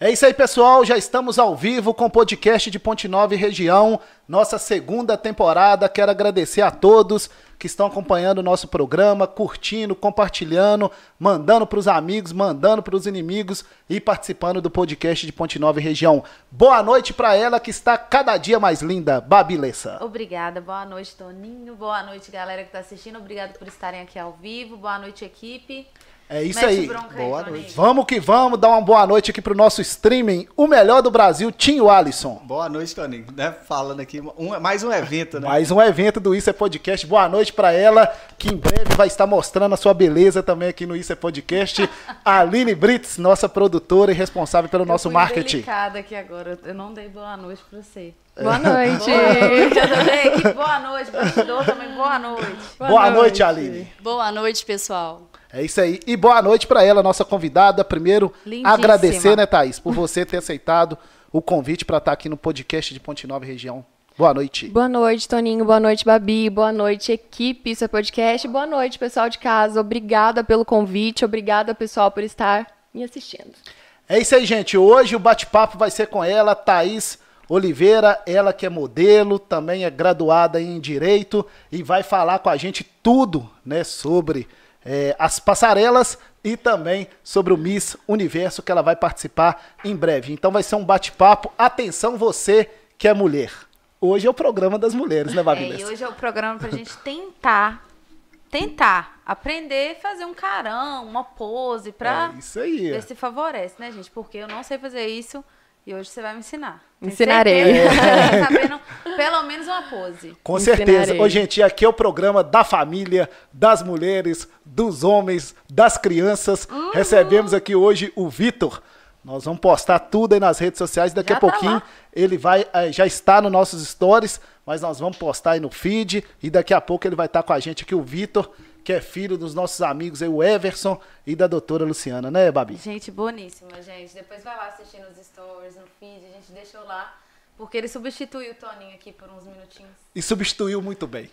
É isso aí, pessoal. Já estamos ao vivo com o podcast de Ponte Nova e região, nossa segunda temporada. Quero agradecer a todos que estão acompanhando o nosso programa, curtindo, compartilhando, mandando para os amigos, mandando para os inimigos e participando do podcast de Ponte Nova e região. Boa noite para ela que está cada dia mais linda, Babilessa. Obrigada. Boa noite, Toninho. Boa noite, galera que está assistindo. Obrigado por estarem aqui ao vivo. Boa noite, equipe. É isso Mete aí. Boa aí, noite. Vamos que vamos, dar uma boa noite aqui pro nosso streaming, o melhor do Brasil, Tinho Alisson. Boa noite, Toninho. Né? Falando aqui, um, mais um evento, né? Mais um evento do Isso é Podcast. Boa noite para ela, que em breve vai estar mostrando a sua beleza também aqui no Isso é Podcast. A Aline Brits, nossa produtora e responsável pelo eu nosso fui marketing. delicada aqui agora. Eu não dei boa noite para você. Boa noite. boa noite, bastidor também, boa noite. Boa, boa noite. noite, Aline. Boa noite, pessoal. É isso aí. E boa noite para ela, nossa convidada. Primeiro, Lindíssima. agradecer, né, Thaís, por você ter aceitado o convite para estar aqui no podcast de Ponte Nova Região. Boa noite. Boa noite, Toninho. Boa noite, Babi. Boa noite, equipe. Isso é podcast. Boa noite, pessoal de casa. Obrigada pelo convite. Obrigada, pessoal, por estar me assistindo. É isso aí, gente. Hoje o bate-papo vai ser com ela, Thaís Oliveira, ela que é modelo, também é graduada em Direito e vai falar com a gente tudo né, sobre é, as passarelas e também sobre o Miss Universo que ela vai participar em breve. Então vai ser um bate-papo. Atenção você que é mulher. Hoje é o programa das mulheres, né, Babi? É, e hoje é o programa pra gente tentar, tentar aprender a fazer um carão, uma pose pra é isso aí. ver se favorece, né, gente? Porque eu não sei fazer isso e hoje você vai me ensinar. Ensinarei. É. Sabendo pelo menos uma pose. Com Ensinarei. certeza. Ô, gente, aqui é o programa da família, das mulheres, dos homens, das crianças. Uhum. Recebemos aqui hoje o Vitor. Nós vamos postar tudo aí nas redes sociais. Daqui já a tá pouquinho tá ele vai, eh, já está nos nossos stories, mas nós vamos postar aí no feed. E daqui a pouco ele vai estar com a gente aqui, o Vitor que é filho dos nossos amigos aí, o Everson e da doutora Luciana, né, Babi? Gente, boníssima, gente. Depois vai lá assistir nos stories, no feed, a gente deixou lá. Porque ele substituiu o Toninho aqui por uns minutinhos. E substituiu muito bem.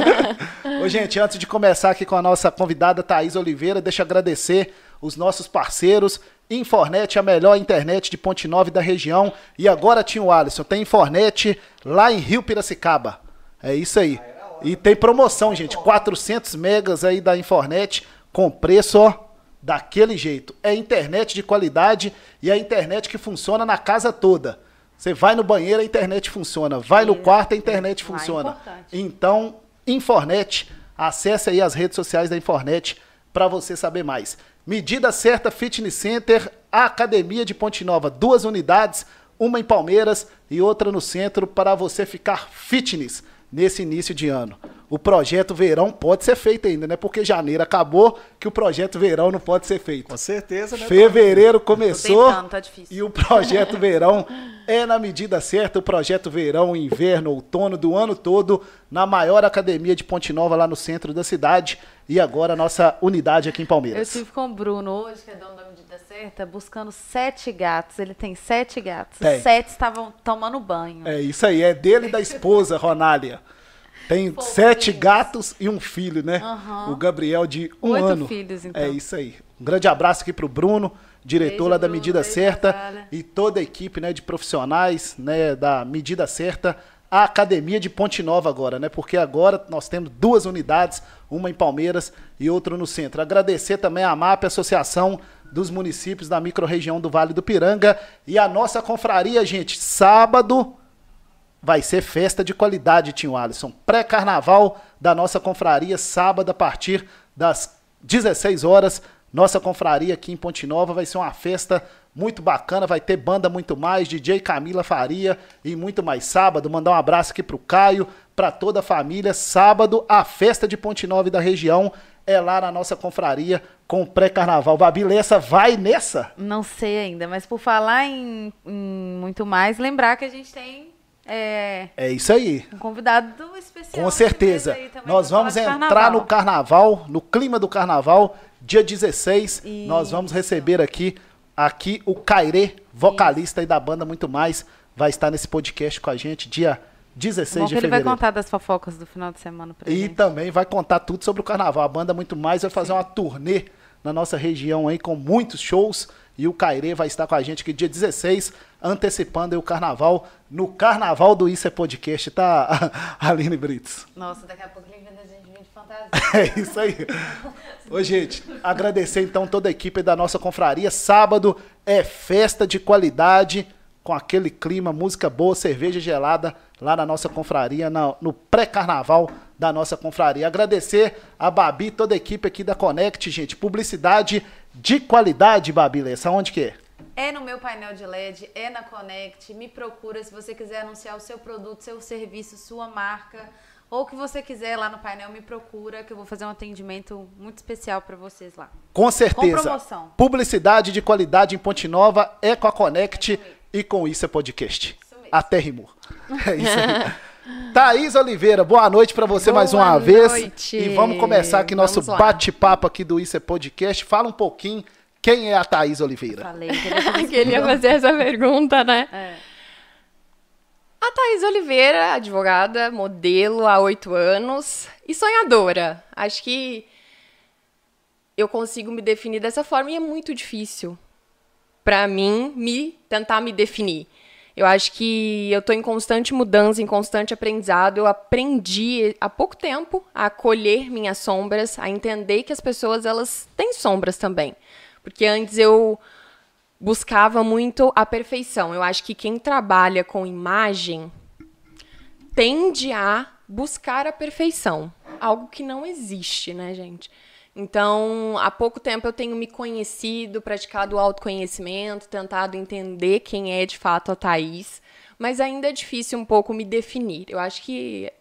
Ô, gente, antes de começar aqui com a nossa convidada Thaís Oliveira, deixa eu agradecer os nossos parceiros. Infornet, a melhor internet de Ponte Nova da região. E agora tinha o Alisson, tem Infornet lá em Rio Piracicaba. É isso aí. E tem promoção, gente. 400 megas aí da Infornet com preço, ó, daquele jeito. É internet de qualidade e é internet que funciona na casa toda. Você vai no banheiro, a internet funciona. Vai no quarto, a internet funciona. Então, Infornet, acesse aí as redes sociais da Infornet para você saber mais. Medida certa Fitness Center, Academia de Ponte Nova, duas unidades, uma em Palmeiras e outra no centro para você ficar fitness nesse início de ano. O projeto verão pode ser feito ainda, né? Porque janeiro acabou que o projeto verão não pode ser feito. Com certeza, né? Fevereiro começou tentando, tá e o projeto verão é na medida certa, o projeto verão, inverno, outono do ano todo na maior academia de Ponte Nova lá no centro da cidade e agora a nossa unidade aqui em Palmeiras. Eu tive com o Bruno hoje, que é dono da medida certa, buscando sete gatos. Ele tem sete gatos. Tem. Sete estavam tomando banho. É isso aí, é dele e da esposa, Ronália. Tem Pô, sete gatos e um filho, né? Uhum. O Gabriel de um Oito ano. filhos, então. É isso aí. Um grande abraço aqui pro Bruno, diretor beijo, lá da Medida beijo, Certa e toda a equipe, né, de profissionais, né, da Medida Certa. A Academia de Ponte Nova agora, né? Porque agora nós temos duas unidades, uma em Palmeiras e outra no centro. Agradecer também a MAP, Associação dos Municípios da Microrregião do Vale do Piranga e a nossa confraria, gente, sábado vai ser festa de qualidade, Tinho Alisson. Pré-carnaval da nossa confraria, sábado a partir das 16 horas. Nossa confraria aqui em Ponte Nova vai ser uma festa muito bacana, vai ter banda muito mais, DJ Camila Faria e muito mais. Sábado, mandar um abraço aqui pro Caio, para toda a família. Sábado, a festa de Ponte Nova da região é lá na nossa confraria com o pré-carnaval. Babi Lessa vai nessa? Não sei ainda, mas por falar em, em muito mais, lembrar que a gente tem é, é isso aí. Um convidado especial. Com certeza. Nós vamos entrar no carnaval, no clima do carnaval, dia 16. Isso. Nós vamos receber aqui, aqui o Cairê, vocalista aí da banda Muito Mais, vai estar nesse podcast com a gente, dia 16 Bom de fevereiro. ele vai contar das fofocas do final de semana pra e gente. E também vai contar tudo sobre o carnaval. A banda Muito Mais vai fazer Sim. uma turnê na nossa região aí com muitos shows E o Cairê vai estar com a gente aqui dia 16, antecipando o carnaval, no carnaval do Isso é Podcast, tá, Aline Brits? Nossa, daqui a pouco ele a gente vir de fantasia. É isso aí. Ô, gente, agradecer então toda a equipe da nossa confraria. Sábado é festa de qualidade, com aquele clima, música boa, cerveja gelada, lá na nossa confraria, na- no pré-carnaval da nossa confraria. Agradecer a Babi, toda a equipe aqui da Connect, gente. Publicidade de qualidade, Babi Lessa. Onde que é? É no meu painel de LED, é na Connect. Me procura se você quiser anunciar o seu produto, seu serviço, sua marca. Ou o que você quiser lá no painel, me procura, que eu vou fazer um atendimento muito especial para vocês lá. Com certeza. promoção. Publicidade de qualidade em Ponte Nova é com a Connect e com isso é podcast. Isso mesmo. Até rimou. É isso aí. Thaís Oliveira, boa noite pra você mais Boa uma vez. noite. E vamos começar aqui nosso bate-papo aqui do Isso é Podcast. Fala um pouquinho quem é a Thaís Oliveira. Falei. que ele ia fazer essa pergunta, né? É. A Thaís Oliveira, advogada, modelo há oito anos e sonhadora. Acho que eu consigo me definir dessa forma e é muito difícil para mim me tentar me definir. Eu acho que eu tô em constante mudança, em constante aprendizado. Eu aprendi há pouco tempo a acolher minhas sombras, a entender que as pessoas elas têm sombras também. Porque antes eu buscava muito a perfeição. Eu acho que quem trabalha com imagem tende a buscar a perfeição, algo que não existe, né, gente? Então, há pouco tempo eu tenho me conhecido, praticado o autoconhecimento, tentado entender quem é de fato a Thaís, mas ainda é difícil um pouco me definir. Eu acho que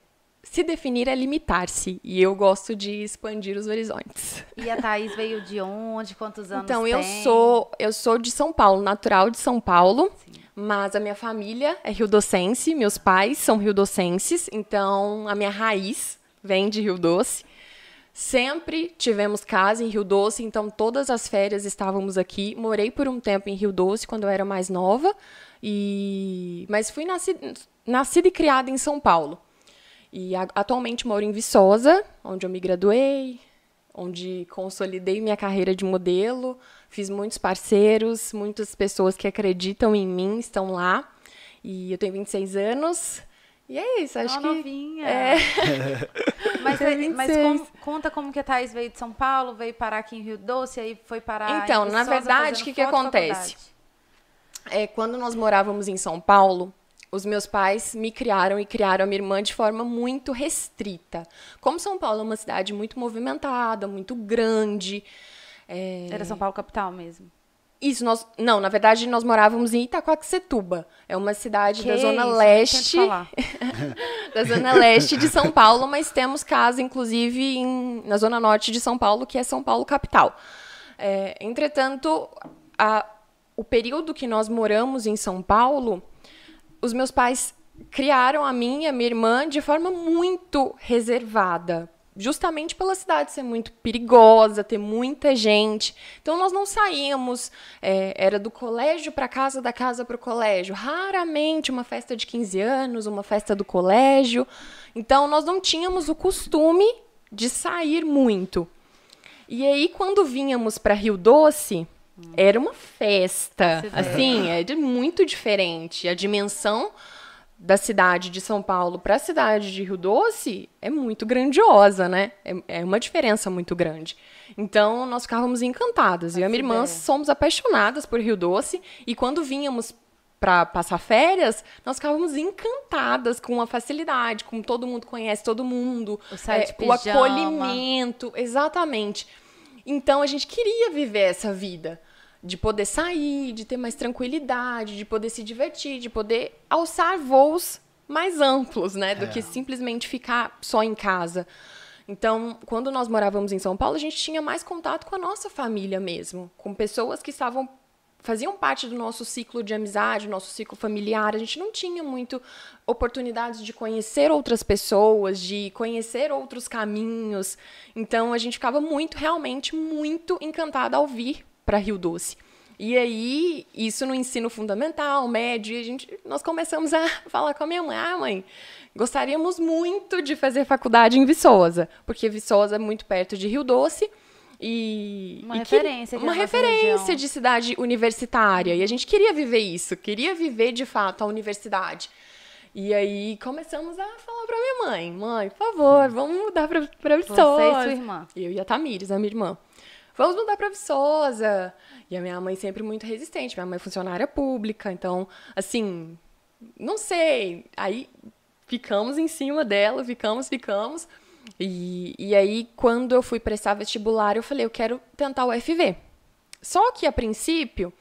se definir é limitar-se, e eu gosto de expandir os horizontes. E a Thaís veio de onde? Quantos anos Então, eu tem? sou, eu sou de São Paulo, natural de São Paulo, mas a minha família é rio-docense, meus pais são rio-docenses, então a minha raiz vem de Rio Doce. Sempre tivemos casa em Rio Doce, então todas as férias estávamos aqui. Morei por um tempo em Rio Doce quando eu era mais nova, e mas fui nascida, nascida e criada em São Paulo. E a- atualmente moro em Viçosa, onde eu me graduei, onde consolidei minha carreira de modelo, fiz muitos parceiros, muitas pessoas que acreditam em mim estão lá. E eu tenho 26 anos. E é isso, acho Uma que novinha. É. Mas, mas 26. como- conta como que a Thaís veio de São Paulo, veio parar aqui em Rio Doce, aí foi parar Então, em na verdade, o que que acontece? é, quando nós morávamos em São Paulo, os meus pais me criaram e criaram a minha irmã de forma muito restrita. Como São Paulo é uma cidade muito movimentada, muito grande. é, Era São Paulo capital mesmo. Isso, nós. Não, na verdade, nós morávamos em Itacoaxetuba. É uma cidade da Que Zona isso, Leste. da Zona Leste de São Paulo, mas temos casa, inclusive, em- na Zona Norte de São Paulo, que é São Paulo capital. É, entretanto, a- o período que nós moramos em São Paulo, os meus pais criaram a mim e a minha irmã de forma muito reservada. Justamente pela cidade ser muito perigosa, ter muita gente. Então, nós não saíamos, é, era do colégio para casa, da casa para o colégio. Raramente uma festa de 15 anos, uma festa do colégio. Então, nós não tínhamos o costume de sair muito. E aí, quando vínhamos para Rio Doce, era uma festa. Você vê. Assim, é muito diferente. A dimensão da cidade de São Paulo para a cidade de Rio Doce é muito grandiosa, né? É, é uma diferença muito grande. Então, nós ficávamos encantadas. Eu e a minha irmã ideia. somos apaixonadas por Rio Doce. E quando vínhamos para passar férias, nós ficávamos encantadas com a facilidade, com todo mundo conhece todo mundo, O é, o acolhimento, exatamente. Então a gente queria viver essa vida de poder sair, de ter mais tranquilidade, de poder se divertir, de poder alçar voos mais amplos, né, do que simplesmente ficar só em casa. Então, quando nós morávamos em São Paulo, a gente tinha mais contato com a nossa família mesmo, com pessoas que estavam faziam parte do nosso ciclo de amizade, nosso ciclo familiar. A gente não tinha muito oportunidades de conhecer outras pessoas, de conhecer outros caminhos. Então a gente ficava muito, realmente muito encantada ao vir para Rio Doce. E aí, isso no ensino fundamental, médio, a gente, nós começamos a falar com a minha mãe: ah, mãe, gostaríamos muito de fazer faculdade em Viçosa, porque Viçosa é muito perto de Rio Doce. E, Uma e que- referência aqui uma referência região. de cidade universitária. E a gente queria viver isso, queria viver de fato a universidade. E aí começamos a falar pra minha mãe: mãe, por favor, vamos mudar pra, pra Você e Viçosa. sua irmã. Eu e a Tamires, a minha irmã. Vamos mudar pra Viçosa. E a minha mãe sempre muito resistente. Minha mãe é funcionária pública, então, assim, não sei. Aí ficamos em cima dela, ficamos, ficamos. E, e aí, quando eu fui prestar vestibular, eu falei, eu quero tentar o FV. Só que, a princípio,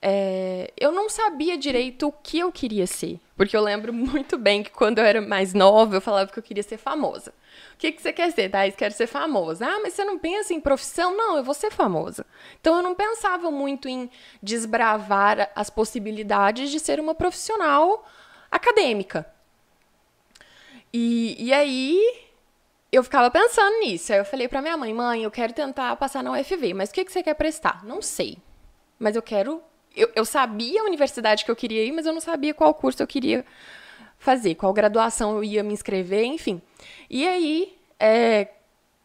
é, eu não sabia direito o que eu queria ser. Porque eu lembro muito bem que quando eu era mais nova, eu falava que eu queria ser famosa. O que, que você quer ser, Thais? Quero ser famosa. Ah, mas você não pensa em profissão? Não, eu vou ser famosa. Então eu não pensava muito em desbravar as possibilidades de ser uma profissional acadêmica. E, e aí eu ficava pensando nisso. Aí eu falei pra minha mãe, mãe, eu quero tentar passar na UFV, mas o que, que você quer prestar? Não sei. Mas eu quero. Eu, eu sabia a universidade que eu queria ir, mas eu não sabia qual curso eu queria fazer, qual graduação eu ia me inscrever, enfim. E aí, é,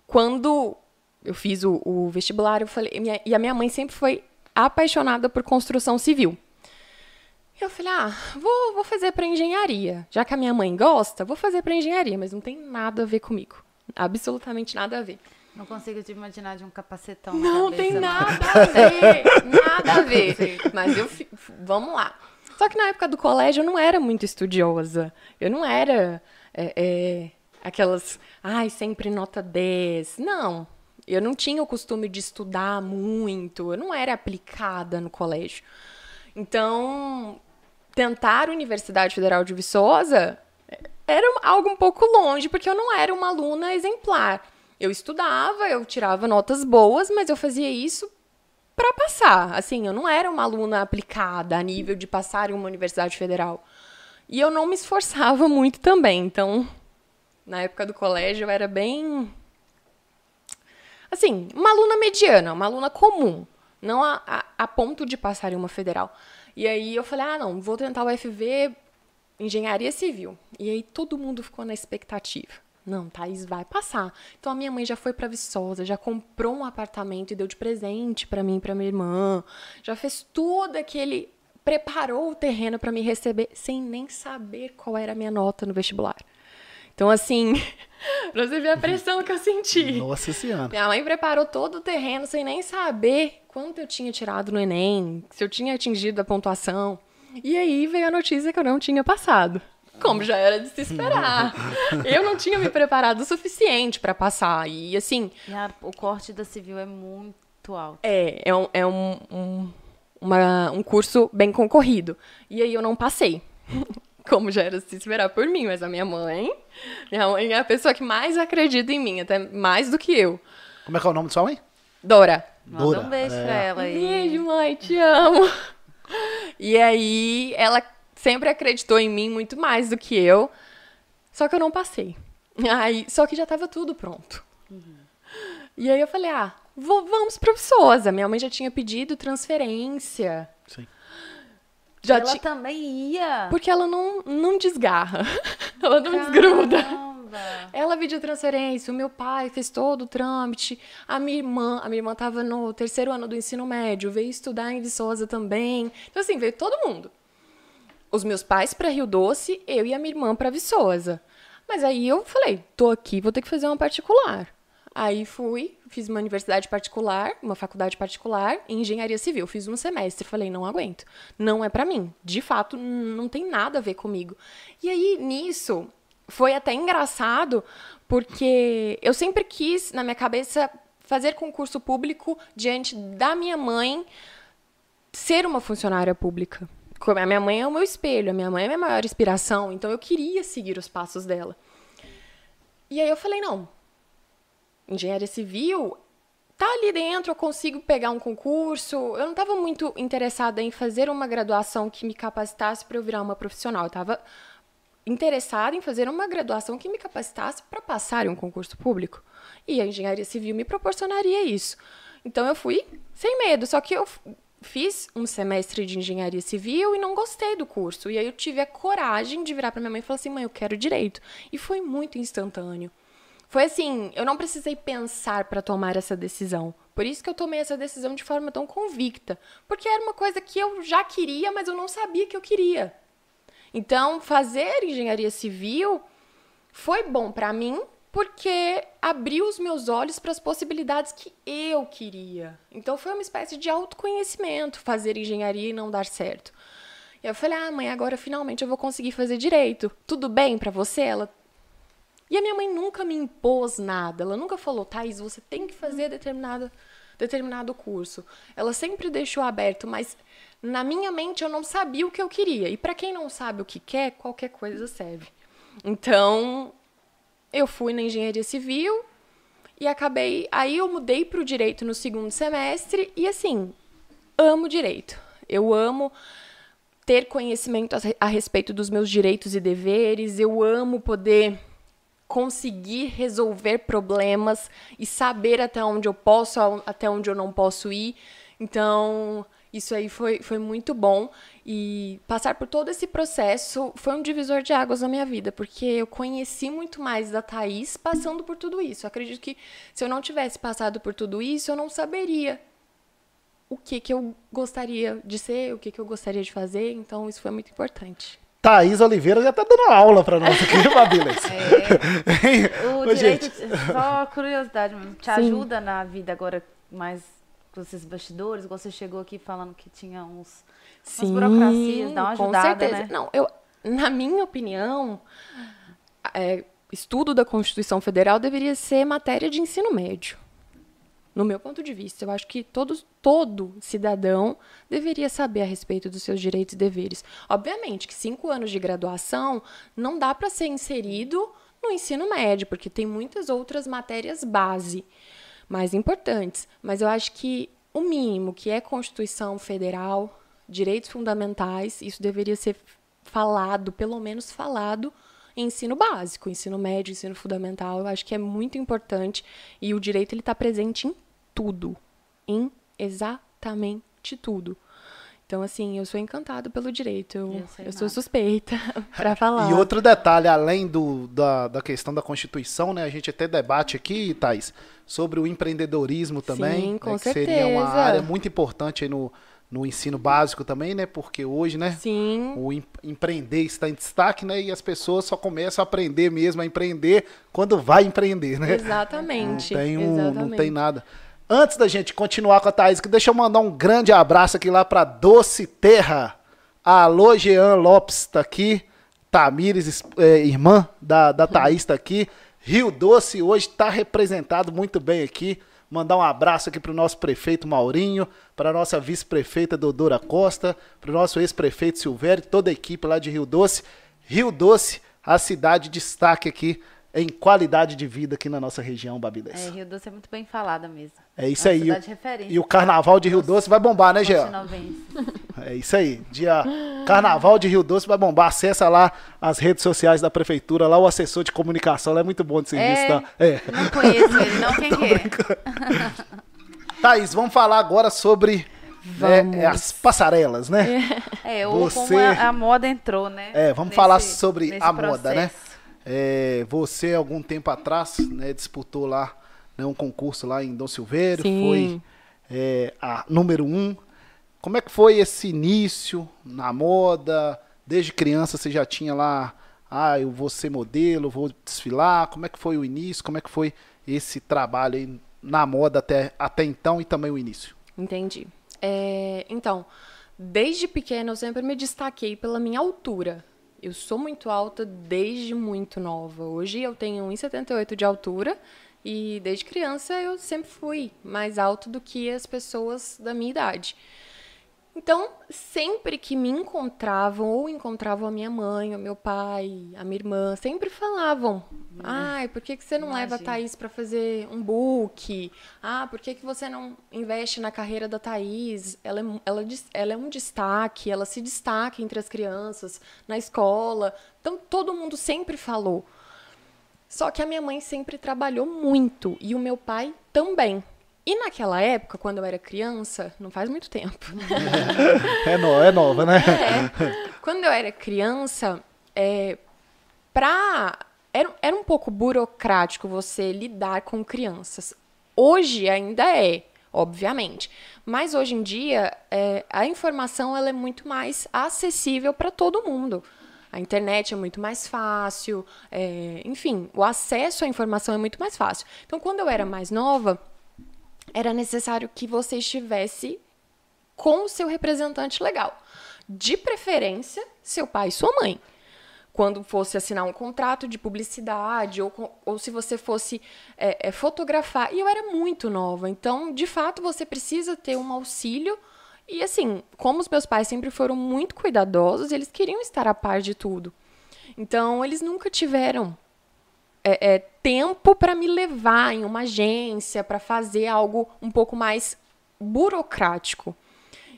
quando eu fiz o, o vestibular, eu falei. minha- e a minha mãe sempre foi apaixonada por construção civil. Eu falei, ah, vou, vou fazer para engenharia. Já que a minha mãe gosta, vou fazer para engenharia, mas não tem nada a ver comigo. Absolutamente nada a ver. Não consigo te imaginar de um capacetão. Não cabeça, tem não. nada a ver. Nada a ver. Mas eu vamos lá. Só que na época do colégio eu não era muito estudiosa. Eu não era é, é, aquelas, ai, sempre nota 10. Não. Eu não tinha o costume de estudar muito. Eu não era aplicada no colégio. Então, tentar a Universidade Federal de Viçosa era algo um pouco longe, porque eu não era uma aluna exemplar. Eu estudava, eu tirava notas boas, mas eu fazia isso para passar. Assim, eu não era uma aluna aplicada a nível de passar em uma universidade federal. E eu não me esforçava muito também. Então, na época do colégio, eu era bem. Assim, uma aluna mediana, uma aluna comum. Não a, a, a ponto de passar em uma federal. E aí eu falei: ah, não, vou tentar o FV engenharia civil. E aí todo mundo ficou na expectativa. Não, Thaís vai passar. Então a minha mãe já foi para Viçosa, já comprou um apartamento e deu de presente para mim e para minha irmã. Já fez todo aquele preparou o terreno para me receber sem nem saber qual era a minha nota no vestibular. Então assim, pra você ver a pressão que eu senti. Nossa senhora. Minha mãe preparou todo o terreno sem nem saber quanto eu tinha tirado no Enem, se eu tinha atingido a pontuação. E aí veio a notícia que eu não tinha passado. Como já era de se esperar. Eu não tinha me preparado o suficiente para passar. E assim, E a- o corte da civil é muito alto. é, é, um, é um, um, uma- um curso bem concorrido. E aí eu não passei. Como já era de se esperar por mim, mas a minha mãe. Minha mãe é a pessoa que mais acredita em mim, até mais do que eu. Como é que é o nome de sua mãe? Dora. Manda Dora, um beijo é. pra ela aí. Beijo, mãe, te amo. E aí, ela sempre acreditou em mim muito mais do que eu. Só que eu não passei. Aí, só que já tava tudo pronto. E aí eu falei, ah, vou- vamos pra Viçosa. Minha mãe já tinha pedido transferência. Sim. Já ela ti- também ia. Porque ela não, não desgarra. ela não desgruda. Caramba. Ela pediu transferência, o meu pai fez todo o trâmite, a minha irmã, a minha irmã estava no terceiro ano do ensino médio, veio estudar em Viçosa também. Então, assim, veio todo mundo. Os meus pais para Rio Doce, eu e a minha irmã para Viçosa. Mas aí eu falei, tô aqui, vou ter que fazer uma particular. Aí fui, fiz uma universidade particular, uma faculdade particular em engenharia civil. Fiz um semestre, falei, não aguento. Não é pra mim. De fato, não tem nada a ver comigo. E aí nisso foi até engraçado, porque eu sempre quis na minha cabeça fazer concurso público diante da minha mãe ser uma funcionária pública. Como A minha mãe é o meu espelho, a minha mãe é a minha maior inspiração, então eu queria seguir os passos dela. E aí eu falei, não, engenharia civil tá ali dentro, eu consigo pegar um concurso. Eu não estava muito interessada em fazer uma graduação que me capacitasse para eu virar uma profissional. Eu estava interessada em fazer uma graduação que me capacitasse para passar em um concurso público. E a engenharia civil me proporcionaria isso. Então eu fui sem medo, só que eu fiz um semestre de engenharia civil e não gostei do curso. E aí eu tive a coragem de virar para minha mãe e falar assim: "Mãe, eu quero direito". E foi muito instantâneo. Foi assim, eu não precisei pensar para tomar essa decisão. Por isso que eu tomei essa decisão de forma tão convicta, porque era uma coisa que eu já queria, mas eu não sabia que eu queria. Então, fazer engenharia civil foi bom para mim, porque abriu os meus olhos para as possibilidades que eu queria. Então foi uma espécie de autoconhecimento fazer engenharia e não dar certo. E eu falei: "Ah, mãe, agora finalmente eu vou conseguir fazer direito. Tudo bem para você?" Ela E a minha mãe nunca me impôs nada. Ela nunca falou: "Thais, você tem que fazer determinado determinado curso". Ela sempre deixou aberto, mas na minha mente eu não sabia o que eu queria. E para quem não sabe o que quer, qualquer coisa serve. Então, eu fui na engenharia civil e acabei. Aí eu mudei para o direito no segundo semestre e assim, amo direito. Eu amo ter conhecimento a respeito dos meus direitos e deveres, eu amo poder conseguir resolver problemas e saber até onde eu posso, até onde eu não posso ir. Então, isso aí foi, foi muito bom. E passar por todo esse processo foi um divisor de águas na minha vida, porque eu conheci muito mais da Thaís passando por tudo isso. Eu acredito que se eu não tivesse passado por tudo isso, eu não saberia o que, que eu gostaria de ser, o que, que eu gostaria de fazer. Então, isso foi muito importante. Thaís Oliveira já tá dando aula para nós aqui, Babilas. É. O Ô, direito, gente. só curiosidade mesmo, te Sim. ajuda na vida agora mais esses bastidores? Você chegou aqui falando que tinha uns Sim, burocracias, dá uma ajudada, com certeza. né? Não, eu, na minha opinião, é, estudo da Constituição Federal deveria ser matéria de ensino médio. No meu ponto de vista, eu acho que todos, todo cidadão deveria saber a respeito dos seus direitos e deveres. Obviamente que cinco anos de graduação não dá para ser inserido no ensino médio, porque tem muitas outras matérias base mais importantes. Mas eu acho que o mínimo, que é Constituição Federal, direitos fundamentais, isso deveria ser falado, pelo menos falado, em ensino básico, ensino médio, ensino fundamental. Eu acho que é muito importante e o direito ele está presente em tudo, em exatamente tudo. Então, assim, eu sou encantado pelo direito. Eu, eu, eu sou suspeita para falar. E outro detalhe, além do, da, da questão da Constituição, né? A gente até debate aqui, Thais, sobre o empreendedorismo também. Sim, com né, certeza. Que seria uma área muito importante aí no, no ensino básico também, né? Porque hoje, né? Sim. O empreender está em destaque, né? E as pessoas só começam a aprender mesmo a empreender quando vai empreender, né? Exatamente. Não tem, um, Exatamente. Não tem nada. Antes da gente continuar com a Thaís, deixa eu mandar um grande abraço aqui lá para Doce Terra. Alô, Jean Lopes tá aqui. Tamires, é, irmã da, da Thaís, tá aqui. Rio Doce hoje está representado muito bem aqui. Mandar um abraço aqui para o nosso prefeito Maurinho, para a nossa vice-prefeita Dodora Costa, para o nosso ex-prefeito Silvério, toda a equipe lá de Rio Doce. Rio Doce, a cidade de destaque aqui em qualidade de vida aqui na nossa região, Babilés. É, Rio Doce é muito bem falada mesmo. É isso é aí. E o carnaval de Rio Doce vai bombar, né, Jean? É isso aí. Dia Carnaval de Rio Doce vai bombar. Acessa lá as redes sociais da prefeitura, lá o assessor de comunicação, lá é muito bom de serviço, é, tá? É. Não conheço ele, não quem é. Thaís, vamos falar agora sobre né, as passarelas, né? É, ou Você... como a, a, moda entrou, né? É, vamos nesse, falar sobre a processo. moda, né? É, você, algum tempo atrás, né, disputou lá né, um concurso lá em Dom Silvério, Sim. foi é, a número um. Como é que foi esse início na moda? Desde criança você já tinha lá, ah, eu vou ser modelo, vou desfilar. Como é que foi o início? Como é que foi esse trabalho aí na moda até, até então e também o início? Entendi. É, então, desde pequena eu sempre me destaquei pela minha altura. Eu sou muito alta desde muito nova. Hoje eu tenho 1,78 de altura e desde criança eu sempre fui mais alto do que as pessoas da minha idade. Então, sempre que me encontravam, ou encontravam a minha mãe, o meu pai, a minha irmã, sempre falavam: Ai, por que, que você não Imagina. leva a Thaís para fazer um book? Ah, por que, que você não investe na carreira da Thaís? Ela é, ela, ela é um destaque, ela se destaca entre as crianças, na escola. Então, todo mundo sempre falou. Só que a minha mãe sempre trabalhou muito e o meu pai também. E naquela época, quando eu era criança, não faz muito tempo. é, no, é nova, né? É, quando eu era criança, é, pra era, era um pouco burocrático você lidar com crianças. Hoje ainda é, obviamente. Mas hoje em dia, é, a informação ela é muito mais acessível para todo mundo. A internet é muito mais fácil, é, enfim, o acesso à informação é muito mais fácil. Então, quando eu era mais nova, era necessário que você estivesse com o seu representante legal. De preferência, seu pai e sua mãe quando fosse assinar um contrato de publicidade ou, ou se você fosse é, é, fotografar. E eu era muito nova, então, de fato, você precisa ter um auxílio. E assim, como os meus pais sempre foram muito cuidadosos, eles queriam estar a par de tudo. Então, eles nunca tiveram é, é tempo para me levar em uma agência, para fazer algo um pouco mais burocrático.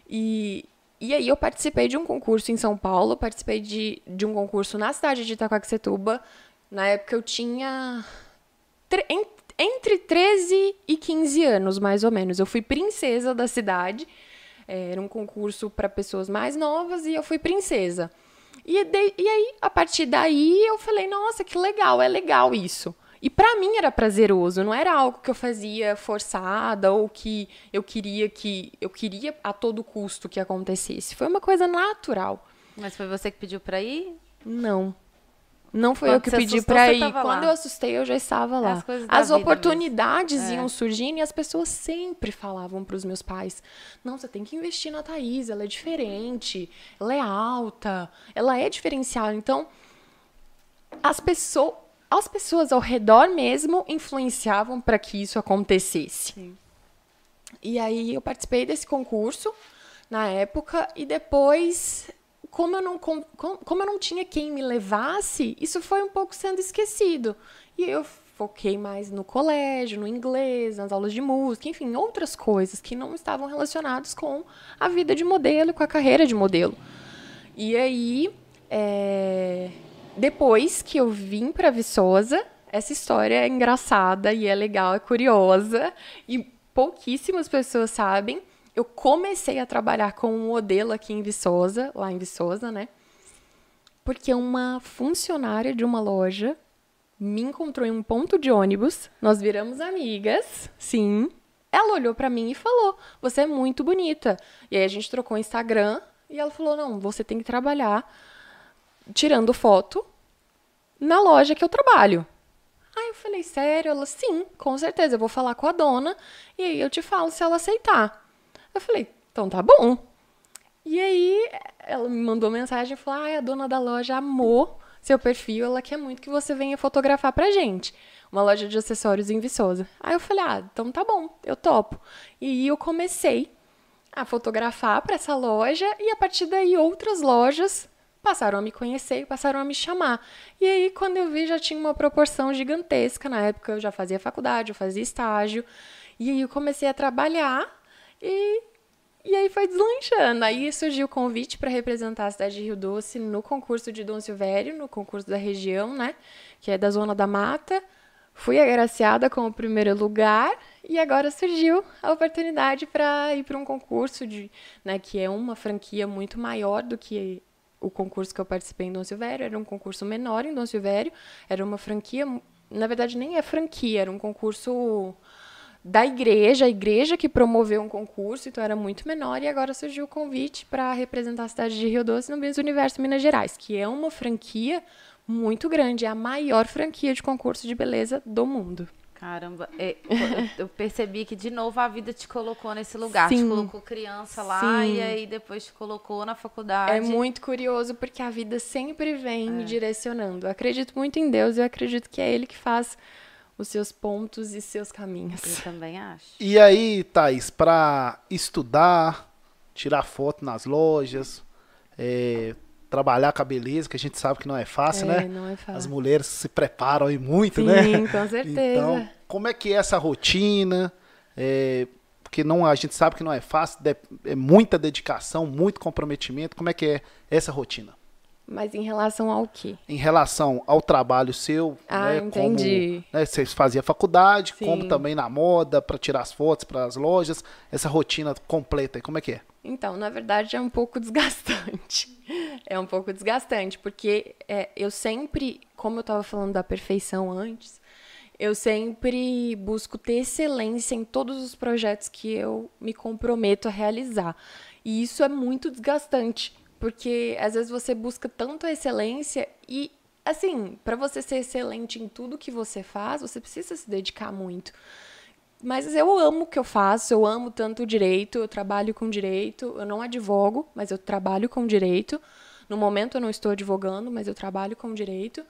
E, e aí eu participei de um concurso em São Paulo, participei de, de um concurso na cidade de Itacoaxetuba. Na época eu tinha entre 13 e 15 anos, mais ou menos. Eu fui princesa da cidade. Era um concurso para pessoas mais novas e eu fui princesa. E, de, e aí, a partir daí, eu falei, nossa, que legal, é legal isso. E para mim era prazeroso, não era algo que eu fazia forçada ou que eu queria que eu queria a todo custo que acontecesse. Foi uma coisa natural. Mas foi você que pediu para ir? Não. Não foi Quando eu que pedi para ir. Quando lá. eu assustei, eu já estava lá. As, as oportunidades mesmo. iam é. surgindo e as pessoas sempre falavam para os meus pais: "Não, você tem que investir na Thaís, ela é diferente, ela é alta, ela é diferenciada". Então, as pessoas as pessoas ao redor mesmo influenciavam para que isso acontecesse. Sim. E aí eu participei desse concurso na época e depois, como eu não como, como eu não tinha quem me levasse, isso foi um pouco sendo esquecido. E eu foquei mais no colégio, no inglês, nas aulas de música, enfim, outras coisas que não estavam relacionadas com a vida de modelo, com a carreira de modelo. E aí, é, depois que eu vim para Viçosa, essa história é engraçada e é legal, é curiosa e pouquíssimas pessoas sabem. Eu comecei a trabalhar com um modelo aqui em Viçosa, lá em Viçosa, né? Porque uma funcionária de uma loja me encontrou em um ponto de ônibus, nós viramos amigas, sim. Ela olhou para mim e falou: "Você é muito bonita". E aí a gente trocou o Instagram e ela falou: "Não, você tem que trabalhar tirando foto na loja que eu trabalho. Aí eu falei, sério? Ela, sim, com certeza, eu vou falar com a dona e aí eu te falo se ela aceitar. Eu falei, então tá bom. E aí ela me mandou mensagem e falou: ah, a dona da loja amou seu perfil, ela quer muito que você venha fotografar pra gente. Uma loja de acessórios em Viçosa. Aí eu falei: ah, então tá bom, eu topo. E eu comecei a fotografar para essa loja e a partir daí outras lojas passaram a me conhecer passaram a me chamar. E aí, quando eu vi, já tinha uma proporção gigantesca. Na época, eu já fazia faculdade, eu fazia estágio. E aí, eu comecei a trabalhar e, e aí foi deslanchando. Aí surgiu o convite para representar a cidade de Rio Doce no concurso de Dom Silvério, no concurso da região, né? Que é da Zona da Mata. Fui agraciada com o primeiro lugar e agora surgiu a oportunidade para ir para um concurso de, né, que é uma franquia muito maior do que o concurso que eu participei em Dom Silvério era um concurso menor em Dom Silvério, era uma franquia, na verdade nem é franquia, era um concurso da igreja, a igreja que promoveu um concurso, então era muito menor, e agora surgiu o convite para representar a cidade de Rio Doce no Miss Universo Minas Gerais, que é uma franquia muito grande, é a maior franquia de concurso de beleza do mundo. Caramba, é, eu percebi que de novo a vida te colocou nesse lugar. Sim. Te colocou criança lá Sim. e aí depois te colocou na faculdade. É muito curioso porque a vida sempre vem é. me direcionando. Eu acredito muito em Deus e eu acredito que é Ele que faz os seus pontos e seus caminhos. Eu também acho. E aí, Thaís, para estudar, tirar foto nas lojas, é, trabalhar com a beleza, que a gente sabe que não é fácil, é, né? Não é fácil. As mulheres se preparam aí muito, Sim, né? Sim, com certeza. Então, como é que é essa rotina? É, porque não, a gente sabe que não é fácil, é muita dedicação, muito comprometimento. Como é que é essa rotina? Mas em relação ao quê? Em relação ao trabalho seu, ah, né, entendi. Como, né, você fazia faculdade, Sim. como também na moda, para tirar as fotos para as lojas, essa rotina completa, como é que é? Então, na verdade, é um pouco desgastante. É um pouco desgastante, porque é, eu sempre, como eu estava falando da perfeição antes, eu sempre busco ter excelência em todos os projetos que eu me comprometo a realizar. E isso é muito desgastante, porque às vezes você busca tanto a excelência e assim, para você ser excelente em tudo que você faz, você precisa se dedicar muito. Mas eu amo o que eu faço, eu amo tanto o direito, eu trabalho com direito, eu não advogo, mas eu trabalho com direito. No momento eu não estou advogando, mas eu trabalho com direito.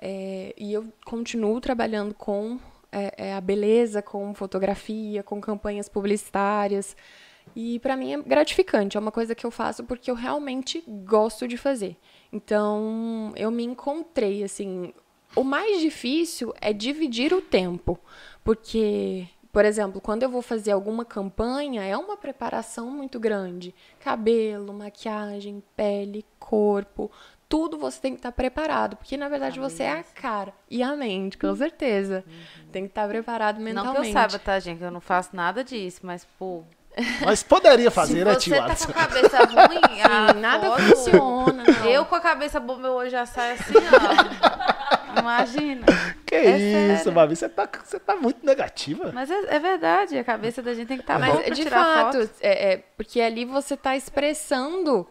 É, e eu continuo trabalhando com é, é, a beleza, com fotografia, com campanhas publicitárias. E para mim é gratificante, é uma coisa que eu faço porque eu realmente gosto de fazer. Então, eu me encontrei assim, o mais difícil é dividir o tempo, porque por exemplo, quando eu vou fazer alguma campanha, é uma preparação muito grande. Cabelo, maquiagem, pele, corpo, tudo você tem que estar preparado, porque na verdade você é a cara e a mente, com certeza. Uhum. Tem que estar preparado mentalmente. Não que eu saiba, tá, gente? Eu não faço nada disso, mas, pô, mas poderia fazer, né, tio Você tá com a cabeça ruim, Sim, nada foto, funciona. Não. Eu com a cabeça boa, meu olho já sai assim, ó. Imagina. Que é isso, Babi, você tá, você tá muito negativa. Mas é, é, verdade, a cabeça da gente tem que estar tá Mas, de fato, é, é, porque ali você tá expressando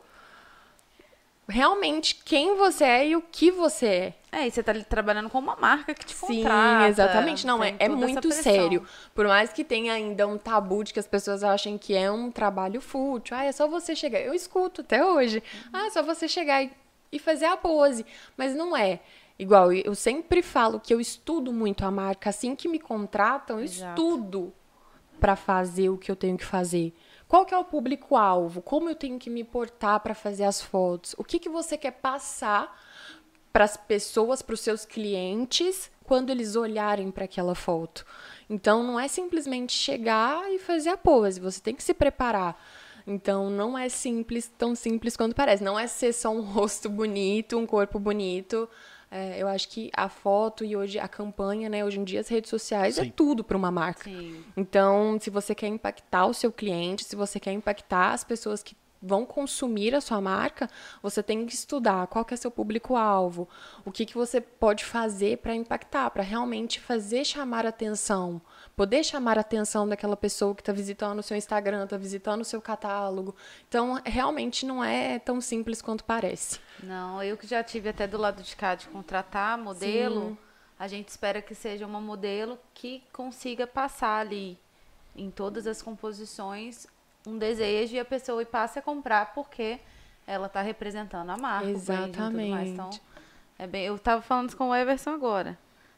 realmente quem você é e o que você é. É, e você tá trabalhando com uma marca que te Sim, contrata. exatamente. Não, é, é muito sério. Por mais que tenha ainda um tabu de que as pessoas achem que é um trabalho fútil. Ah, é só você chegar. Eu escuto até hoje. Uhum. Ah, é só você chegar e, e fazer a pose. Mas não é. Igual, eu sempre falo que eu estudo muito a marca. Assim que me contratam, eu Exato. estudo para fazer o que eu tenho que fazer. Qual que é o público-alvo? Como eu tenho que me portar para fazer as fotos? O que, que você quer passar para as pessoas, para os seus clientes, quando eles olharem para aquela foto? Então, não é simplesmente chegar e fazer a pose, você tem que se preparar. Então, não é simples, tão simples quanto parece. Não é ser só um rosto bonito, um corpo bonito. É, eu acho que a foto e hoje a campanha, né? Hoje em dia as redes sociais é Sim. é tudo para uma marca. Sim. Então, se você quer impactar o seu cliente, se você quer impactar as pessoas que vão consumir a sua marca, você tem que estudar qual que é seu público-alvo, o que, que você pode fazer para impactar, para realmente fazer chamar atenção poder chamar a atenção daquela pessoa que está visitando o seu Instagram, está visitando o seu catálogo. Então, realmente não é tão simples quanto parece. Não, eu que já tive até do lado de cá de contratar modelo, Sim. a gente espera que seja uma modelo que consiga passar ali em todas as composições um desejo e a pessoa e passe a comprar porque ela está representando a marca. Exatamente. Então, é bem, eu estava falando isso com o Everson agora,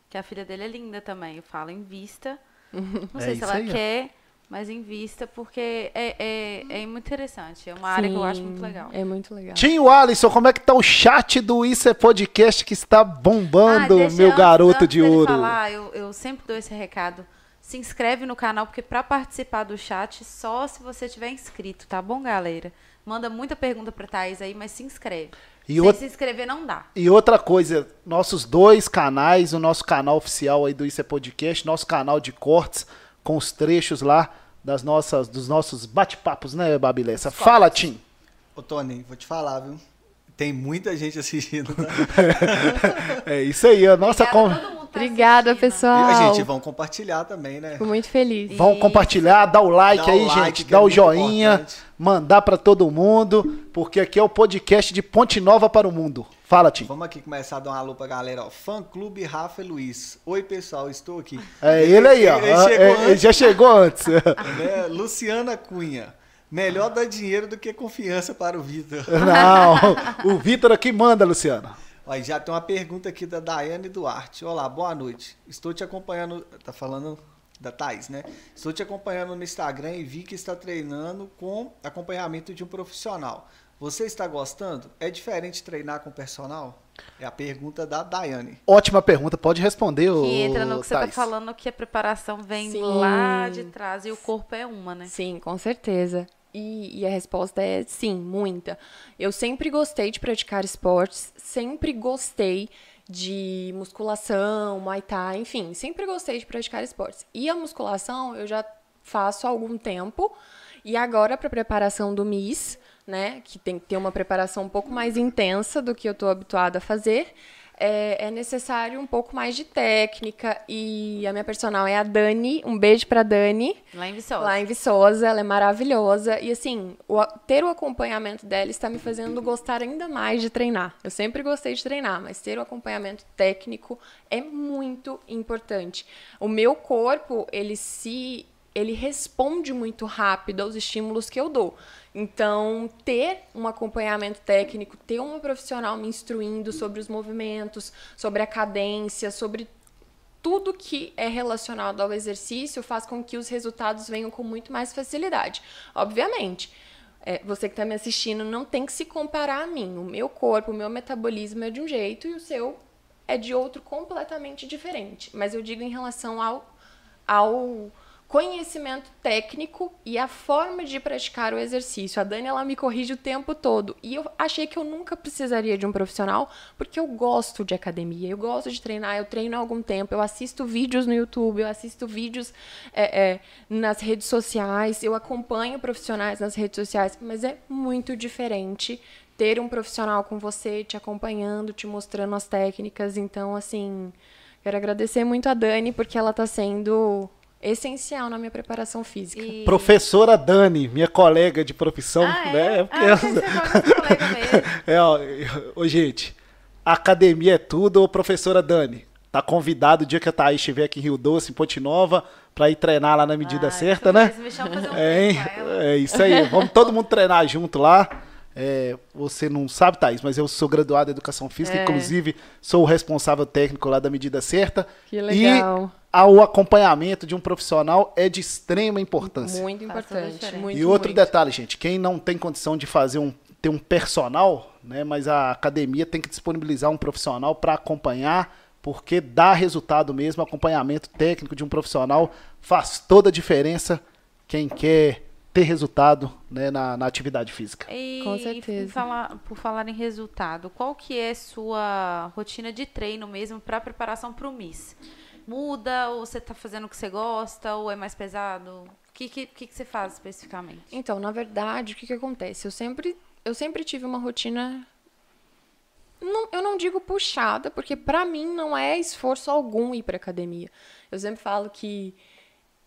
que a filha dele é linda também. Eu falo em vista não é sei se ela aí, quer, mas invista, porque é, é, é muito interessante. É uma Sim, área que eu acho muito legal. É muito legal. Tinho Alisson, como é que tá o chat do Isso é Podcast que está bombando, ah, meu antes, garoto antes de ouro? Falar, eu, eu sempre dou esse recado. Se inscreve no canal, porque para participar do chat, só se você tiver inscrito, tá bom, galera? Manda muita pergunta pra Thaís aí, mas se inscreve. E Sem se inscrever não dá. E outra coisa, nossos dois canais, o nosso canal oficial aí do Isso é Podcast, nosso canal de cortes com os trechos lá das nossas, dos nossos bate-papos, né, Babilessa? Fala, Tim. Ô, Tony, vou te falar, viu? Tem muita gente assistindo. Tá? é isso aí, a nossa Obrigada, Obrigada pessoal. E a gente vão compartilhar também, né? Fico muito feliz. Vão compartilhar, dá o like dá aí, o like, gente, dá é o joinha. Importante mandar para todo mundo, porque aqui é o podcast de Ponte Nova para o Mundo. Fala, Tim. Vamos aqui começar a dar uma alô pra galera, ó. Fã Clube Rafa e Luiz. Oi, pessoal, estou aqui. É ele aí, ó. Ele, ele, é, ele já chegou antes. É, Luciana Cunha. Melhor dar dinheiro do que confiança para o Vitor. Não, o Vitor aqui manda, Luciana. Ó, já tem uma pergunta aqui da Daiane Duarte. Olá, boa noite. Estou te acompanhando. Tá falando da Thais, né? Estou te acompanhando no Instagram e vi que está treinando com acompanhamento de um profissional. Você está gostando? É diferente treinar com personal? É a pergunta da Daiane. Ótima pergunta, pode responder, Que entra no que você está falando, que a preparação vem Sim. lá de trás e o corpo é uma, né? Sim, com certeza. E, e, a resposta é sim, muita. Eu sempre gostei de praticar esportes, sempre gostei de musculação, muay thai, enfim, sempre gostei de praticar esportes. E a musculação eu já faço há algum tempo. E agora para preparação do MIS, né, que tem que ter uma preparação um pouco mais intensa do que eu estou habituada a fazer, é, é, necessário um pouco mais de técnica. E a minha personal é a Dani. Um beijo pra Dani. Lá em Viçosa. Lá em Viçosa, ela é maravilhosa. E assim, o, ter o acompanhamento dela está me fazendo gostar ainda mais de treinar. Eu sempre gostei de treinar, mas ter o acompanhamento técnico é muito importante. O meu corpo, ele se ele responde muito rápido aos estímulos que eu dou. Então, ter um acompanhamento técnico, ter uma profissional me instruindo sobre os movimentos, sobre a cadência, sobre tudo que é relacionado ao exercício faz com que os resultados venham com muito mais facilidade. Obviamente, é, você que está me assistindo não tem que se comparar a mim. O meu corpo, o meu metabolismo é de um jeito e o seu é de outro completamente diferente. Mas eu digo em relação ao, ao conhecimento técnico e a forma de praticar o exercício. A Dani ela me corrige o tempo todo e eu achei que eu nunca precisaria de um profissional porque eu gosto de academia, eu gosto de treinar, eu treino há algum tempo, eu assisto vídeos no YouTube, eu assisto vídeos é, é, nas redes sociais, eu acompanho profissionais nas redes sociais, mas é muito diferente ter um profissional com você te acompanhando, te mostrando as técnicas. Então, assim, quero agradecer muito a Dani porque ela está sendo essencial na minha preparação física. E... Professora Dani, minha colega de profissão, ah, né? É? Porque ah, ela... é, ó, ô, gente, academia é tudo, ô professora Dani. Tá convidado o dia que a Thaís estiver aqui em Rio Doce, em Ponte Nova, para ir treinar lá na medida ah, certa, né? Um é, é isso aí. Vamos todo mundo treinar junto lá. É, você não sabe, Thaís, mas eu sou graduado em Educação Física, é. inclusive sou o responsável técnico lá da medida certa. Que legal. E o acompanhamento de um profissional é de extrema importância. Muito importante. Muito, e outro muito. detalhe, gente, quem não tem condição de fazer um ter um personal, né, mas a academia tem que disponibilizar um profissional para acompanhar, porque dá resultado mesmo, acompanhamento técnico de um profissional faz toda a diferença quem quer ter resultado né, na, na, atividade física. E, Com certeza. Por falar, por falar em resultado, qual que é sua rotina de treino mesmo para preparação para o MIS? Muda ou você está fazendo o que você gosta ou é mais pesado? O que, que, que, você faz especificamente? Então, na verdade, o que, que acontece? Eu sempre, eu sempre tive uma rotina não, eu não digo puxada, porque para mim não é esforço algum ir para academia. Eu sempre falo que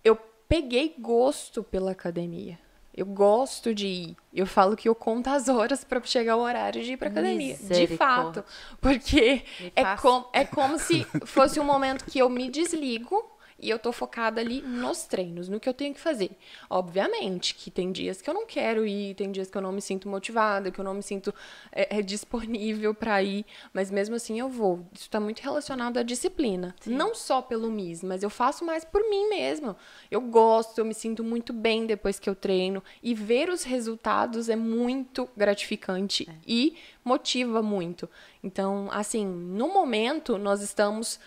eu peguei gosto pela academia. Eu gosto de ir. Eu falo que eu conto as horas para chegar o horário de ir para academia. De fato. Porque é, com, é como se fosse um momento que eu me desligo e eu tô focada ali nos treinos, no que eu tenho que fazer. Obviamente que tem dias que eu não quero ir, tem dias que eu não me sinto motivada, que eu não me sinto é, é disponível para ir, mas mesmo assim eu vou. Isso está muito relacionado à disciplina. Sim. Não só pelo MIS, mas eu faço mais por mim mesmo. Eu gosto, eu me sinto muito bem depois que eu treino e ver os resultados é muito gratificante é. e motiva muito. Então, assim, no momento nós estamos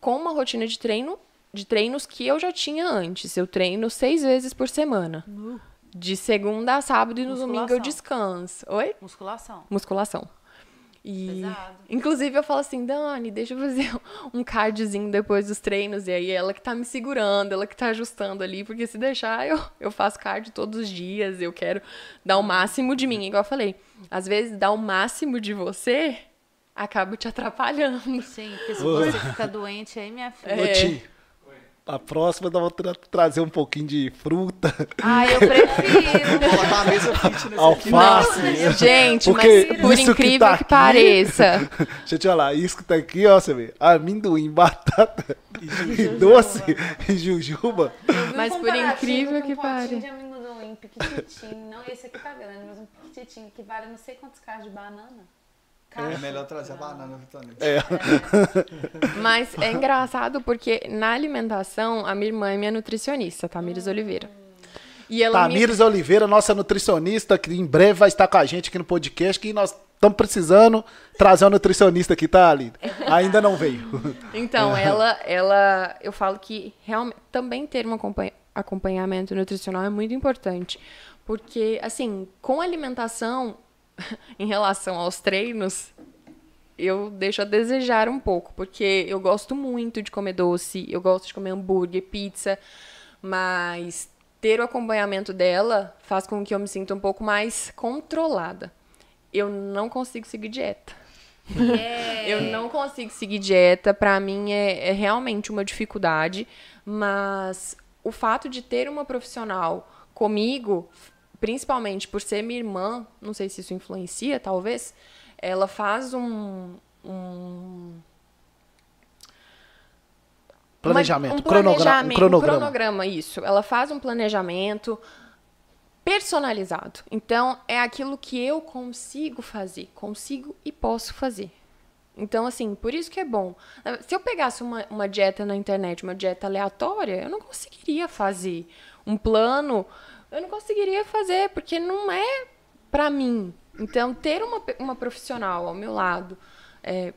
com uma rotina de treino de treinos que eu já tinha antes. Eu treino seis vezes por semana. Uh. De segunda a sábado e no Musculação. domingo eu descanso. Oi? Musculação. Musculação. E, Pesado. inclusive, eu falo assim, Dani, deixa eu fazer um cardzinho depois dos treinos. E aí, ela que tá me segurando, ela que tá ajustando ali. Porque se deixar, eu, eu faço card todos os dias. Eu quero dar o máximo de mim. Igual eu falei, às vezes, dar o máximo de você acaba te atrapalhando. Sim, porque se você ficar doente aí, minha filha. É. A próxima nós vamos tra trazer um pouquinho de fruta. Ah, eu prefiro. Botar a mesa fitness Alface. Não, gente, Porque mas por incrível que, tá que pareça. Deixa eu te falar, isso que tá aqui, ó, você vê. Amendoim, batata e, e doce e jujuba. Mas por incrível que pareça. de amendoim piquititinho. Não, esse aqui tá grande, mas um piquititinho que vale não sei quantos caras de banana. É melhor trazer a banana, Vitória. É. Mas é engraçado porque na alimentação, a minha irmã é minha nutricionista, Tamires hum. Oliveira. E ela Tamires me... Oliveira, nossa nutricionista, que em breve vai estar com a gente aqui no podcast, que nós estamos precisando trazer uma nutricionista aqui, tá, ali. É Ainda não veio. Então, ela, ela, eu falo que realmente também ter um acompanhamento nutricional é muito importante. Porque, assim, com alimentação, em relação aos treinos, eu deixo a desejar um pouco, porque eu gosto muito de comer doce, eu gosto de comer hambúrguer, pizza, mas ter o acompanhamento dela faz com que eu me sinta um pouco mais controlada. Eu não consigo seguir dieta. É... Eu não consigo seguir dieta, pra mim é, é realmente uma dificuldade, mas o fato de ter uma profissional comigo, principalmente por ser minha irmã, não sei se isso influencia, talvez, ela faz um, um Planejamento, uma, um cronograma, um planejamento, cronograma. um cronograma, isso. Ela faz um planejamento personalizado. Então, é aquilo que eu consigo fazer, consigo e posso fazer. Então, assim, por isso que é bom. Se eu pegasse uma, uma dieta na internet, uma dieta aleatória, eu não conseguiria fazer. Um plano, eu não conseguiria fazer, porque não é pra mim. Então, ter uma, uma profissional ao meu lado, é,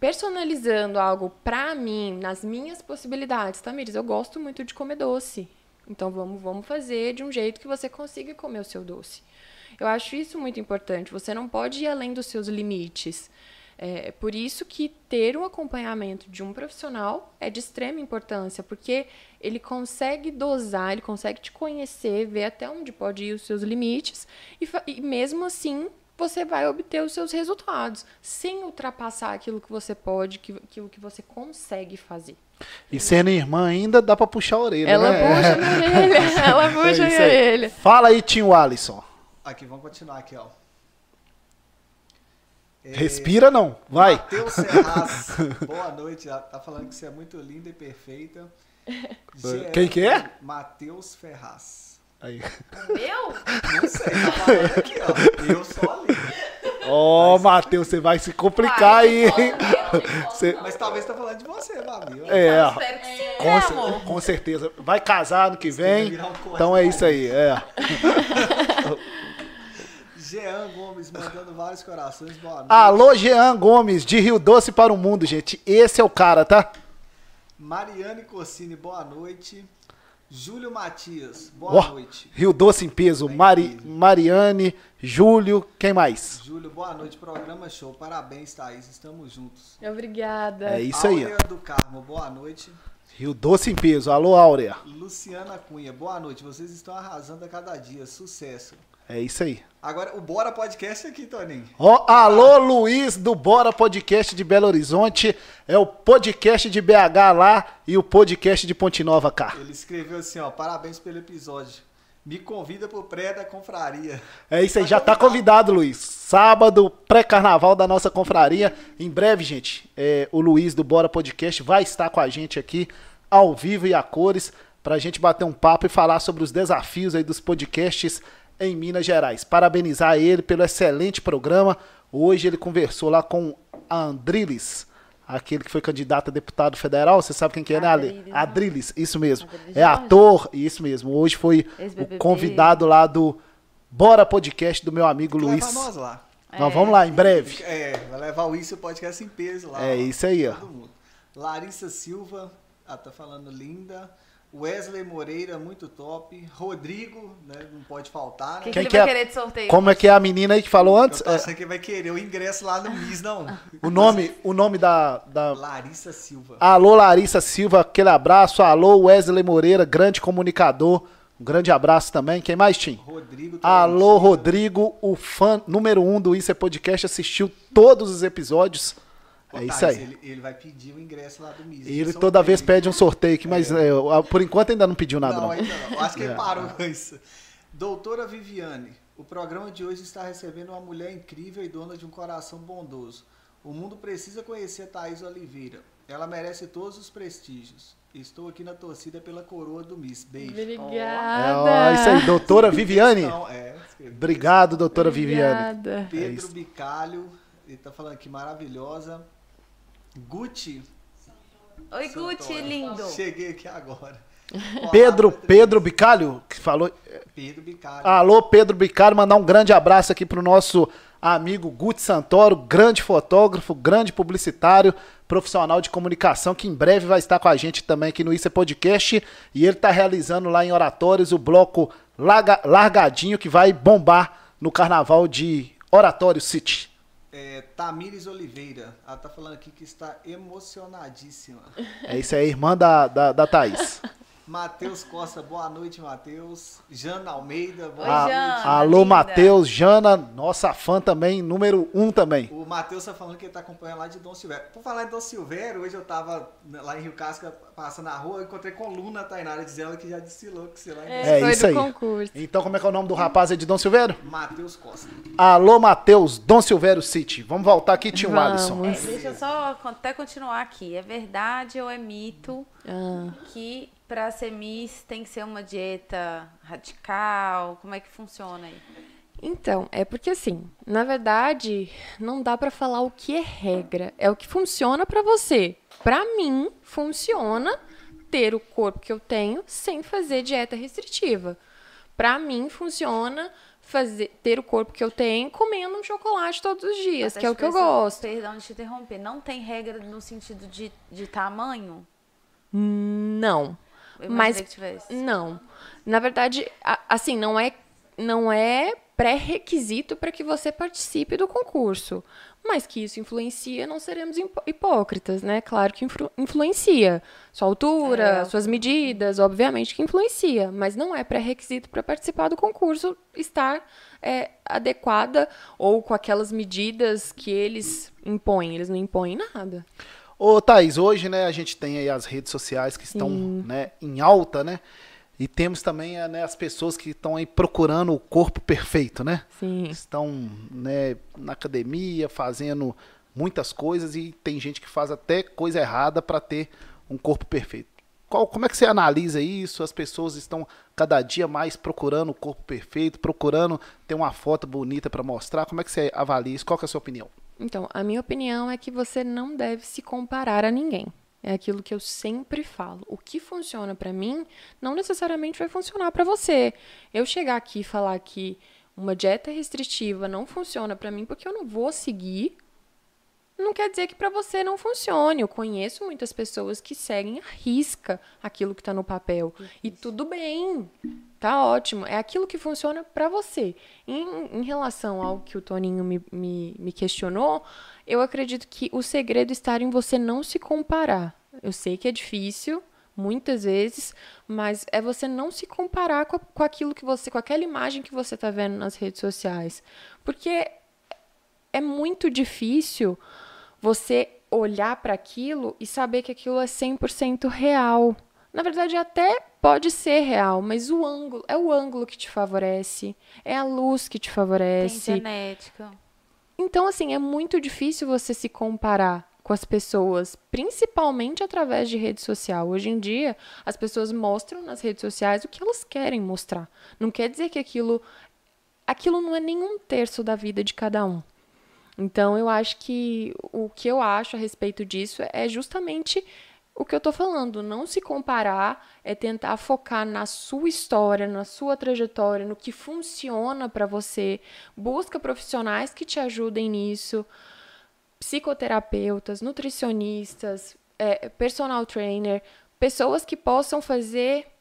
personalizando algo pra mim, nas minhas possibilidades. Tamires, eu gosto muito de comer doce. Então vamos, vamos fazer de um jeito que você consiga comer o seu doce. Eu acho isso muito importante. Você não pode ir além dos seus limites. É por isso que ter o acompanhamento de um profissional é de extrema importância, porque ele consegue dosar, ele consegue te conhecer, ver até onde pode ir os seus limites e, e mesmo assim você vai obter os seus resultados, sem ultrapassar aquilo que você pode, aquilo que você consegue fazer. E sendo irmã ainda, dá pra puxar a orelha, ela né? Puxa minha orelha, ela puxa É aí. orelha. Fala aí, Tinho Alisson. Aqui, vamos continuar aqui, ó. É, Respira não, vai. Matheus Serraz, boa noite. Tá falando que você é muito linda e perfeita. Quem que é? Matheus Ferraz. Aí. Meu? Não sei, tá falando aqui, ó. Eu sou a linda. Ó, Matheus, você vai se complicar aí, hein? Você- Mas talvez tá falando de você, Babi. É, Espero que sim, com, né, cer- com certeza. Vai casar ano que vem. um Então é isso aí, é. Jean Gomes mandando vários corações. Boa noite. Alô, Jean Gomes, de Rio Doce para o Mundo, gente. Esse é o cara, tá? Mariane Cossini, boa noite. Júlio Matias, boa Ó, noite. Rio Doce em peso. Mari, Mariane, Júlio, quem mais? Júlio, boa noite. Programa show. Parabéns, Thaís. Estamos juntos. Obrigada. É isso aí, Áurea do Carmo, boa noite. Rio Doce em peso. Alô, Áurea. Luciana Cunha, boa noite. Vocês estão arrasando a cada dia. Sucesso. É isso aí. Agora, o Bora Podcast aqui, Toninho. Ó, alô, Luiz do Bora Podcast de Belo Horizonte. É o podcast de BH lá e o podcast de Ponte Nova cá. Ele escreveu assim, ó, parabéns pelo episódio. Me convida pro pré da confraria. É isso aí, já tá convidado, Luiz. Sábado, pré-carnaval da nossa confraria. Em breve, gente, é, o Luiz do Bora Podcast vai estar com a gente aqui, ao vivo e a cores, pra gente bater um papo e falar sobre os desafios aí dos podcasts em Minas Gerais. Parabenizar ele pelo excelente programa. Hoje ele conversou lá com a Andriles, aquele que foi candidato a deputado federal. Você sabe quem que é, né, Ale? Adriles, né? Isso mesmo. Adriles É ator, isso mesmo. Hoje foi o convidado lá do Bora Podcast do meu amigo Luiz. Leva nós lá. Nós vamos lá em breve. É, vai levar o Isso Podcast em peso lá. É ó. isso aí, ó. Larissa Silva, ah, tá falando linda. Wesley Moreira, muito top. Rodrigo, né, não pode faltar, né? Quem, Quem que que ele é- vai querer de sorteio? Como é que é a menina aí que falou antes? Eu É, que vai querer o ingresso lá no MIS, não. o nome, o nome da, da Larissa Silva. Alô Larissa Silva, aquele abraço. Alô Wesley Moreira, grande comunicador. Um grande abraço também. Quem mais, Tim? Rodrigo Alô Tolentino. Rodrigo, o fã número um do Isso é Podcast, assistiu todos os episódios. Ô, É isso Thais, aí. Ele, ele vai pedir o ingresso lá do MIS. E ele toda vez pede um sorteio aqui, mas é, eu- por enquanto ainda não pediu nada, Não, não. ainda não. Acho que ele É. parou com isso. Doutora Viviane, o programa de hoje está recebendo uma mulher incrível e dona de um coração bondoso. O mundo precisa conhecer Thaís Oliveira. Ela merece todos os prestígios. Estou aqui na torcida pela coroa do Miss. Beijo. É, Obrigada. ó, isso aí, doutora Viviane. Não, é. Obrigado, doutora Viviane. Obrigada. Pedro isso. Bicalho, ele tá falando aqui maravilhosa. Gucci. Oi, Gucci, lindo. Cheguei aqui agora. Pedro, Pedro Bicalho, que falou. Pedro Bicalho. Alô, Pedro Bicalho, mandar um grande abraço aqui pro nosso amigo Guti Santoro, grande fotógrafo, grande publicitário, profissional de comunicação, que em breve vai estar com a gente também aqui no Isso é Podcast. E ele tá realizando lá em Oratórios o bloco Larga- Largadinho, que vai bombar no carnaval de Oratório City. É, Tamires Oliveira. Ela tá falando aqui que está emocionadíssima. É isso aí, irmã da, da, da Thaís. Matheus Costa, boa noite, Matheus. Jana Almeida, boa Oi, noite. Jana. Alô. Matheus, Jana, nossa fã também, número um também. O Matheus tá falando que ele tá acompanhando lá de Dom Silvério. Por falar em Dom Silvério, hoje eu tava lá em Rio Casca, passando na rua, eu encontrei com Luna Tainara, dizendo que já desfilou com você lá É Foi isso do aí. concurso. Então, como é que é o nome do rapaz aí de Dom Silvério? Matheus Costa. Alô, Matheus, Dom Silvério City. Vamos voltar aqui, tio. Alisson. É, deixa eu só até continuar aqui. É verdade ou é mito Ah. que pra ser Miss tem que ser uma dieta radical? Como é que funciona aí? Então, é porque assim, na verdade, não dá pra falar o que é regra, é o que funciona pra você. Pra mim, funciona ter o corpo que eu tenho sem fazer dieta restritiva. Pra mim, funciona fazer ter o corpo que eu tenho comendo um chocolate todos os dias, Até que é o que eu gosto. Perdão de te interromper. Não tem regra no sentido de, de tamanho? Não. Eu Mas que tivesse. Não. Na verdade, assim, não é não é pré-requisito para que você participe do concurso. Mas que isso influencia, não seremos hipó- hipócritas, né? Claro que influ- influencia. Sua altura, É. suas medidas, obviamente que influencia. Mas não é pré-requisito para participar do concurso estar é, adequada ou com aquelas medidas que eles impõem. Eles não impõem nada. Ô, Thaís, hoje, né, a gente tem aí as redes sociais que estão, né, em alta, né? E temos também eh, né, as pessoas que estão aí procurando o corpo perfeito, né? Sim. Estão, né, na academia, fazendo muitas coisas e tem gente que faz até coisa errada para ter um corpo perfeito. Qual, como é que você analisa isso? As pessoas estão cada dia mais procurando o corpo perfeito, procurando ter uma foto bonita para mostrar. Como é que você avalia isso? Qual é a sua opinião? Então, a minha opinião é que você não deve se comparar a ninguém. É aquilo que eu sempre falo. O que funciona pra mim não necessariamente vai funcionar pra você. Eu chegar aqui e falar que uma dieta restritiva não funciona pra mim porque eu não vou seguir, não quer dizer que pra você não funcione. Eu conheço muitas pessoas que seguem à risca aquilo que tá no papel. E tudo bem. Tá ótimo. É aquilo que funciona pra você. Em, em relação ao que o Toninho me, me, me questionou, eu acredito que o segredo está em você não se comparar. Eu sei que é difícil, muitas vezes, mas é você não se comparar com, a- com aquilo que você, com aquela imagem que você está vendo nas redes sociais. Porque é muito difícil você olhar para aquilo e saber que aquilo é 100% real. Na verdade, até pode ser real, mas o ângulo é o ângulo que te favorece, é a luz que te Tem favorece. genética. Então, assim, é muito difícil você se comparar com as pessoas, principalmente através de rede social. Hoje em dia, as pessoas mostram nas redes sociais o que elas querem mostrar. Não quer dizer que aquilo aquilo não é nenhum terço da vida de cada um. Então, eu acho que o que eu acho a respeito disso é justamente o que eu tô falando. Não se comparar é tentar focar na sua história, na sua trajetória, no que funciona para você. Busca profissionais que te ajudem nisso. Psicoterapeutas, nutricionistas, é, personal trainer, pessoas que possam fazer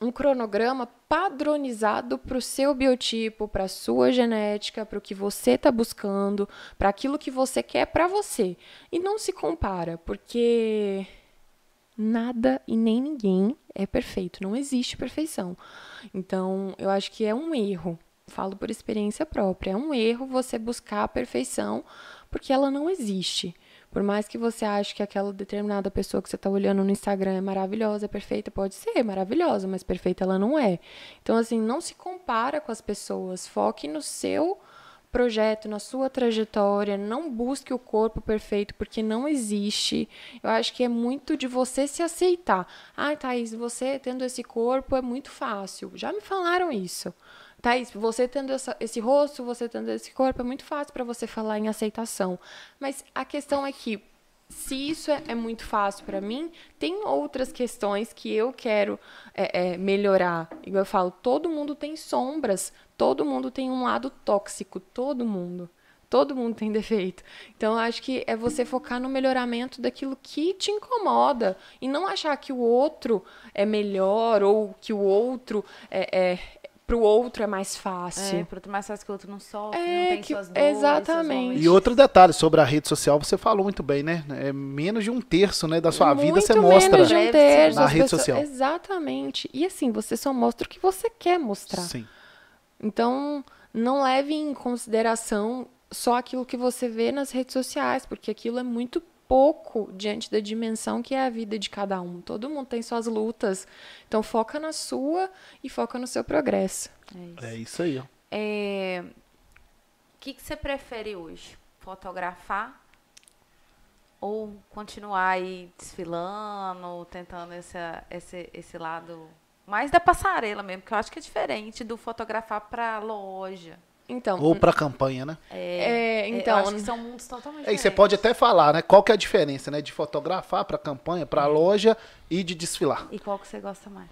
um cronograma padronizado para o seu biotipo, para a sua genética, para o que você está buscando, para aquilo que você quer para você. E não se compara, porque nada e nem ninguém é perfeito, não existe perfeição. Então, eu acho que é um erro. Falo por experiência própria, é um erro você buscar a perfeição, porque ela não existe. Por mais que você ache que aquela determinada pessoa que você está olhando no Instagram é maravilhosa, é perfeita, pode ser maravilhosa, mas perfeita ela não é. Então, assim, não se compara com as pessoas. Foque no seu projeto, na sua trajetória. Não busque o corpo perfeito, porque não existe. Eu acho que é muito de você se aceitar. Ai, Thaís, você tendo esse corpo é muito fácil. Já me falaram isso. Thaís, você tendo essa- esse rosto, você tendo esse corpo, é muito fácil para você falar em aceitação. Mas a questão é que, se isso é, é muito fácil para mim, tem outras questões que eu quero é, é, melhorar. Igual eu falo, todo mundo tem sombras, todo mundo tem um lado tóxico, todo mundo. Todo mundo tem defeito. Então, acho que é você focar no melhoramento daquilo que te incomoda. E não achar que o outro é melhor ou que o outro é, é- pro outro é mais É, fácil. pro outro mais fácil que o outro não sofre, É, não tem que- suas dores, exatamente. E outro detalhe sobre a rede social, você falou muito bem, né? É menos de um terço né, da sua vida você Muito mostra. menos de um terço, na rede pessoas- social. Exatamente. E assim, você só mostra o que você quer mostrar. Sim. Então, não leve em consideração só aquilo que você vê nas redes sociais, porque aquilo é muito pouco diante da dimensão que é a vida de cada um. Todo mundo tem suas lutas. Então, foca na sua e foca no seu progresso. É isso. É isso aí. É, O que, que você prefere hoje? Fotografar ou continuar aí desfilando, tentando esse, esse, esse lado mais da passarela mesmo, que eu acho que é diferente do fotografar para loja. Então, Ou pra campanha, né? é, É, então, eu acho que são mundos totalmente Aí você diferentes. pode até falar, né? Qual que é a diferença, né? De fotografar pra campanha, pra loja e de desfilar. E qual que você gosta mais?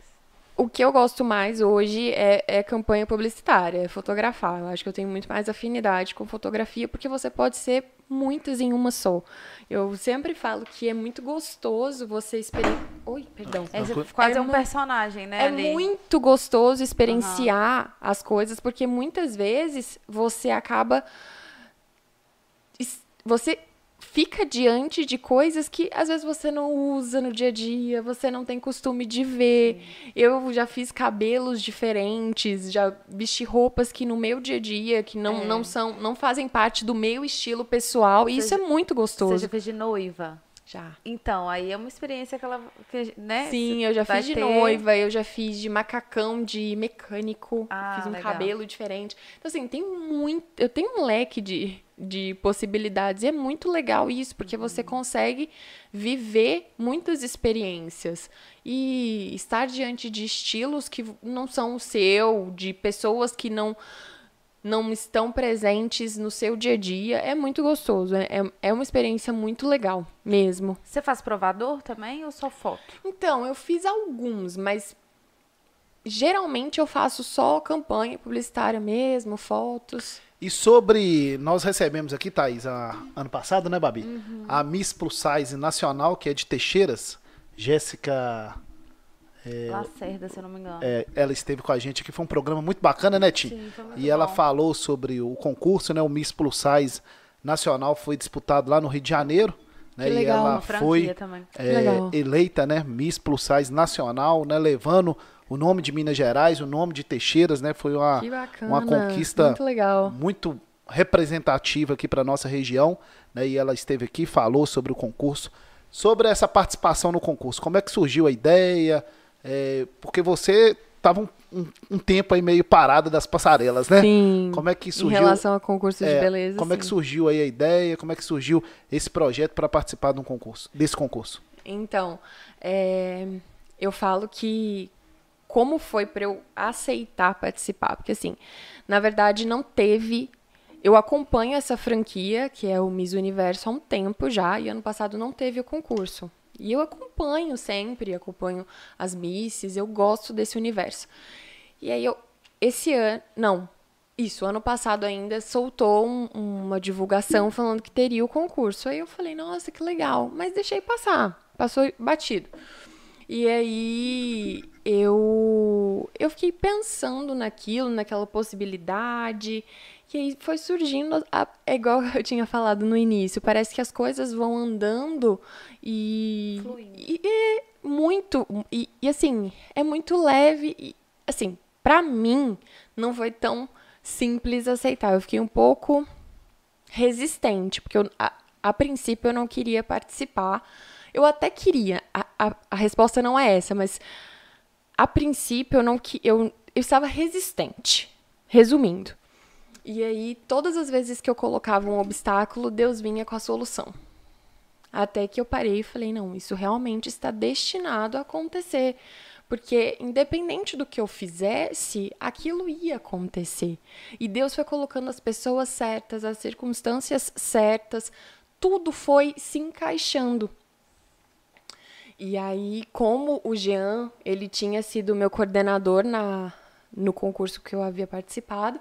O que eu gosto mais hoje é, é campanha publicitária, é fotografar. Eu acho que eu tenho muito mais afinidade com fotografia, porque você pode ser muitas em uma só. Eu sempre falo que é muito gostoso você experimentar. Oi, perdão. É, quase É um mu- personagem, né? É ali. muito gostoso experienciar as coisas, porque muitas vezes você acaba. Você fica diante de coisas que às vezes você não usa no dia a dia, você não tem costume de ver. Eu já fiz cabelos diferentes, já vesti roupas que no meu dia a dia, que não, É. não são, não fazem parte do meu estilo pessoal, e isso é muito Você gostoso. já fez de noiva? Já. Então, aí é uma experiência que ela, que, né? Sim, eu já vai fiz de ter- noiva, eu já fiz de macacão, de mecânico, Ah, fiz um legal. cabelo diferente. Então, assim, tem muito. Eu tenho um leque de, de possibilidades. E é muito legal isso, porque Uhum. você consegue viver muitas experiências. E estar diante de estilos que não são o seu, de pessoas que não. Não estão presentes no seu dia a dia, é muito gostoso. É, é- é uma experiência muito legal, mesmo. Você faz provador também ou só foto? Então, eu fiz alguns, mas geralmente eu faço só campanha publicitária mesmo, fotos. E sobre. Nós recebemos aqui, Thaís, a, ano passado, né, Babi? Uhum. A Miss Plus Size Nacional, que é de Teixeiras, Jéssica. Lacerda, se eu não me engano. é, ela esteve com a gente aqui, foi um programa muito bacana, né, Tim? Sim, foi muito E ela bom. falou sobre o concurso, né? O Miss Plus Size Nacional foi disputado lá no Rio de Janeiro. Né, Que e legal. ela Uma franquia foi também. é, Legal. eleita, né, Miss Plus Size Nacional, né, levando o nome de Minas Gerais, o nome de Teixeiras, né, foi uma, uma conquista Muito legal. muito representativa aqui para nossa região, né, e ela esteve aqui, falou sobre o concurso, sobre essa participação no concurso, como é que surgiu a ideia, é, porque você estava um, um- um tempo aí meio parado das passarelas, né? Sim. Como é que Em surgiu? relação a concurso de é, beleza. como é que sim. surgiu aí a ideia? Como é que surgiu esse projeto para participar de um concurso, desse concurso? Então, é, eu falo que como foi para eu aceitar participar, porque assim, na verdade não teve. Eu acompanho essa franquia, que é o Miss Universo, há um tempo já, e ano passado não teve o concurso. E eu acompanho sempre, acompanho as misses, eu gosto desse universo. E aí eu, esse ano, não, isso, ano passado ainda soltou um- uma divulgação falando que teria o concurso. Aí eu falei, nossa, que legal, mas deixei passar, passou batido. E aí eu eu fiquei pensando naquilo, naquela possibilidade. E aí foi surgindo, a- é igual eu tinha falado no início, parece que as coisas vão andando e. Fluindo. E, e muito. E, e, assim, é muito leve. E, assim, pra mim, não foi tão simples aceitar. Eu fiquei um pouco resistente, porque eu, a, a princípio eu não queria participar. Eu até queria, a, a, a resposta não é essa, mas a princípio eu não que eu, eu estava resistente. Resumindo. E aí, todas as vezes que eu colocava um obstáculo, Deus vinha com a solução. Até que eu parei e falei: não, isso realmente está destinado a acontecer. Porque, independente do que eu fizesse, aquilo ia acontecer. E Deus foi colocando as pessoas certas, as circunstâncias certas, tudo foi se encaixando. E aí, como o Jean, ele tinha sido meu coordenador na, no concurso que eu havia participado,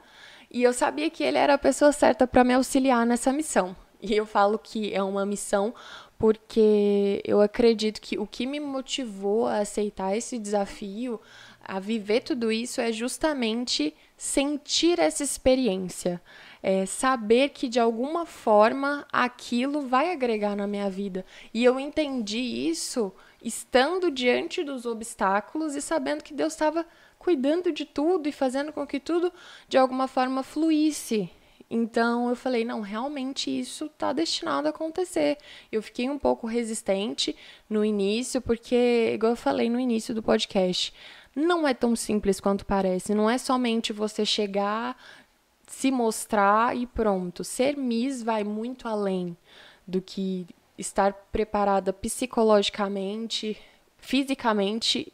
e eu sabia que ele era a pessoa certa para me auxiliar nessa missão. E eu falo que é uma missão porque eu acredito que o que me motivou a aceitar esse desafio, a viver tudo isso é justamente sentir essa experiência. É saber que de alguma forma aquilo vai agregar na minha vida. E eu entendi isso estando diante dos obstáculos e sabendo que Deus estava cuidando de tudo e fazendo com que tudo de alguma forma fluísse. Então eu falei, não, realmente isso está destinado a acontecer. Eu fiquei um pouco resistente no início, porque, igual eu falei no início do podcast, não é tão simples quanto parece. Não é somente você chegar, se mostrar e pronto. Ser Miss vai muito além do que estar preparada psicologicamente, fisicamente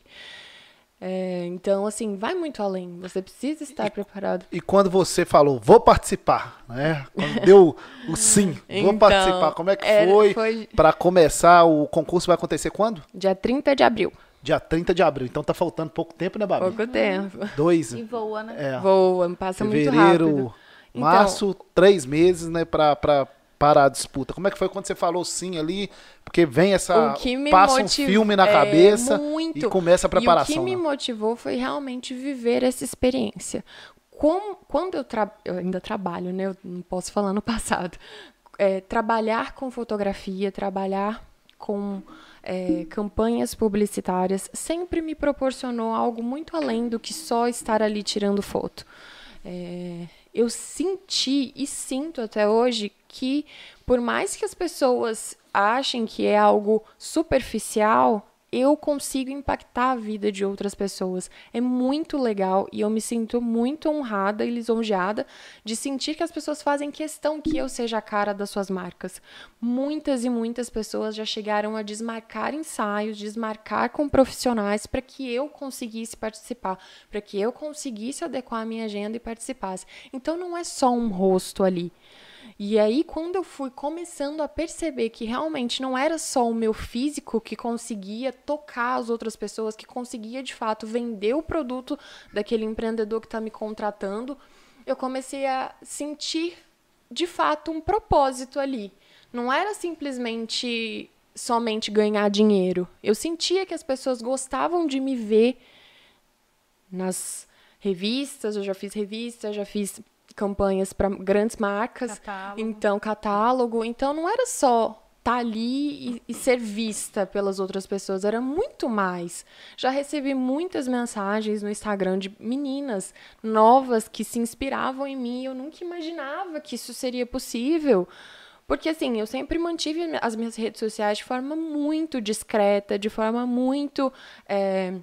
é, então, assim, vai muito além. Você precisa estar e, preparado. E quando você falou, vou participar, né? Quando deu o sim, vou então, participar, como é que era, foi? foi... Para começar, o concurso vai acontecer quando? Dia 30 de abril. Dia 30 de abril. Então tá faltando pouco tempo, né, Babi? Pouco tempo. Dois. E voa, né? É. Voa, passa Fevereiro, muito rápido. Fevereiro, março, então, três meses, né, pra, pra para a disputa? Como é que foi quando você falou sim ali? Porque vem essa. passa um filme na é, cabeça muito. e começa a preparação. E o que me né? motivou foi realmente viver essa experiência. Como, quando eu, tra eu ainda trabalho, né? Eu não posso falar no passado. É, trabalhar com fotografia, trabalhar com é, campanhas publicitárias sempre me proporcionou algo muito além do que só estar ali tirando foto. É, eu senti e sinto até hoje que, por mais que as pessoas achem que é algo superficial, eu consigo impactar a vida de outras pessoas. É muito legal e eu me sinto muito honrada e lisonjeada de sentir que as pessoas fazem questão que eu seja a cara das suas marcas. Muitas e muitas pessoas já chegaram a desmarcar ensaios, desmarcar com profissionais para que eu conseguisse participar, para que eu conseguisse adequar a minha agenda e participasse. Então não é só um rosto ali. E aí, quando eu fui começando a perceber que realmente não era só o meu físico que conseguia tocar as outras pessoas, que conseguia de fato vender o produto daquele empreendedor que está me contratando, eu comecei a sentir de fato um propósito ali. Não era simplesmente somente ganhar dinheiro. Eu sentia que as pessoas gostavam de me ver nas revistas, eu já fiz revista, já fiz campanhas para grandes marcas. Catálogo. Então, catálogo. Então, não era só estar tá ali e, e, ser vista pelas outras pessoas, era muito mais. Já recebi muitas mensagens no Instagram de meninas novas que se inspiravam em mim. Eu nunca imaginava que isso seria possível. Porque, assim, eu sempre mantive as minhas redes sociais de forma muito discreta, de forma muito. É,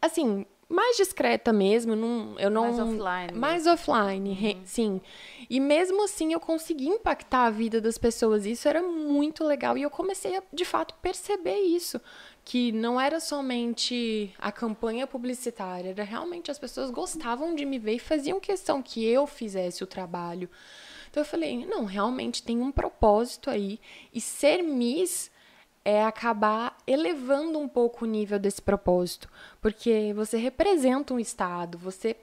assim, mais discreta mesmo, não, eu não mais offline. Mais offline, uhum. sim. E mesmo assim eu consegui impactar a vida das pessoas. Isso era muito legal e eu comecei a, de fato, perceber isso, que não era somente a campanha publicitária, era realmente as pessoas gostavam de me ver e faziam questão que eu fizesse o trabalho. Então eu falei, não, realmente tem um propósito aí e ser Miss é acabar elevando um pouco o nível desse propósito, porque você representa um estado, você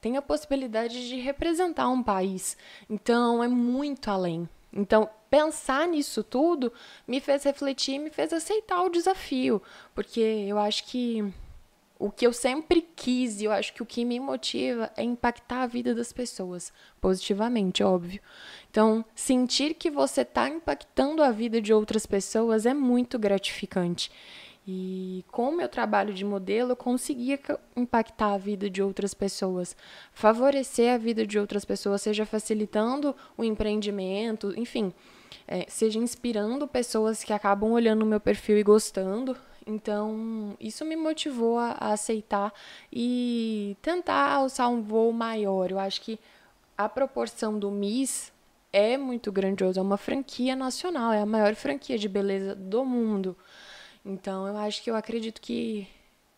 tem a possibilidade de representar um país. Então é muito além. Então, pensar nisso tudo me fez refletir, me fez aceitar o desafio, porque eu acho que o que eu sempre quis eu acho que o que me motiva é impactar a vida das pessoas, positivamente, óbvio. Então, sentir que você está impactando a vida de outras pessoas é muito gratificante. E com o meu trabalho de modelo, eu conseguia impactar a vida de outras pessoas, favorecer a vida de outras pessoas, seja facilitando o empreendimento, enfim, é, seja inspirando pessoas que acabam olhando o meu perfil e gostando. Então, isso me motivou a, a aceitar e tentar alçar um voo maior. Eu acho que a proporção do Miss é muito grandiosa, é uma franquia nacional, é a maior franquia de beleza do mundo. Então, eu acho que eu acredito que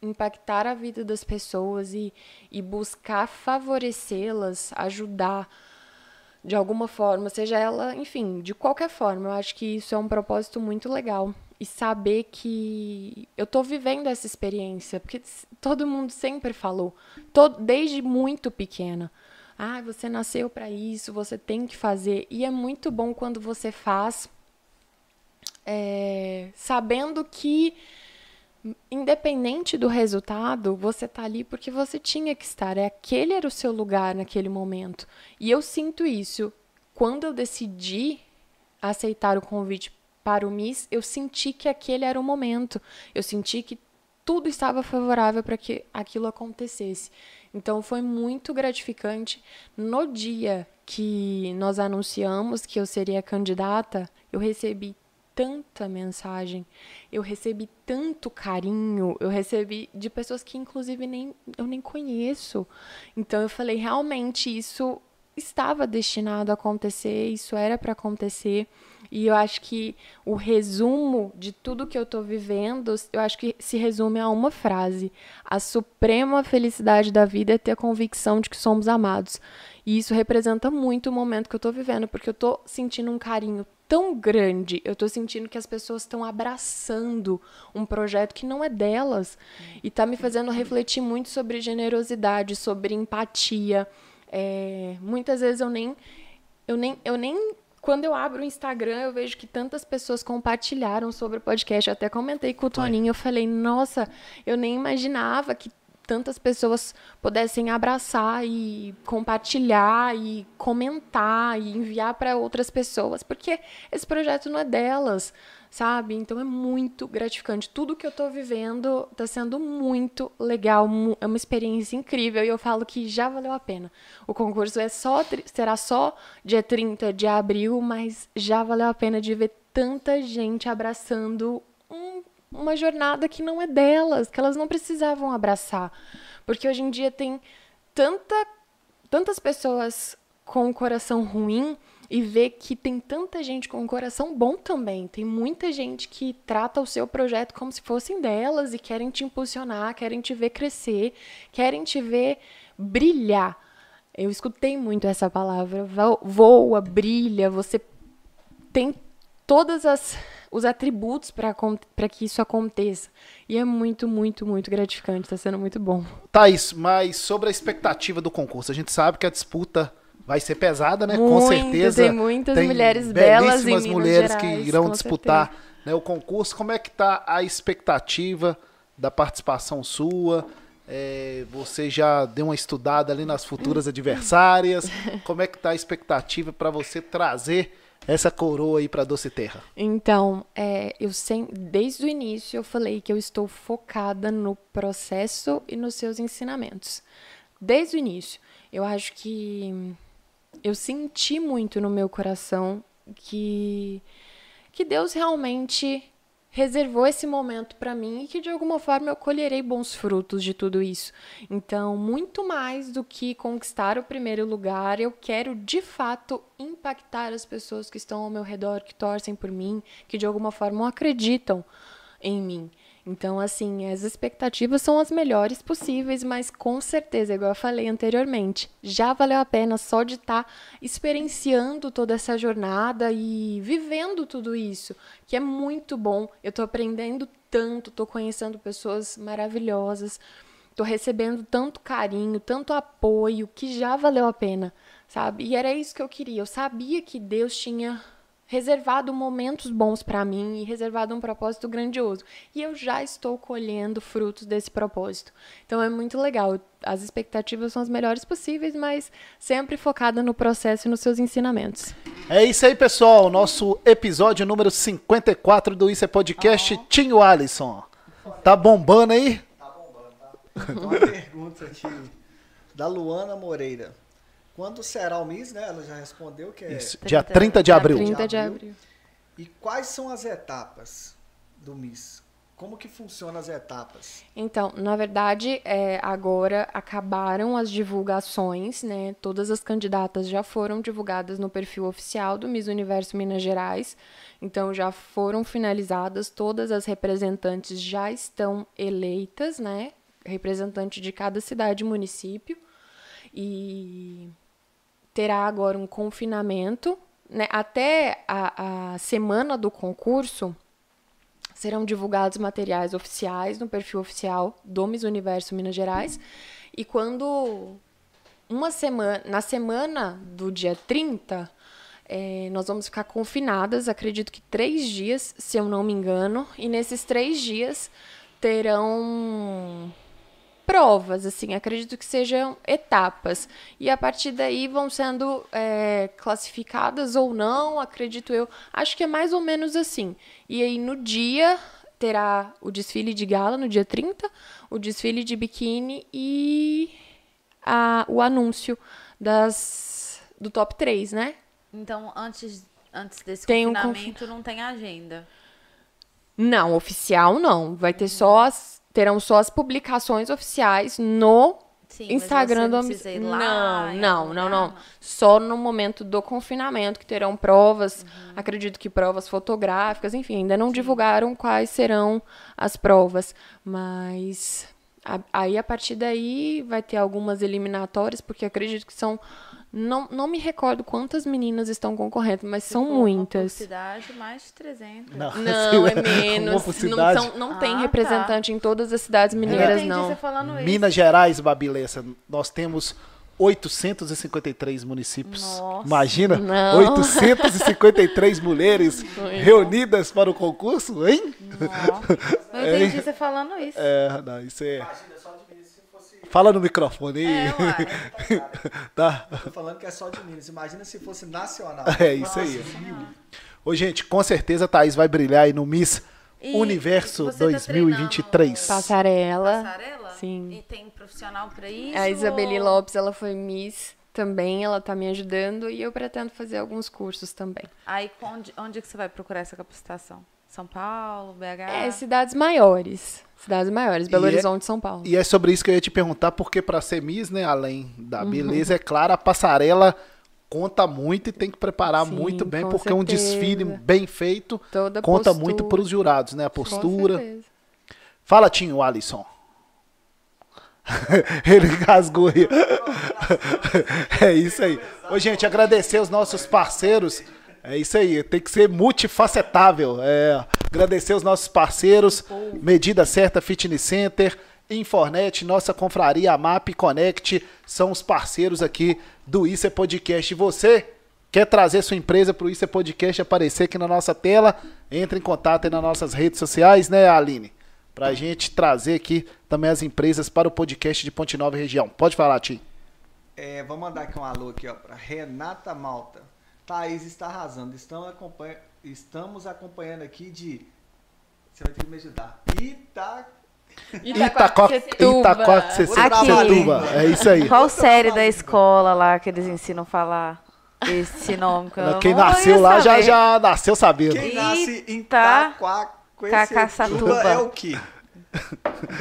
impactar a vida das pessoas e, e buscar favorecê-las, ajudar de alguma forma, seja ela, enfim, de qualquer forma, eu acho que isso é um propósito muito legal e saber que eu estou vivendo essa experiência, porque todo mundo sempre falou, todo, desde muito pequena. Ah, você nasceu para isso, você tem que fazer. E é muito bom quando você faz é, sabendo que independente do resultado, você tá ali porque você tinha que estar. É aquele era o seu lugar naquele momento. E eu sinto isso. Quando eu decidi aceitar o convite para o Miss, eu senti que aquele era o momento. Eu senti que tudo estava favorável para que aquilo acontecesse. Então foi muito gratificante. No dia que nós anunciamos que eu seria candidata, eu recebi tanta mensagem, eu recebi tanto carinho, eu recebi de pessoas que inclusive nem eu nem conheço. Então eu falei, realmente isso estava destinado a acontecer, isso era para acontecer. E eu acho que o resumo de tudo que eu estou vivendo, eu acho que se resume a uma frase: a suprema felicidade da vida é ter a convicção de que somos amados. E isso representa muito o momento que eu estou vivendo, porque eu estou sentindo um carinho tão grande, eu estou sentindo que as pessoas estão abraçando um projeto que não é delas e está me fazendo refletir muito sobre generosidade, sobre empatia. É, muitas vezes eu nem, eu nem, eu nem quando eu abro o Instagram, eu vejo que tantas pessoas compartilharam sobre o podcast. Eu até comentei com o Toninho, eu falei, nossa, eu nem imaginava que tantas pessoas pudessem abraçar e compartilhar e comentar e enviar para outras pessoas, porque esse projeto não é delas sabe? Então é muito gratificante. Tudo que eu tô vivendo tá sendo muito legal, é uma experiência incrível e eu falo que já valeu a pena. O concurso é só será só dia 30 de abril, mas já valeu a pena de ver tanta gente abraçando um, uma jornada que não é delas, que elas não precisavam abraçar. Porque hoje em dia tem tanta tantas pessoas com o coração ruim e ver que tem tanta gente com um coração bom também. Tem muita gente que trata o seu projeto como se fossem delas e querem te impulsionar, querem te ver crescer, querem te ver brilhar. Eu escutei muito essa palavra, voa, brilha, você tem todas as os atributos para que isso aconteça. E é muito, muito, muito gratificante, está sendo muito bom. Thaís, mas sobre a expectativa do concurso, a gente sabe que a disputa vai ser pesada, né? Muito, com certeza. Tem muitas tem mulheres belas Minas mulheres Gerais, que irão disputar né, o concurso. Como é que está a expectativa da participação sua? É, você já deu uma estudada ali nas futuras adversárias? Como é que está a expectativa para você trazer essa coroa aí para Doce Terra? Então, é, eu sem, desde o início eu falei que eu estou focada no processo e nos seus ensinamentos. Desde o início. Eu acho que eu senti muito no meu coração que que Deus realmente reservou esse momento para mim e que de alguma forma eu colherei bons frutos de tudo isso. Então, muito mais do que conquistar o primeiro lugar, eu quero de fato impactar as pessoas que estão ao meu redor, que torcem por mim, que de alguma forma acreditam em mim. Então, assim, as expectativas são as melhores possíveis, mas com certeza, igual eu falei anteriormente, já valeu a pena só de estar tá experienciando toda essa jornada e vivendo tudo isso, que é muito bom. Eu estou aprendendo tanto, estou conhecendo pessoas maravilhosas, estou recebendo tanto carinho, tanto apoio, que já valeu a pena, sabe? E era isso que eu queria. Eu sabia que Deus tinha reservado momentos bons para mim e reservado um propósito grandioso. E eu já estou colhendo frutos desse propósito. Então é muito legal. As expectativas são as melhores possíveis, mas sempre focada no processo e nos seus ensinamentos. É isso aí, pessoal. Nosso episódio número 54 do Isso é Podcast. Tinho Alisson. Tá bombando aí? Tá bombando, tá? Uma pergunta aqui da Luana Moreira. Quando será o Miss, né? Ela já respondeu que é. Isso, dia 30 de abril. 30 de abril. E quais são as etapas do Miss? Como que funcionam as etapas? Então, na verdade, é, agora acabaram as divulgações, né? Todas as candidatas já foram divulgadas no perfil oficial do Miss Universo Minas Gerais. Então, já foram finalizadas, todas as representantes já estão eleitas, né? Representante de cada cidade e município. E terá agora um confinamento. Né? Até a, a semana do concurso, serão divulgados materiais oficiais no perfil oficial do Miss Universo Minas Gerais. E quando uma semana, na semana do dia 30, é, nós vamos ficar confinadas, acredito que três dias, se eu não me engano, e nesses três dias terão provas, assim, acredito que sejam etapas. E a partir daí vão sendo é, classificadas ou não, acredito eu. Acho que é mais ou menos assim. E aí no dia terá o desfile de gala, no dia 30, o desfile de biquíni e a, o anúncio das, do top 3, né? Então, antes, antes desse Tem um confinamento, não tem agenda. Não, oficial não. Vai ter só as, terão só as publicações oficiais no Sim, Instagram do lá Não, não, não, não. Só no momento do confinamento que terão provas, acredito que provas fotográficas, enfim, ainda não divulgaram quais serão as provas, mas aí a partir daí vai ter algumas eliminatórias, porque acredito que são não, não me recordo quantas meninas estão concorrendo, mas são Se uma por muitas. cidade, mais de 300. Não, Não, é Uma menos. Não, são- não tem Ah, tá. representante em todas as cidades Eu mineiras, entendi não. você falando isso. Minas Gerais, Babilessa, nós temos 853 municípios. Nossa. Imagina, Não. 853 mulheres reunidas para o concurso, hein? Nossa. Eu entendi você falando isso. É, não, isso é. Fala no microfone aí. É, tá? Tô falando que é só de Minas. Imagina se fosse nacional. É isso aí. Ô, gente, com certeza a Thaís vai brilhar aí no Miss E Universo você tá 2023. Passarela. Passarela? Sim. E tem profissional pra isso? A Isabeli ou- Lopes, ela foi Miss também, ela tá me ajudando e eu pretendo fazer alguns cursos também. Aí, onde, onde que você vai procurar essa capacitação? São Paulo, BH? É, cidades maiores. Cidades maiores, Belo E é- Horizonte, São Paulo. E é sobre isso que eu ia te perguntar, porque para ser Miss, né, além da Uhum. beleza, é claro, a passarela conta muito e tem que preparar Sim, muito bem, porque um certeza. desfile bem feito Toda conta postura. muito para os jurados, né? A Com postura. certeza. Fala, Tinho Alisson. Ele rasgou aí. é isso aí. Ô, gente, agradecer os nossos parceiros. É isso aí, tem que ser multifacetável. É, agradecer os nossos parceiros, Medida Certa Fitness Center, Infornet, nossa confraria, a MAP Connect, são os parceiros aqui do Isso é Podcast. E você quer trazer sua empresa para o Isso é Podcast aparecer aqui na nossa tela? Entre em contato aí nas nossas redes sociais, né, Aline? Pra gente trazer aqui também as empresas para o podcast de Ponte Nova e região. Pode falar, Tim. É, vou mandar aqui um alô aqui, ó, pra Renata Malta. Thaís está arrasando. Estamos, acompanha... Estamos acompanhando aqui de. Você vai ter que me ajudar. Ita... Itaquaquecetuba. Itaquaquecetuba. É isso aí. Qual série da escola lá que eles ensinam a falar esse nome? Que Quem nasceu lá já, já nasceu sabendo. Quem nasce em Ita- Itaquaquecetuba Cacaçatuba. é o quê?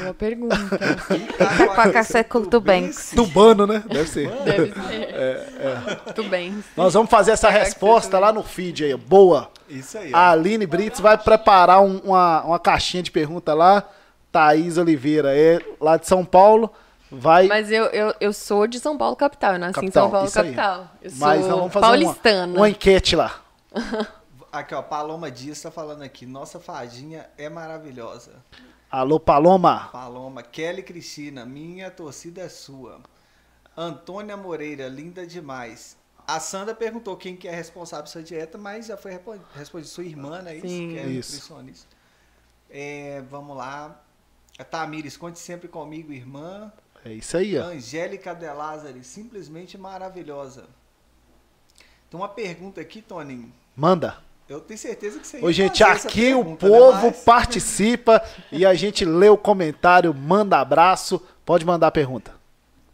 Boa pergunta. Itaquaquecetubense. Tubano, né? Deve ser. Deve ser. Tudo bem. Nós vamos fazer essa resposta lá no feed aí. Boa. Isso aí. A Aline Brits vai preparar um- uma, uma caixinha de pergunta lá. Thaís Oliveira é lá de São Paulo. Vai. Mas eu, eu, eu sou de São Paulo, capital. Eu nasci em Capital, São Paulo, isso aí. capital. Eu sou Mas nós vamos fazer uma, paulistana. uma enquete lá. Aqui, ó, Paloma Dias tá falando aqui. Nossa fadinha é maravilhosa. Alô, Paloma. Paloma, Kelly Cristina, minha torcida é sua. Antônia Moreira, linda demais. A Sandra perguntou quem que é responsável por sua dieta, mas já foi respondido. Sua irmã, né? Isso, Sim. que é Isso. nutricionista. É, vamos lá. A Tamires, conte sempre comigo, irmã. É isso aí, ó. Angélica De Lázari, simplesmente maravilhosa. Tem uma pergunta aqui, Toninho. Manda. Eu tenho certeza que você ia Ô, gente, aqui o né? povo Mas- participa e a gente lê o comentário, manda abraço. Pode mandar a pergunta.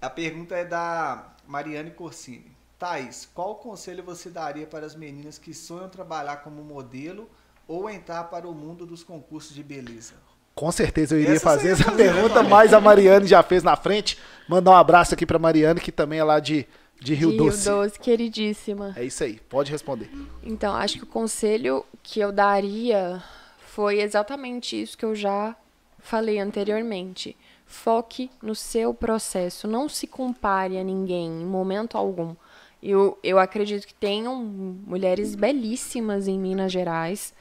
A pergunta é da Mariane Corsini. Thaís, qual conselho você daria para as meninas que sonham trabalhar como modelo ou entrar para o mundo dos concursos de beleza? Com certeza eu iria Essa fazer essa fazer, pergunta, mas a Mariane já fez na frente. Mandar um abraço aqui pra Mariane, que também é lá de, de Rio de Doce. Rio Doce, queridíssima. É isso aí, pode responder. Então, acho que o conselho que eu daria foi exatamente isso que eu já falei anteriormente. Foque no seu processo, não se compare a ninguém em momento algum. Eu, eu acredito que tenham mulheres belíssimas em Minas Gerais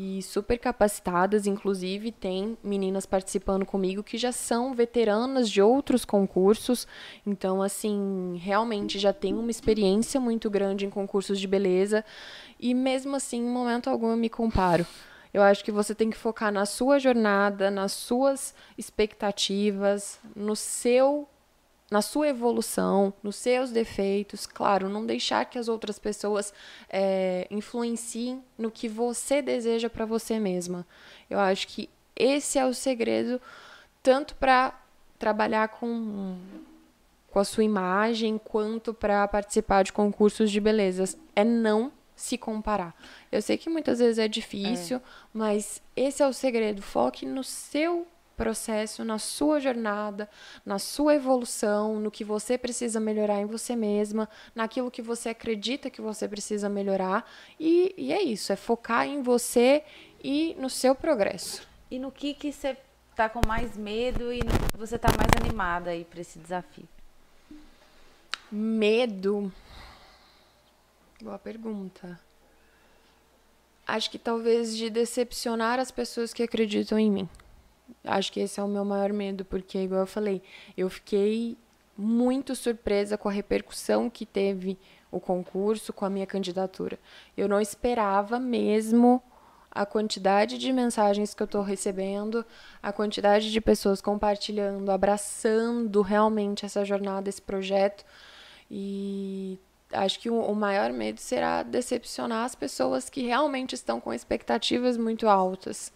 e super capacitadas, inclusive tem meninas participando comigo que já são veteranas de outros concursos, então assim, realmente já tem uma experiência muito grande em concursos de beleza e mesmo assim, em momento algum eu me comparo. Eu acho que você tem que focar na sua jornada, nas suas expectativas, no seu na sua evolução, nos seus defeitos, claro, não deixar que as outras pessoas é, influenciem no que você deseja para você mesma. Eu acho que esse é o segredo, tanto para trabalhar com, com a sua imagem, quanto para participar de concursos de belezas. É não se comparar. Eu sei que muitas vezes é difícil, é. mas esse é o segredo. Foque no seu processo, na sua jornada, na sua evolução, no que você precisa melhorar em você mesma, naquilo que você acredita que você precisa melhorar. E, e é isso, é focar em você e no seu progresso. E no que, que você tá com mais medo e no que você tá mais animada aí para esse desafio? Medo. Boa pergunta. Acho que talvez de decepcionar as pessoas que acreditam em mim. Acho que esse é o meu maior medo, porque, igual eu falei, eu fiquei muito surpresa com a repercussão que teve o concurso, com a minha candidatura. Eu não esperava mesmo a quantidade de mensagens que eu estou recebendo, a quantidade de pessoas compartilhando, abraçando realmente essa jornada, esse projeto. E acho que o, maior medo será decepcionar as pessoas que realmente estão com expectativas muito altas.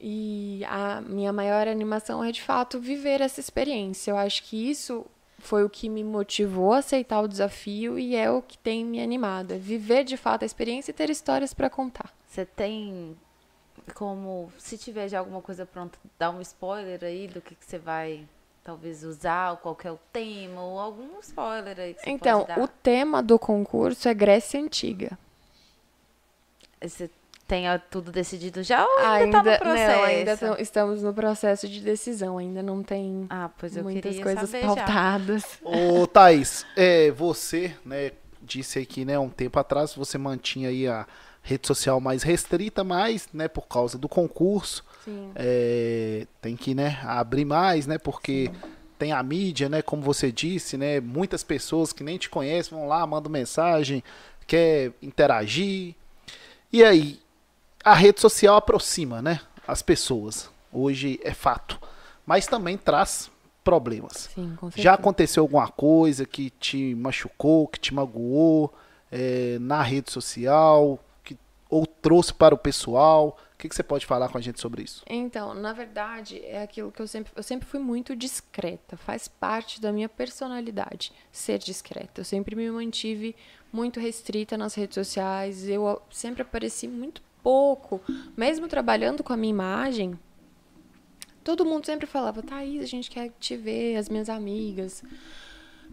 E a minha maior animação é de fato viver essa experiência. Eu acho que isso foi o que me motivou a aceitar o desafio e é o que tem me animado. É viver de fato a experiência e ter histórias para contar. Você tem como, se tiver já alguma coisa pronta, dar um spoiler aí do que, que você vai talvez usar, ou qual é o tema, ou algum spoiler aí que você Então, o tema do concurso é Grécia Antiga. Você tem tudo decidido já ou ainda, ainda tá no processo? Não, ainda estamos no processo de decisão, ainda não tem ah, pois eu muitas coisas pautadas. Já. Ô, Thaís, é, você, né, disse aqui, né, um tempo atrás, você mantinha aí a rede social mais restrita, mas, né, por causa do concurso, é, tem que, né, abrir mais, né, porque Sim. tem a mídia, né, como você disse, né, muitas pessoas que nem te conhecem vão lá, mandam mensagem, quer interagir, e aí, a rede social aproxima, né, as pessoas. Hoje é fato, mas também traz problemas. Sim, Já aconteceu alguma coisa que te machucou, que te magoou é, na rede social, que ou trouxe para o pessoal? O que, que você pode falar com a gente sobre isso? Então, na verdade, é aquilo que eu sempre, eu sempre fui muito discreta. Faz parte da minha personalidade ser discreta. Eu sempre me mantive muito restrita nas redes sociais. Eu sempre apareci muito pouco, mesmo trabalhando com a minha imagem, todo mundo sempre falava, Thaís, a gente quer te ver, as minhas amigas,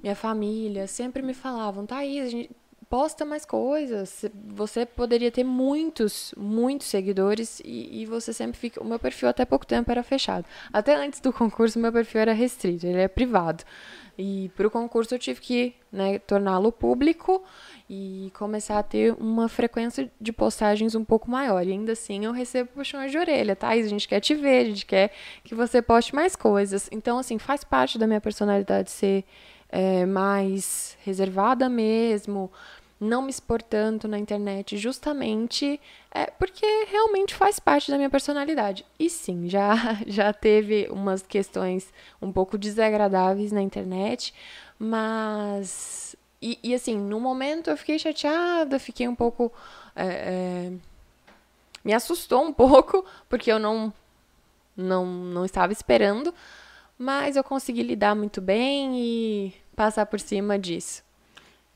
minha família, sempre me falavam, Thaís, a gente posta mais coisas, você poderia ter muitos, muitos seguidores e, e você sempre fica, o meu perfil até pouco tempo era fechado. Até antes do concurso, meu perfil era restrito, ele é privado. E para o concurso eu tive que né, torná-lo público e começar a ter uma frequência de postagens um pouco maior. E ainda assim eu recebo puxões de orelha, tá? a gente quer te ver, a gente quer que você poste mais coisas. Então, assim, faz parte da minha personalidade ser é, mais reservada mesmo, não me expor tanto na internet, justamente é, porque realmente faz parte da minha personalidade. E sim, já, já teve umas questões um pouco desagradáveis na internet, mas e, e, assim, no momento eu fiquei chateada, fiquei um pouco. É, é, me assustou um pouco, porque eu não, não, não estava esperando, mas eu consegui lidar muito bem e passar por cima disso.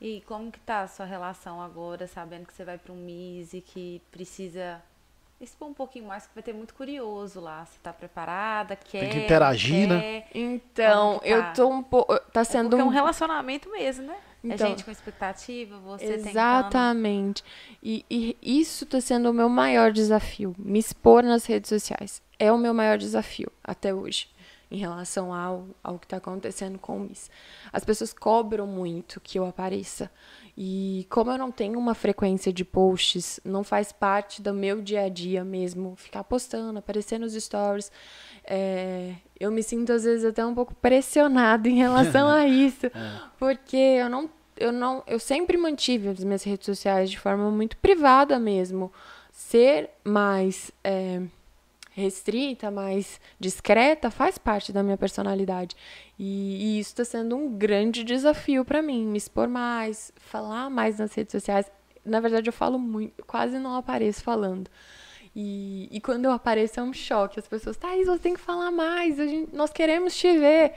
E como que tá a sua relação agora, sabendo que você vai para um MIS e que precisa expor um pouquinho mais, que vai ter muito curioso lá. Você tá preparada? Quer? Tem que interagir, né? Então, tá? eu tô um pouco. Tá sendo. É, é um relacionamento mesmo, né? É então, é gente com expectativa, você Exatamente. E, e, isso está sendo o meu maior desafio. Me expor nas redes sociais. É o meu maior desafio até hoje, em relação ao, ao que está acontecendo com o Miss. As pessoas cobram muito que eu apareça. E como eu não tenho uma frequência de posts, não faz parte do meu dia a dia mesmo ficar postando, aparecer nos stories. É, eu me sinto às vezes até um pouco pressionada em relação a isso, é. porque eu não, eu não, eu sempre mantive as minhas redes sociais de forma muito privada mesmo. ser mais é, restrita, mais discreta, faz parte da minha personalidade. E, e isso está sendo um grande desafio para mim, me expor mais, falar mais nas redes sociais. Na verdade, eu falo muito, quase não apareço falando. E, e quando eu apareço é um choque. As pessoas, Thaís, você tem que falar mais, gente, nós queremos te ver.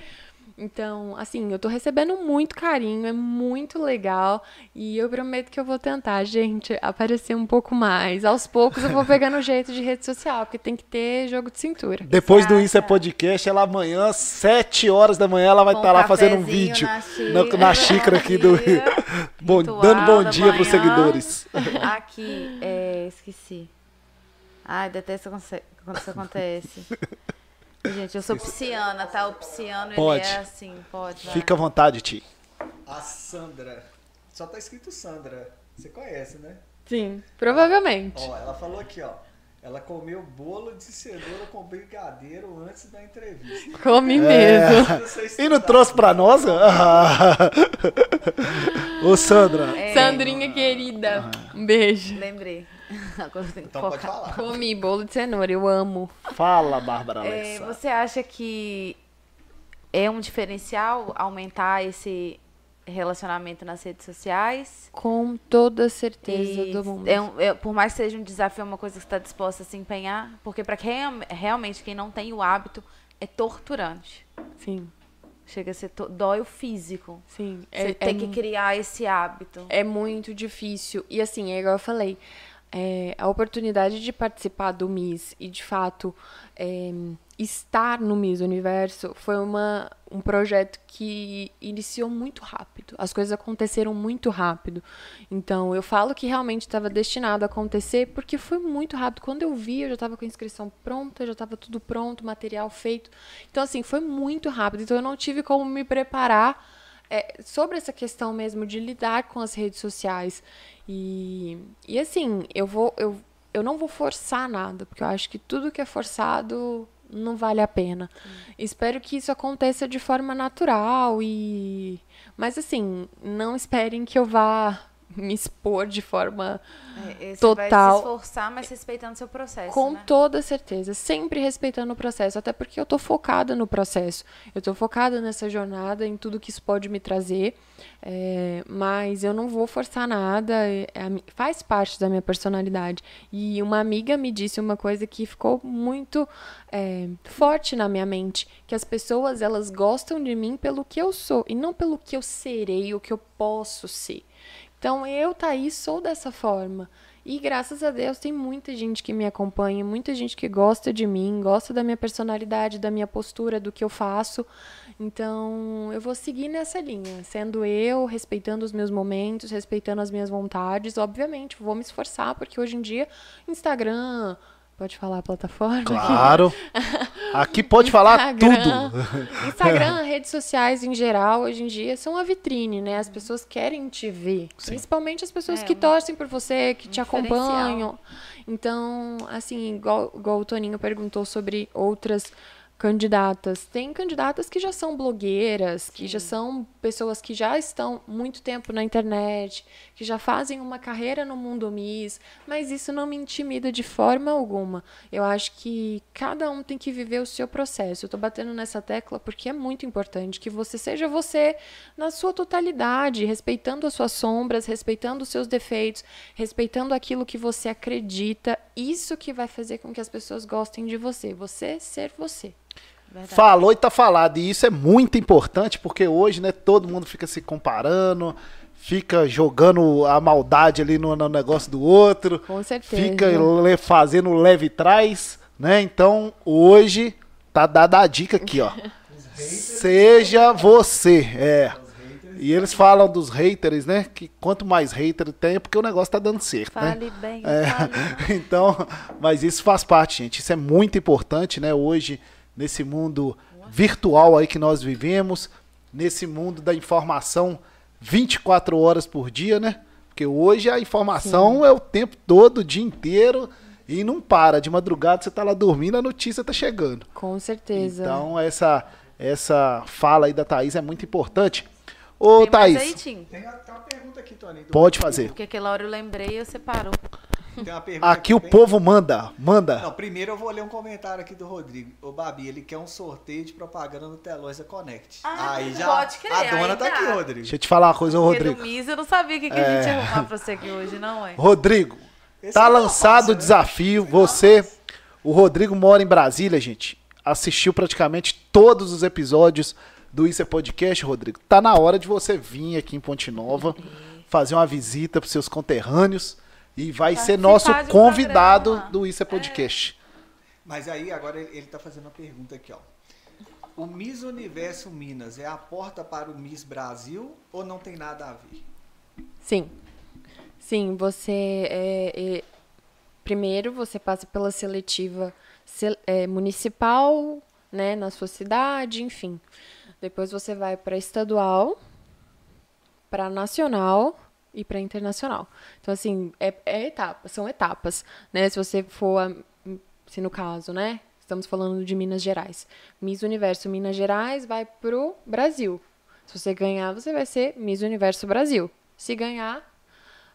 Então, assim, eu tô recebendo muito carinho, é muito legal. E eu prometo que eu vou tentar, gente, aparecer um pouco mais. Aos poucos eu vou pegando o jeito de rede social, porque tem que ter jogo de cintura. Depois do Isso é Podcast, ela amanhã, 7 horas da manhã, ela vai estar tá lá fazendo um vídeo na xícara, na xícara aqui do. bom, dando bom dia para os seguidores. Aqui, é, esqueci. Ai, detesto quando isso acontece. Gente, eu sou pisciana, tá? O pisciano, pode. ele é assim, pode. Vai. Fica à vontade, Ti. A Sandra. Só tá escrito Sandra. Você conhece, né? Sim, provavelmente. Ó, ela falou aqui, ó. Ela comeu bolo de cenoura com brigadeiro antes da entrevista. Come é. mesmo. E não trouxe pra nós? Ô, Sandra. É. Sandrinha querida, um beijo. Lembrei. Agora tem que então pode falar. Comi bolo de cenoura, eu amo. Fala, Bárbara é, Você acha que é um diferencial aumentar esse relacionamento nas redes sociais? Com toda certeza e do mundo. É um, é, por mais que seja um desafio, é uma coisa que você está disposta a se empenhar, porque para quem realmente quem não tem o hábito é torturante. Sim. Chega a ser dói o físico. Sim. Você é, tem é, que criar esse hábito. É muito difícil. E assim, é igual eu falei, é, a oportunidade de participar do Miss e, de fato, é, estar no Miss Universo foi uma, um projeto que iniciou muito rápido. As coisas aconteceram muito rápido. Então, eu falo que realmente estava destinado a acontecer porque foi muito rápido. Quando eu vi, eu já estava com a inscrição pronta, já estava tudo pronto, material feito. Então, assim, foi muito rápido. Então, eu não tive como me preparar é, sobre essa questão mesmo de lidar com as redes sociais. E, e assim, eu vou. Eu, eu não vou forçar nada, porque eu acho que tudo que é forçado não vale a pena. Espero que isso aconteça de forma natural e. Mas assim, não esperem que eu vá me expor de forma é, total. Vai se esforçar, mas respeitando seu processo. Com né? toda certeza, sempre respeitando o processo, até porque eu tô focada no processo. Eu tô focada nessa jornada, em tudo que isso pode me trazer. É, mas eu não vou forçar nada, é, faz parte da minha personalidade. E uma amiga me disse uma coisa que ficou muito é, forte na minha mente, que as pessoas elas gostam de mim pelo que eu sou e não pelo que eu serei, o que eu posso ser. Então eu, Thaís, sou dessa forma. E graças a Deus tem muita gente que me acompanha, muita gente que gosta de mim, gosta da minha personalidade, da minha postura, do que eu faço. Então eu vou seguir nessa linha, sendo eu, respeitando os meus momentos, respeitando as minhas vontades. Obviamente, vou me esforçar, porque hoje em dia, Instagram, Pode falar a plataforma? Claro. Aqui pode falar tudo. Instagram, redes sociais em geral, hoje em dia, são a vitrine, né? As pessoas querem te ver. Sim. Principalmente as pessoas é, que torcem por você, que um te acompanham. Então, assim, igual, igual o Toninho perguntou sobre outras candidatas. Tem candidatas que já são blogueiras, que Sim. já são pessoas que já estão muito tempo na internet, que já fazem uma carreira no mundo Miss, mas isso não me intimida de forma alguma. Eu acho que cada um tem que viver o seu processo. Eu tô batendo nessa tecla porque é muito importante que você seja você na sua totalidade, respeitando as suas sombras, respeitando os seus defeitos, respeitando aquilo que você acredita. Isso que vai fazer com que as pessoas gostem de você. Você ser você. Verdade. Falou e tá falado. E isso é muito importante porque hoje, né, todo mundo fica se comparando, fica jogando a maldade ali no, no negócio do outro. Com certeza. Fica le, fazendo leve trás, né? Então, hoje tá dada a dica aqui, ó. Seja você, é. E eles falam dos haters, né? Que quanto mais hater tem, é porque o negócio tá dando certo, né? fale né? Bem, é. fale bem. Então, mas isso faz parte, gente. Isso é muito importante, né? Hoje nesse mundo virtual aí que nós vivemos, nesse mundo da informação 24 horas por dia, né? Porque hoje a informação Sim. é o tempo todo, o dia inteiro, e não para. De madrugada você tá lá dormindo, a notícia tá chegando. Com certeza. Então essa essa fala aí da Thaís é muito importante. Ô, Tem Thaís. Aí, Tem até uma pergunta aqui, Tony. Pode fazer. Porque aquela hora eu lembrei e eu separou. Tem uma pergunta Aqui o bem- povo manda, manda. Não, primeiro eu vou ler um comentário aqui do Rodrigo. Ô, Babi, ele quer um sorteio de propaganda no Telões da Connect. Ah, aí já. pode crer, a dona aí tá aqui, dá. Rodrigo. Deixa eu te falar uma coisa, Rodrigo. do Miss eu não sabia o que, que a gente ia arrumar pra você aqui hoje, não, é? Rodrigo, Esse tá não lançado o né? desafio. Você, o Rodrigo mora em Brasília, gente. Assistiu praticamente todos os episódios do Isso é Podcast, Rodrigo. Tá na hora de você vir aqui em Ponte Nova, fazer uma visita pros seus conterrâneos e vai ser Participar nosso convidado programa. do Isso é Podcast. Mas aí, agora ele, ele tá fazendo uma pergunta aqui, ó. O Miss Universo Minas é a porta para o Miss Brasil ou não tem nada a ver? Sim. Sim, você. é, é, primeiro, você passa pela seletiva se- é, municipal, né, na sua cidade, enfim. Depois você vai para estadual, para nacional e para internacional. Então, assim, é, é etapa, são etapas, né? Se você for, a- se no caso, né? Estamos falando de Minas Gerais. Miss Universo Minas Gerais vai pro Brasil. Se você ganhar, você vai ser Miss Universo Brasil. Se ganhar,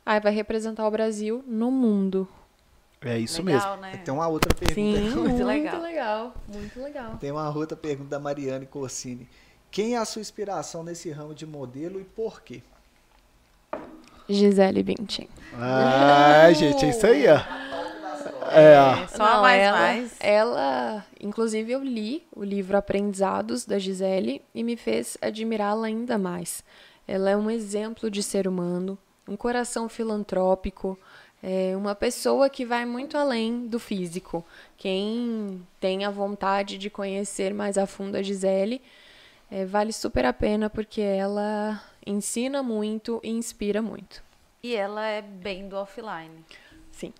aí vai representar o Brasil no mundo. É isso Legal, mesmo. né? Tem uma outra pergunta. Sim, Muito muito legal. legal. Muito legal. Tem uma outra pergunta da Mariane Corsini. Quem é a sua inspiração nesse ramo de modelo e por quê? Gisele Bündchen. Ah, gente, é isso aí, ó. É, ó. Só a mais ela, mais. ela, inclusive eu li o livro Aprendizados da Gisele e me fez admirá-la ainda mais. Ela é um exemplo de ser humano, um coração filantrópico, é uma pessoa que vai muito além do físico. Quem tem a vontade de conhecer mais a fundo a Gisele, é, vale super a pena porque ela ensina muito e inspira muito. E ela é bem do offline, Sim.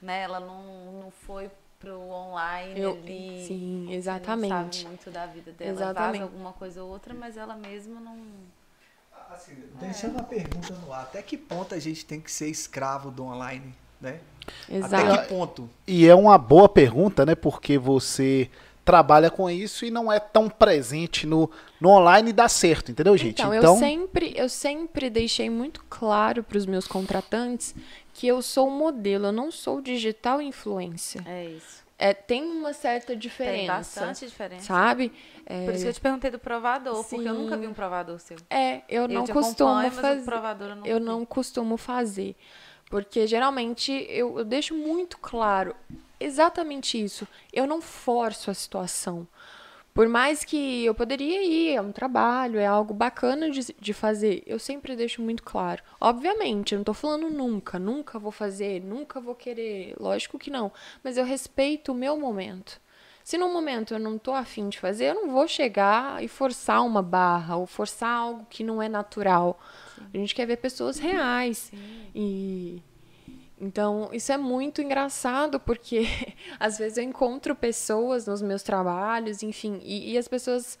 né? Ela não, não foi pro online Eu- ali. sim, Você não exatamente. sabe muito da vida dela. Exatamente. Vaza alguma coisa ou outra, mas ela mesma não... Assim, deixando uma pergunta no ar. Até que ponto a gente tem que ser escravo do online, né? Exato. Até que ponto? E é uma boa pergunta, né? Porque você trabalha com isso e não é tão presente no, no online e dá certo, entendeu, gente? Então, eu sempre, eu sempre deixei muito claro para os meus contratantes que eu sou um modelo, eu não sou digital influencer. É isso. É, tem uma certa Tem diferença, bastante diferença. sabe? É, Por isso que eu te perguntei do provador, porque eu Sim. nunca vi um provador seu. é, eu não te costumo acompanho, mas o fazer. provador eu não eu vi. não costumo fazer. Porque geralmente eu, eu deixo muito claro exatamente isso. Eu não forço a situação. Por mais que eu poderia ir, é um trabalho, é algo bacana de, de fazer, eu sempre deixo muito claro. Obviamente, eu não tô falando nunca, nunca vou fazer, nunca vou querer, lógico que não. Mas eu respeito o meu momento. Se no momento eu não tô afim de fazer, eu não vou chegar e forçar uma barra ou forçar algo que não é natural. A gente quer ver pessoas reais. E então, isso é muito engraçado, porque às vezes eu encontro pessoas nos meus trabalhos, enfim, e, e as pessoas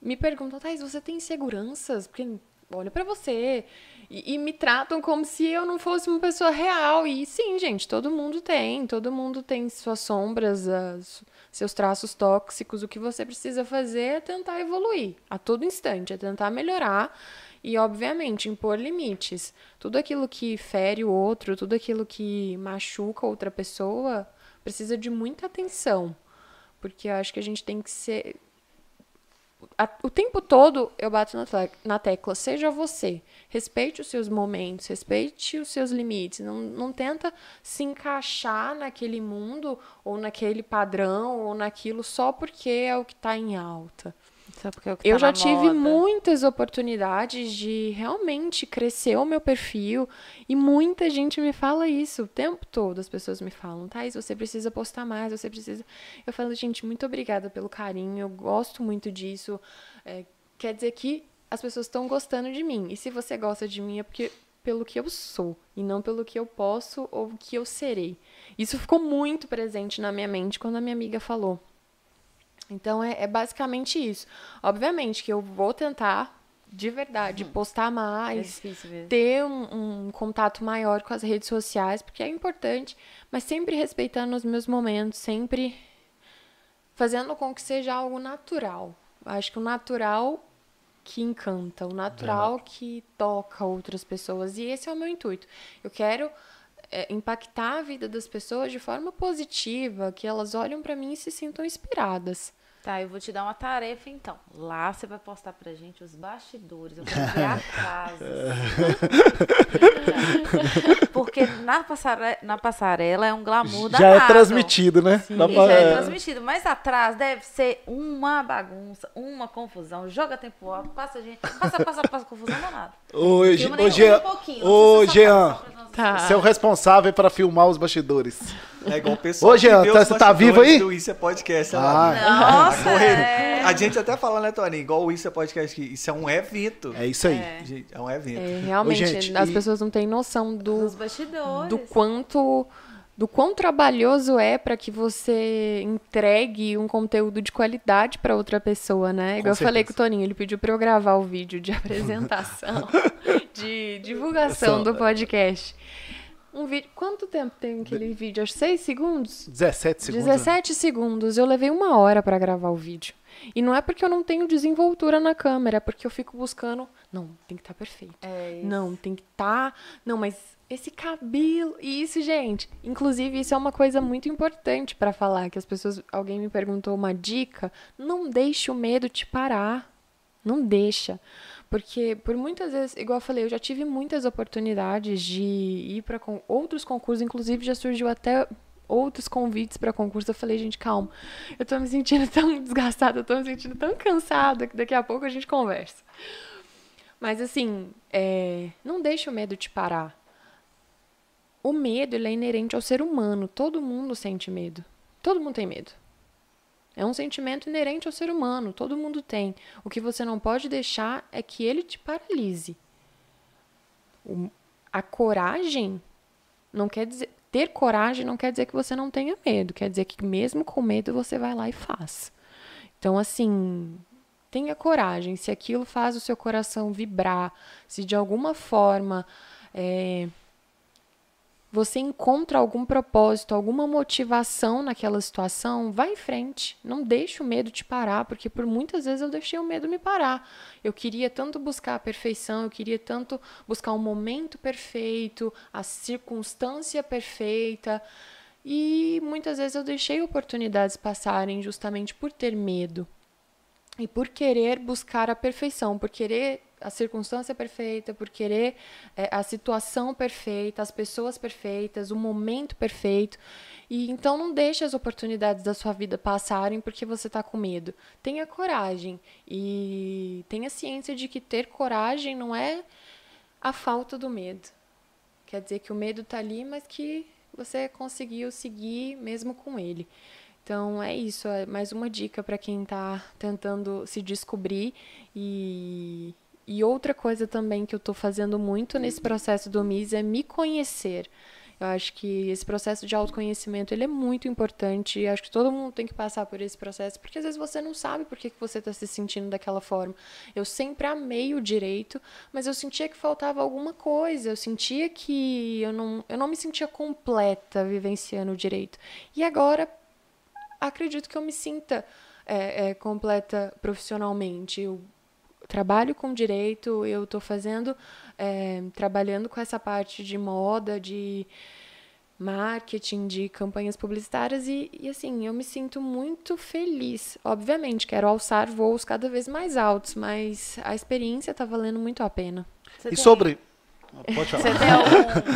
me perguntam, Thais, você tem inseguranças? Porque olha pra você. E, e me tratam como se eu não fosse uma pessoa real. E sim, gente, todo mundo tem. Todo mundo tem suas sombras, as- seus traços tóxicos. O que você precisa fazer é tentar evoluir a todo instante, é tentar melhorar e, obviamente, impor limites. Tudo aquilo que fere o outro, tudo aquilo que machuca outra pessoa, precisa de muita atenção. Porque eu acho que a gente tem que ser. o tempo todo eu bato na tecla, seja você. Respeite os seus momentos, respeite os seus limites. Não, não tenta se encaixar naquele mundo, ou naquele padrão, ou naquilo só porque é o que está em alta. Só porque é o que Eu tá já na tive moda. muitas oportunidades de realmente crescer o meu perfil e muita gente me fala isso o tempo todo. As pessoas me falam, Thais, você precisa postar mais, você precisa. Eu falo, gente, muito obrigada pelo carinho, eu gosto muito disso. É, quer dizer que as pessoas estão gostando de mim. E se você gosta de mim é porque pelo que eu sou e não pelo que eu posso ou que eu serei. Isso ficou muito presente na minha mente quando a minha amiga falou. Então é, é basicamente isso. Obviamente que eu vou tentar, de verdade, postar É mais, mesmo. ter um, um contato maior com as redes sociais, porque é importante, mas sempre respeitando os meus momentos, sempre fazendo com que seja algo natural. Acho que o natural que encanta, o natural que toca outras pessoas. E esse é o meu intuito. Eu quero é, impactar a vida das pessoas de forma positiva, que elas olham para mim e se sintam inspiradas. Tá, eu vou te dar uma tarefa então. Lá você vai postar pra gente os bastidores. Eu quero ver a casa. Porque na passarela, na passarela é um glamour Já danado. é transmitido, né? Sim. Já é é, transmitido. Mas atrás deve ser uma bagunça, uma confusão. Joga tempo alto, passa gente. Passa, passa, passa, confusão danada. Ô, Jean, ô, Jean. Tá. você é o responsável para filmar os bastidores. É igual o pessoal. Ô, Jean, tá- você tá vivo aí? Do Isso é Podcast. Ah. Ah. Nossa, é. A gente até fala, né, Tony? Igual o Isso é Podcast, que isso é um evento. É isso aí. É. Gente, é um evento. É, realmente, Ô, gente, as e- pessoas não têm noção do, Dos bastidores. do quanto do quão trabalhoso é para que você entregue um conteúdo de qualidade para outra pessoa, né? Igual eu falei com o Toninho, ele pediu para eu gravar o vídeo de apresentação, de divulgação do podcast. Um vídeo, quanto tempo tem aquele vídeo? Acho seis segundos. 17 segundos. né? 17 segundos. Eu levei uma hora para gravar o vídeo. E não é porque eu não tenho desenvoltura na câmera, é porque eu fico buscando. Não, tem que estar perfeito. É. Não, tem que estar. Não, mas esse cabelo. E isso, gente. Inclusive, isso é uma coisa muito importante para falar. Que as pessoas. Alguém me perguntou uma dica. Não deixe o medo te parar. Não deixa. Porque por muitas vezes, igual eu falei, eu já tive muitas oportunidades de ir para outros concursos, inclusive já surgiu até outros convites para concurso. Eu falei, gente, calma. Eu tô me sentindo tão desgastada, eu tô me sentindo tão cansada que daqui a pouco a gente conversa. Mas assim, é, não deixe o medo te parar. O medo ele é inerente ao ser humano. Todo mundo sente medo. Todo mundo tem medo. É um sentimento inerente ao ser humano. Todo mundo tem. O que você não pode deixar é que ele te paralise. O- a coragem não quer dizer. Ter coragem não quer dizer que você não tenha medo. Quer dizer que mesmo com medo você vai lá e faz. Então, assim, tenha coragem. Se aquilo faz o seu coração vibrar, se de alguma forma é, você encontra algum propósito, alguma motivação naquela situação, vá em frente. Não deixe o medo te parar, porque por muitas vezes eu deixei o medo me parar. Eu queria tanto buscar a perfeição, eu queria tanto buscar o momento perfeito, a circunstância perfeita. E muitas vezes eu deixei oportunidades passarem justamente por ter medo. E por querer buscar a perfeição, por querer a circunstância perfeita, por querer é, a situação perfeita, as pessoas perfeitas, o momento perfeito. E então não deixe as oportunidades da sua vida passarem porque você está com medo. Tenha coragem e tenha ciência de que ter coragem não é a falta do medo. Quer dizer que o medo está ali, mas que você conseguiu seguir mesmo com ele. Então é isso, é mais uma dica para quem está tentando se descobrir e, e outra coisa também que eu estou fazendo muito nesse processo do MIS é me conhecer. Eu acho que esse processo de autoconhecimento ele é muito importante. e acho que todo mundo tem que passar por esse processo, porque às vezes você não sabe por que, que você está se sentindo daquela forma. Eu sempre amei o direito, mas eu sentia que faltava alguma coisa. Eu sentia que eu não, eu não me sentia completa vivenciando o direito. E agora acredito que eu me sinta é, é, completa profissionalmente. Eu trabalho com direito, eu estou fazendo, é, trabalhando com essa parte de moda, de marketing, de campanhas publicitárias e, e assim, eu me sinto muito feliz. Obviamente, quero alçar voos cada vez mais altos, mas a experiência está valendo muito a pena. Você E tem- sobre. Pode Você falar. tem algum,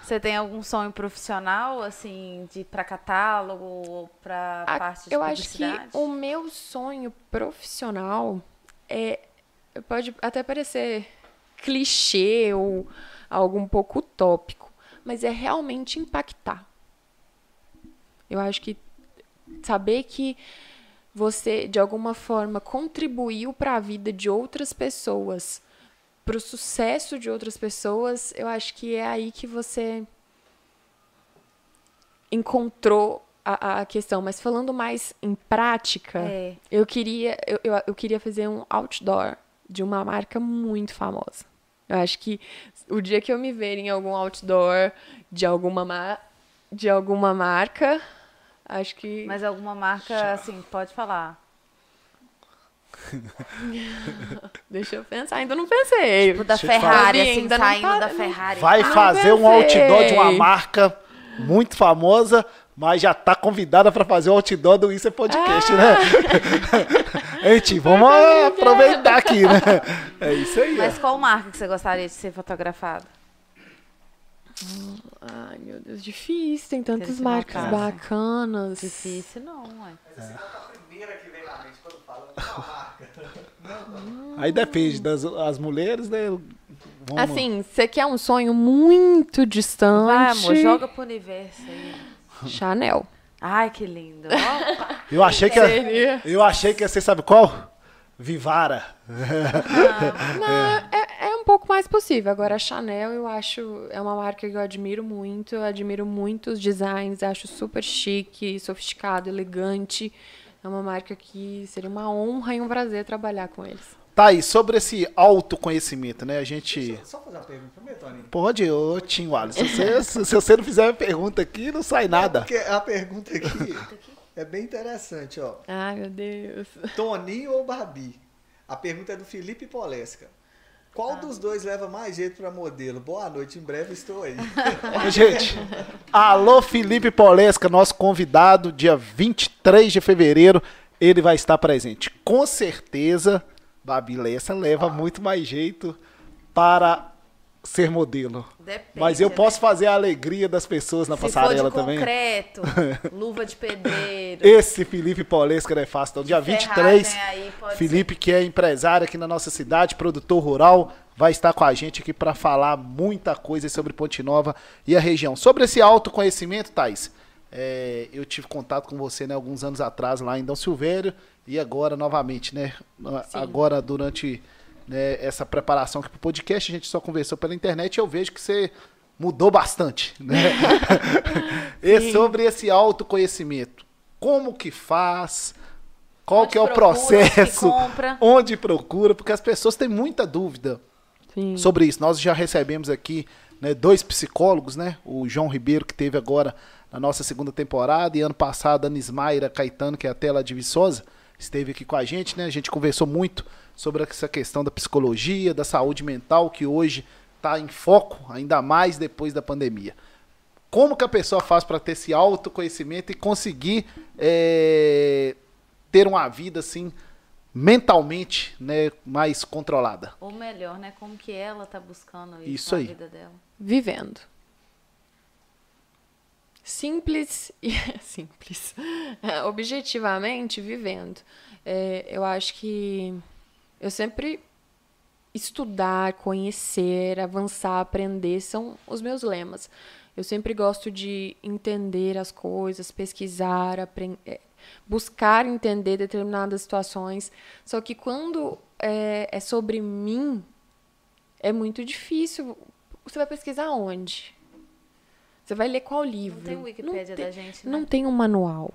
você tem algum sonho profissional, assim, de para catálogo ou para parte de eu acho que o meu sonho profissional é pode até parecer clichê ou algo um pouco utópico, mas é realmente impactar. Eu acho que saber que você de alguma forma contribuiu para a vida de outras pessoas, para o sucesso de outras pessoas, eu acho que é aí que você encontrou a, a questão. Mas falando mais em prática, É. eu queria eu, eu, eu queria fazer um outdoor de uma marca muito famosa. Eu acho que o dia que eu me ver em algum outdoor de alguma ma de alguma marca, acho que Mas alguma marca, assim, pode falar. Deixa eu pensar, ainda não pensei. Tipo da Ferrari, assim, Ainda não saindo fa- da Ferrari. Vai Não fazer um outdoor de uma marca muito famosa, mas já tá convidada para fazer o outdoor do Isso é Podcast, Ah. né? Gente, vamos aproveitar aqui, né? É isso aí. Mas qual marca que você gostaria de ser fotografado? Ai, meu Deus, difícil. Tem tantas marcas bacanas. Difícil não, ué. A primeira que vem na mente quando fala uma marca. Aí depende das as mulheres, né? Vamos- Assim, você quer um sonho muito distante? Vai, amor, joga pro universo aí. Chanel. Ai, que lindo. Eu achei que Seria. eu achei que ia ser, sabe qual? Vivara. Não, é, é um pouco mais possível. Agora, a Chanel, eu acho, é uma marca que eu admiro muito. Eu admiro muito os designs, acho super chique, sofisticado, elegante. É uma marca que seria uma honra e um prazer trabalhar com eles. Tá aí, sobre esse autoconhecimento, né? A gente. Só fazer uma pergunta pra mim, Tony. Pode, ô Tim Wallace. Se você, se você não fizer a pergunta aqui, não sai nada. Porque a pergunta aqui é bem interessante, ó. Ai, meu Deus. Toninho ou Babi? A pergunta é do Felipe Polesca. Qual dos dois leva mais jeito pra modelo? Boa noite, em breve estou aí. Gente, alô Felipe Polesca, nosso convidado, dia 23 de fevereiro, ele vai estar presente. Com certeza, Babi Lessa leva muito mais jeito para ser modelo. depende. Mas eu né? posso fazer a alegria das pessoas na Se passarela for de também. concreto, luva de pedreiro. Esse Felipe Polesca não é fácil. Então, dia 23, ferragem aí, Felipe, que é empresário aqui na nossa cidade, produtor rural, vai estar com a gente aqui para falar muita coisa sobre Ponte Nova e a região. Sobre esse autoconhecimento, Thais, é, eu tive contato com você né, alguns anos atrás lá em Dom Silvério e agora novamente, né? Agora durante né, essa preparação aqui para o podcast, a gente só conversou pela internet e eu vejo que você mudou bastante, né? e sobre esse autoconhecimento, como que faz? Qual Onde que é o procura, processo? compra. Onde procura? Porque as pessoas têm muita dúvida Sim. sobre isso. Nós já recebemos aqui né, dois psicólogos, né? O João Ribeiro, que teve agora na nossa segunda temporada, e ano passado a Nismaira Caetano, que é até lá de Viçosa, esteve aqui com a gente, né? A gente conversou muito sobre essa questão da psicologia, da saúde mental, que hoje está em foco, ainda mais depois da pandemia. Como que a pessoa faz para ter esse autoconhecimento e conseguir é, ter uma vida assim mentalmente né, mais controlada? Ou melhor, né? Como que ela tá buscando isso, Isso na aí. vida dela. Vivendo. Simples e simples. Objetivamente, vivendo. É, eu acho que eu sempre estudar, conhecer, avançar, aprender são os meus lemas. Eu sempre gosto de entender as coisas, pesquisar, apren- é, buscar entender determinadas situações. Só que quando é, é sobre mim, é muito difícil. Você vai pesquisar onde? Você vai ler qual livro? Não tem Wikipédia tem- da gente, né? Não tem um manual.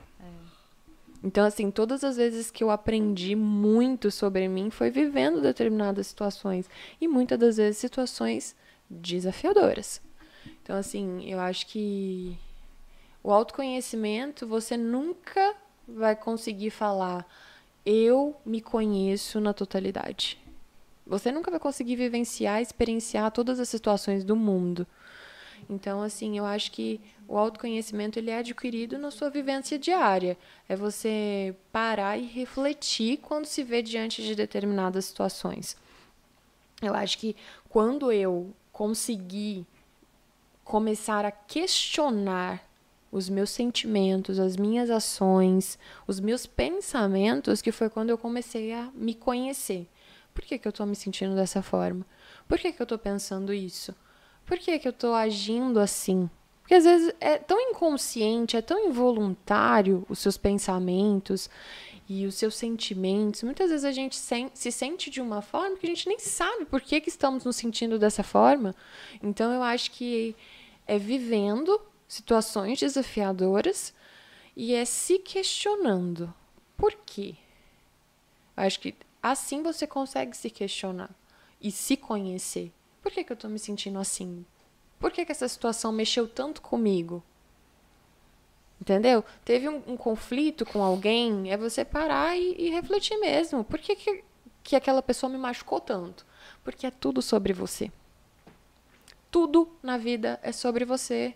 Então, assim, todas as vezes que eu aprendi muito sobre mim foi vivendo determinadas situações. E muitas das vezes situações desafiadoras. Então, assim, eu acho que o autoconhecimento, você nunca vai conseguir falar, eu me conheço na totalidade. Você nunca vai conseguir vivenciar, experienciar todas as situações do mundo. Então, assim, eu acho que o autoconhecimento ele é adquirido na sua vivência diária. É você parar e refletir quando se vê diante de determinadas situações. Eu acho que quando eu conseguir começar a questionar os meus sentimentos, as minhas ações, os meus pensamentos, que foi quando eu comecei a me conhecer. Por que, que eu estou me sentindo dessa forma? Por que, que eu estou pensando isso? Por que, que eu estou agindo assim? Porque às vezes é tão inconsciente, é tão involuntário os seus pensamentos e os seus sentimentos. Muitas vezes a gente se sente de uma forma que a gente nem sabe por que, que estamos nos sentindo dessa forma. Então eu acho que é vivendo situações desafiadoras e é se questionando. Por quê? Eu acho que assim você consegue se questionar e se conhecer. Por que, que eu estou me sentindo assim? Por que, que essa situação mexeu tanto comigo? Entendeu? Teve um, um conflito com alguém, é você parar e, e refletir mesmo. Por que, que, que aquela pessoa me machucou tanto? Porque é tudo sobre você. Tudo na vida é sobre você.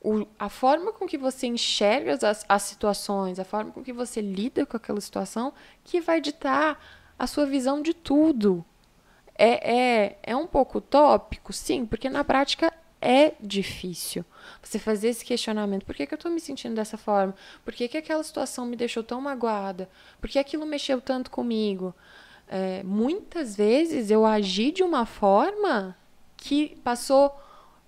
O, a forma com que você enxerga as, as situações, a forma com que você lida com aquela situação, que vai ditar a sua visão de tudo. É, é, é um pouco utópico, sim, porque na prática é difícil. Você fazer esse questionamento: por que, que eu estou me sentindo dessa forma? Por que, que aquela situação me deixou tão magoada? Por que aquilo mexeu tanto comigo? É, muitas vezes eu agi de uma forma que passou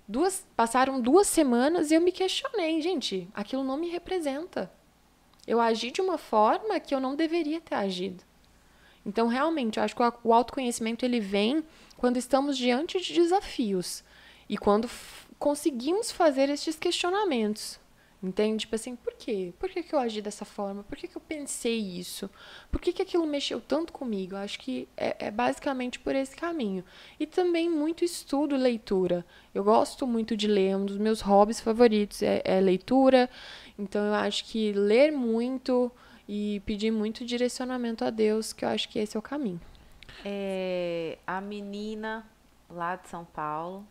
duas, passaram duas semanas e eu me questionei, gente, aquilo não me representa. Eu agi de uma forma que eu não deveria ter agido. Então, realmente, eu acho que o autoconhecimento ele vem quando estamos diante de desafios e quando conseguimos fazer estes questionamentos. Entende? Tipo assim, por quê? Por que, que eu agi dessa forma? Por que, que eu pensei isso? Por que, que aquilo mexeu tanto comigo? Eu acho que é, é basicamente por esse caminho. E também muito estudo leitura. Eu gosto muito de ler, um dos meus hobbies favoritos é, é leitura. Então eu acho que ler muito e pedir muito direcionamento a Deus, que eu acho que esse é o caminho. É, a menina lá de São Paulo,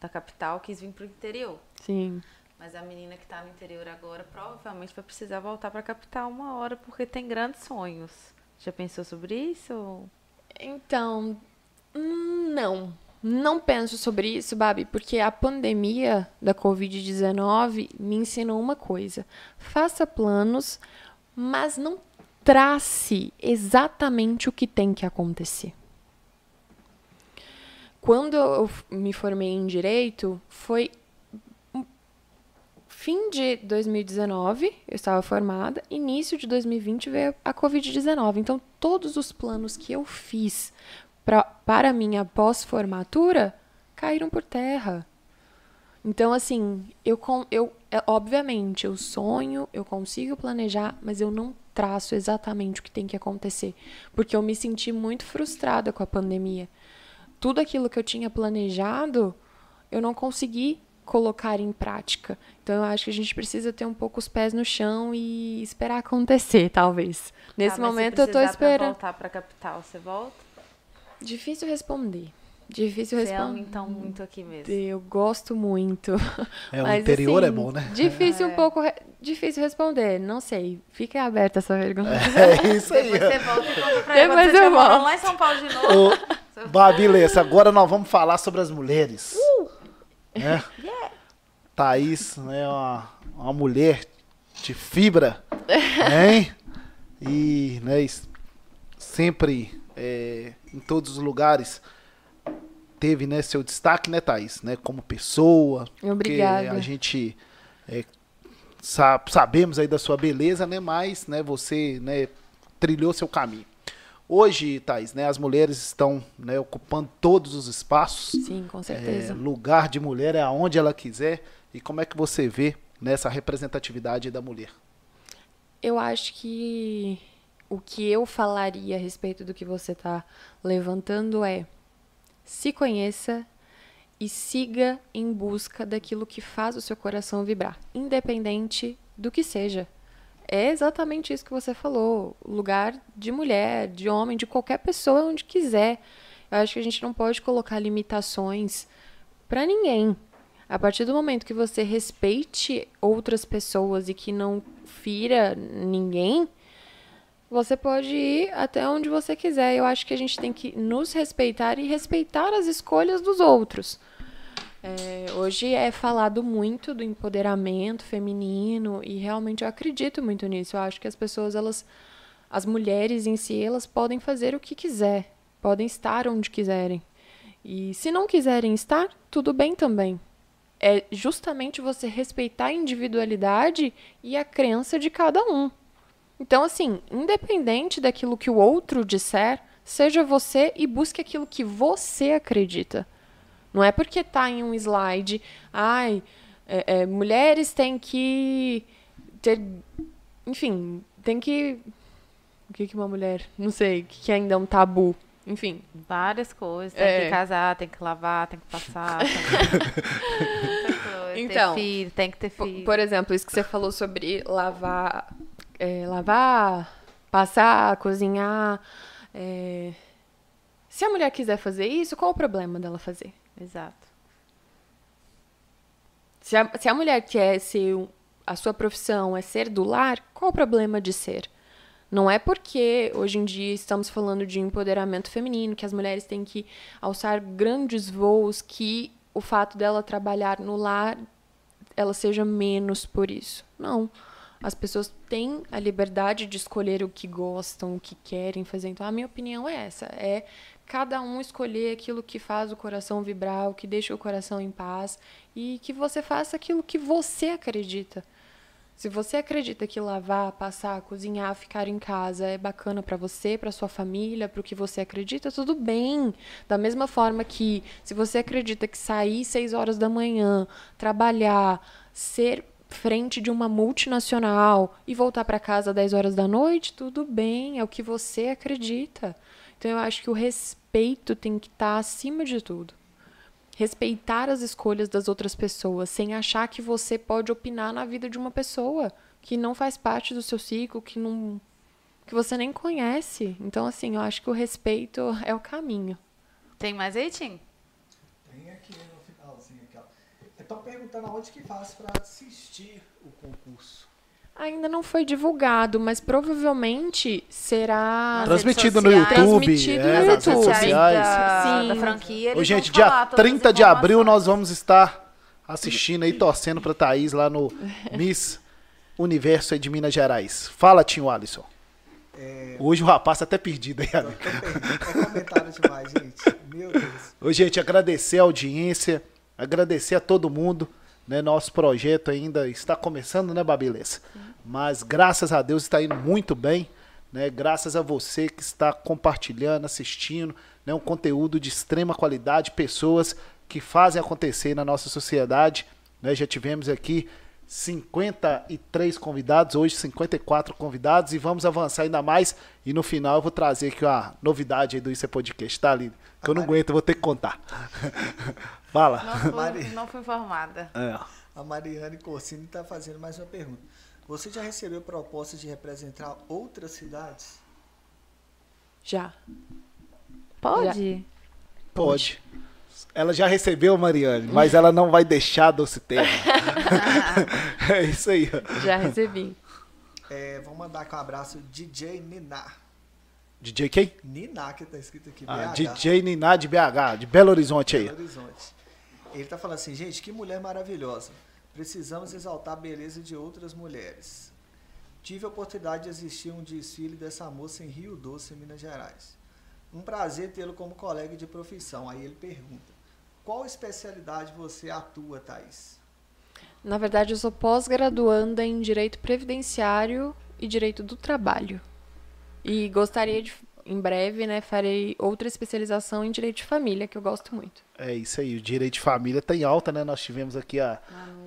da capital, quis vir para o interior. Sim. Mas a menina que está no interior agora provavelmente vai precisar voltar para a capital uma hora porque tem grandes sonhos. Já pensou sobre isso? Então, hum, não. Não penso sobre isso, Babi, porque a pandemia da Covid-19 me ensinou uma coisa: faça planos, mas não trace exatamente o que tem que acontecer. Quando eu me formei em direito, foi fim de 2019, eu estava formada, início de 2020 veio a Covid-19. Então, todos os planos que eu fiz pra, para minha pós-formatura caíram por terra. Então, assim, eu, eu é, obviamente, eu sonho, eu consigo planejar, mas eu não traço exatamente o que tem que acontecer, porque eu me senti muito frustrada com a pandemia. Tudo aquilo que eu tinha planejado, eu não consegui colocar em prática. Então eu acho que a gente precisa ter um pouco os pés no chão e esperar acontecer, talvez. Nesse tá, momento eu estou esperando. voltar para capital, você volta? Difícil responder. Difícil responder. Você ama, então, muito aqui mesmo. Eu gosto muito. É, o Mas, interior é assim, é bom, né? Difícil é. um pouco, difícil responder. Não sei. Fica aberta essa pergunta. É isso aí. Depois você volta e conta pra Depois eu volto. lá em São Paulo de novo. Ô, Babilessa, agora nós vamos falar sobre as mulheres. Uh! Né? Yeah. Thaís é né, uma, uma mulher de fibra, hein? E né, sempre é, em todos os lugares teve né, seu destaque, né, Thaís? Né, como pessoa. Obrigada. a gente é, sabe, sabemos aí da sua beleza, né? Mas né, você né, trilhou seu caminho. Hoje, Thais, né, as mulheres estão né, ocupando todos os espaços. Sim, com certeza. É, lugar de mulher é aonde ela quiser. E como é que você vê nessa representatividade da mulher? Eu acho que o que eu falaria a respeito do que você está levantando é se conheça e siga em busca daquilo que faz o seu coração vibrar, independente do que seja é exatamente isso que você falou. Lugar de mulher, de homem, de qualquer pessoa onde quiser. Eu acho que a gente não pode colocar limitações para ninguém. A partir do momento que você respeite outras pessoas e que não fira ninguém, você pode ir até onde você quiser. Eu acho que a gente tem que nos respeitar e respeitar as escolhas dos outros. É, hoje é falado muito do empoderamento feminino e realmente eu acredito muito nisso. Eu acho que as pessoas, elas, as mulheres em si, elas podem fazer o que quiser, podem estar onde quiserem. E se não quiserem estar, tudo bem também. É justamente você respeitar a individualidade e a crença de cada um. Então, assim, independente daquilo que o outro disser, seja você e busque aquilo que você acredita. Não é porque tá em um slide, ai, é, é, mulheres têm que ter. Enfim, tem que. O que, que uma mulher. Não sei, que ainda é um tabu. Enfim. Várias coisas. Tem é. que casar, tem que lavar, tem que passar. Tem que... Então, ter filho, tem que ter Por, filho. por exemplo, isso que você falou sobre lavar, é, lavar, passar, cozinhar. é, Se a mulher quiser fazer isso, qual o problema dela fazer? Exato. Se a, se a mulher quer ser a sua profissão é ser do lar, qual o problema de ser? Não é porque hoje em dia estamos falando de empoderamento feminino, que as mulheres têm que alçar grandes voos, que o fato dela trabalhar no lar ela seja menos por isso. Não. As pessoas têm a liberdade de escolher o que gostam, o que querem fazer. Então, a minha opinião é essa: é cada um escolher aquilo que faz o coração vibrar, o que deixa o coração em paz e que você faça aquilo que você acredita. Se você acredita que lavar, passar, cozinhar, ficar em casa é bacana para você, para sua família, para o que você acredita, tudo bem. Da mesma forma que se você acredita que sair seis horas da manhã, trabalhar, ser frente de uma multinacional e voltar para casa às 10 horas da noite, tudo bem, é o que você acredita. Então eu acho que o respeito tem que estar acima de tudo respeitar as escolhas das outras pessoas, sem achar que você pode opinar na vida de uma pessoa que não faz parte do seu ciclo, que não que você nem conhece. Então assim, eu acho que o respeito é o caminho. Tem mais aí, Tim? Tem aqui no finalzinho aqui, ó. Estão perguntando aonde que faz para assistir o concurso. Ainda não foi divulgado, mas provavelmente será Transmitido redes no sociais. YouTube, Transmitido é, no nas redes YouTube. sociais. Da, Sim. da franquia. Ô, gente, dia todas as 30 de abril nós vamos estar assistindo aí, torcendo pra Thaís lá no Miss Universo de Minas Gerais. Fala, Tinho Alisson. É, Hoje o rapaz tá até perdido aí, tô amigo. É comentário demais, gente. Meu Deus. Ô, gente, agradecer a audiência, agradecer a todo mundo, né? Nosso projeto ainda está começando, né, Babilês? Mas graças a Deus está indo muito bem, né? Graças a você que está compartilhando, assistindo, né? Um conteúdo de extrema qualidade, pessoas que fazem acontecer na nossa sociedade, né? Já tivemos aqui 53 convidados, hoje 54 convidados e vamos avançar ainda mais. E no final eu vou trazer aqui uma novidade do Isso é Podcast, tá, Lili? Que eu não aguento, vou ter que contar. Fala. Não fui, Mari. não fui informada. É. A Mariane Corsini está fazendo mais uma pergunta. Você já recebeu propostas de representar outras cidades? Já. Pode? Pode. Ela já recebeu, Mariane, mas ela não vai deixar doce terra. é isso aí. Já recebi. É, vamos mandar aqui um abraço DJ Niná. DJ quem? Niná que tá escrito aqui. Ah, BH, DJ Niná de BH, de Belo Horizonte aí. Belo Horizonte. Ele tá falando assim, gente, que mulher maravilhosa. Precisamos exaltar a beleza de outras mulheres. Tive a oportunidade de assistir um desfile dessa moça em Rio Doce, Minas Gerais. Um prazer tê-lo como colega de profissão. Aí ele pergunta: qual especialidade você atua, Thaís? Na verdade, eu sou pós-graduanda em Direito Previdenciário e Direito do Trabalho. E gostaria de, em breve, né, farei outra especialização em Direito de Família, que eu gosto muito. É isso aí, o direito de família tá em alta, né? Nós tivemos aqui a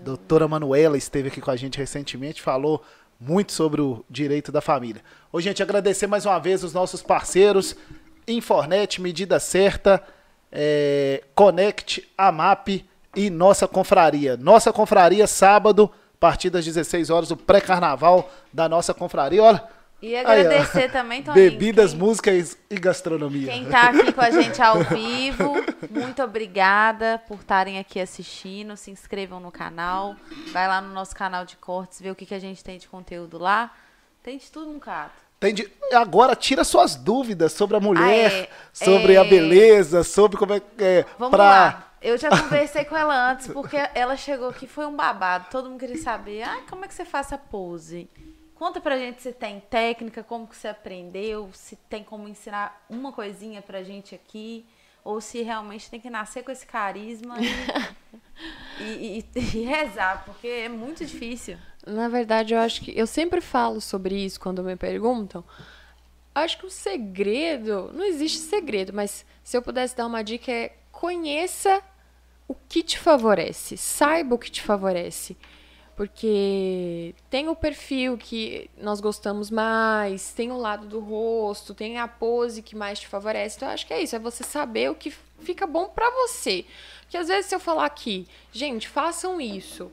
doutora Manuela, esteve aqui com a gente recentemente, falou muito sobre o direito da família. Ô, gente, agradecer mais uma vez os nossos parceiros, Infornet, Medida Certa, é, Connect, AMAP e Nossa Confraria. Nossa Confraria, sábado, a partir das 16 horas, o pré-carnaval da Nossa Confraria. Olha, E Aí, agradecer também, Toninho. bebidas, quem, músicas e gastronomia. quem tá aqui com a gente ao vivo, muito obrigada por estarem aqui assistindo. Se inscrevam no canal. Vai lá no nosso canal de cortes, ver o que, que a gente tem de conteúdo lá. Tem de tudo um cato. Tem de- Agora tira suas dúvidas sobre a mulher, Ah, é. sobre É. a beleza, sobre como é que é. Vamos pra... lá. Eu já conversei com ela antes, porque ela chegou aqui, foi um babado. Todo mundo queria saber, ah, como é que você faz essa pose? Conta pra gente se tem técnica, como que você aprendeu, se tem como ensinar uma coisinha pra gente aqui, ou se realmente tem que nascer com esse carisma e, e- e- e rezar, porque é muito difícil. Na verdade, eu acho que. Eu sempre falo sobre isso quando me perguntam. Acho que o segredo. Não existe segredo, mas se eu pudesse dar uma dica é conheça o que te favorece. Saiba o que te favorece. Porque tem o perfil que nós gostamos mais, tem o lado do rosto, tem a pose que mais te favorece. Então, eu acho que é isso, é você saber o que fica bom pra você. Porque às vezes se eu falar aqui, gente, façam isso.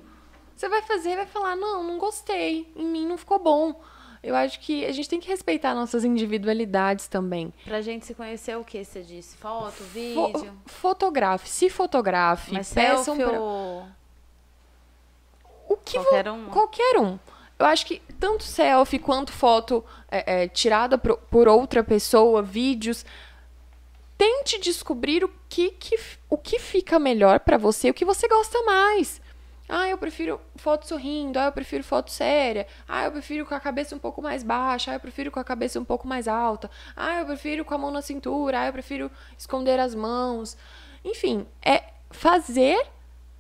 Você vai fazer e vai falar, não, não gostei, em mim não ficou bom. Eu acho que a gente tem que respeitar nossas individualidades também. Pra gente se conhecer o que você disse? Foto, Fo vídeo? fotografe, se fotografe, Mas peçam selfie pra... ou... O que Qualquer um? Qualquer um. Eu acho que tanto selfie quanto foto é, é, tirada pro- por outra pessoa, vídeos. Tente descobrir o que, que, o que fica melhor pra você, o que você gosta mais. Ah, eu prefiro foto sorrindo, ah, eu prefiro foto séria, ah, eu prefiro com a cabeça um pouco mais baixa, ah, eu prefiro com a cabeça um pouco mais alta, ah, eu prefiro com a mão na cintura, ah, eu prefiro esconder as mãos. Enfim, é fazer